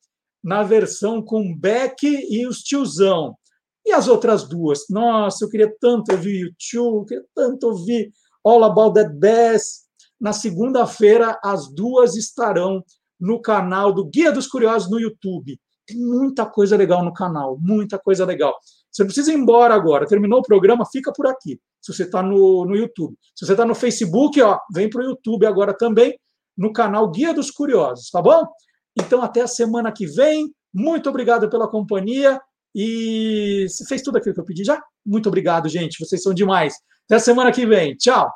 na versão com Beck e os tiozão. E as outras duas? Nossa, eu queria tanto ouvir o Tio, queria tanto ouvir All About That Bass. Na segunda-feira, as duas estarão no canal do Guia dos Curiosos no YouTube. Tem muita coisa legal no canal, muita coisa legal. Você não precisa ir embora agora. Terminou o programa, fica por aqui. Se você está no, no YouTube. Se você está no Facebook, ó, vem para o YouTube agora também, no canal Guia dos Curiosos, tá bom? Então, até a semana que vem. Muito obrigado pela companhia. E você fez tudo aquilo que eu pedi já? Muito obrigado, gente. Vocês são demais. Até a semana que vem. Tchau.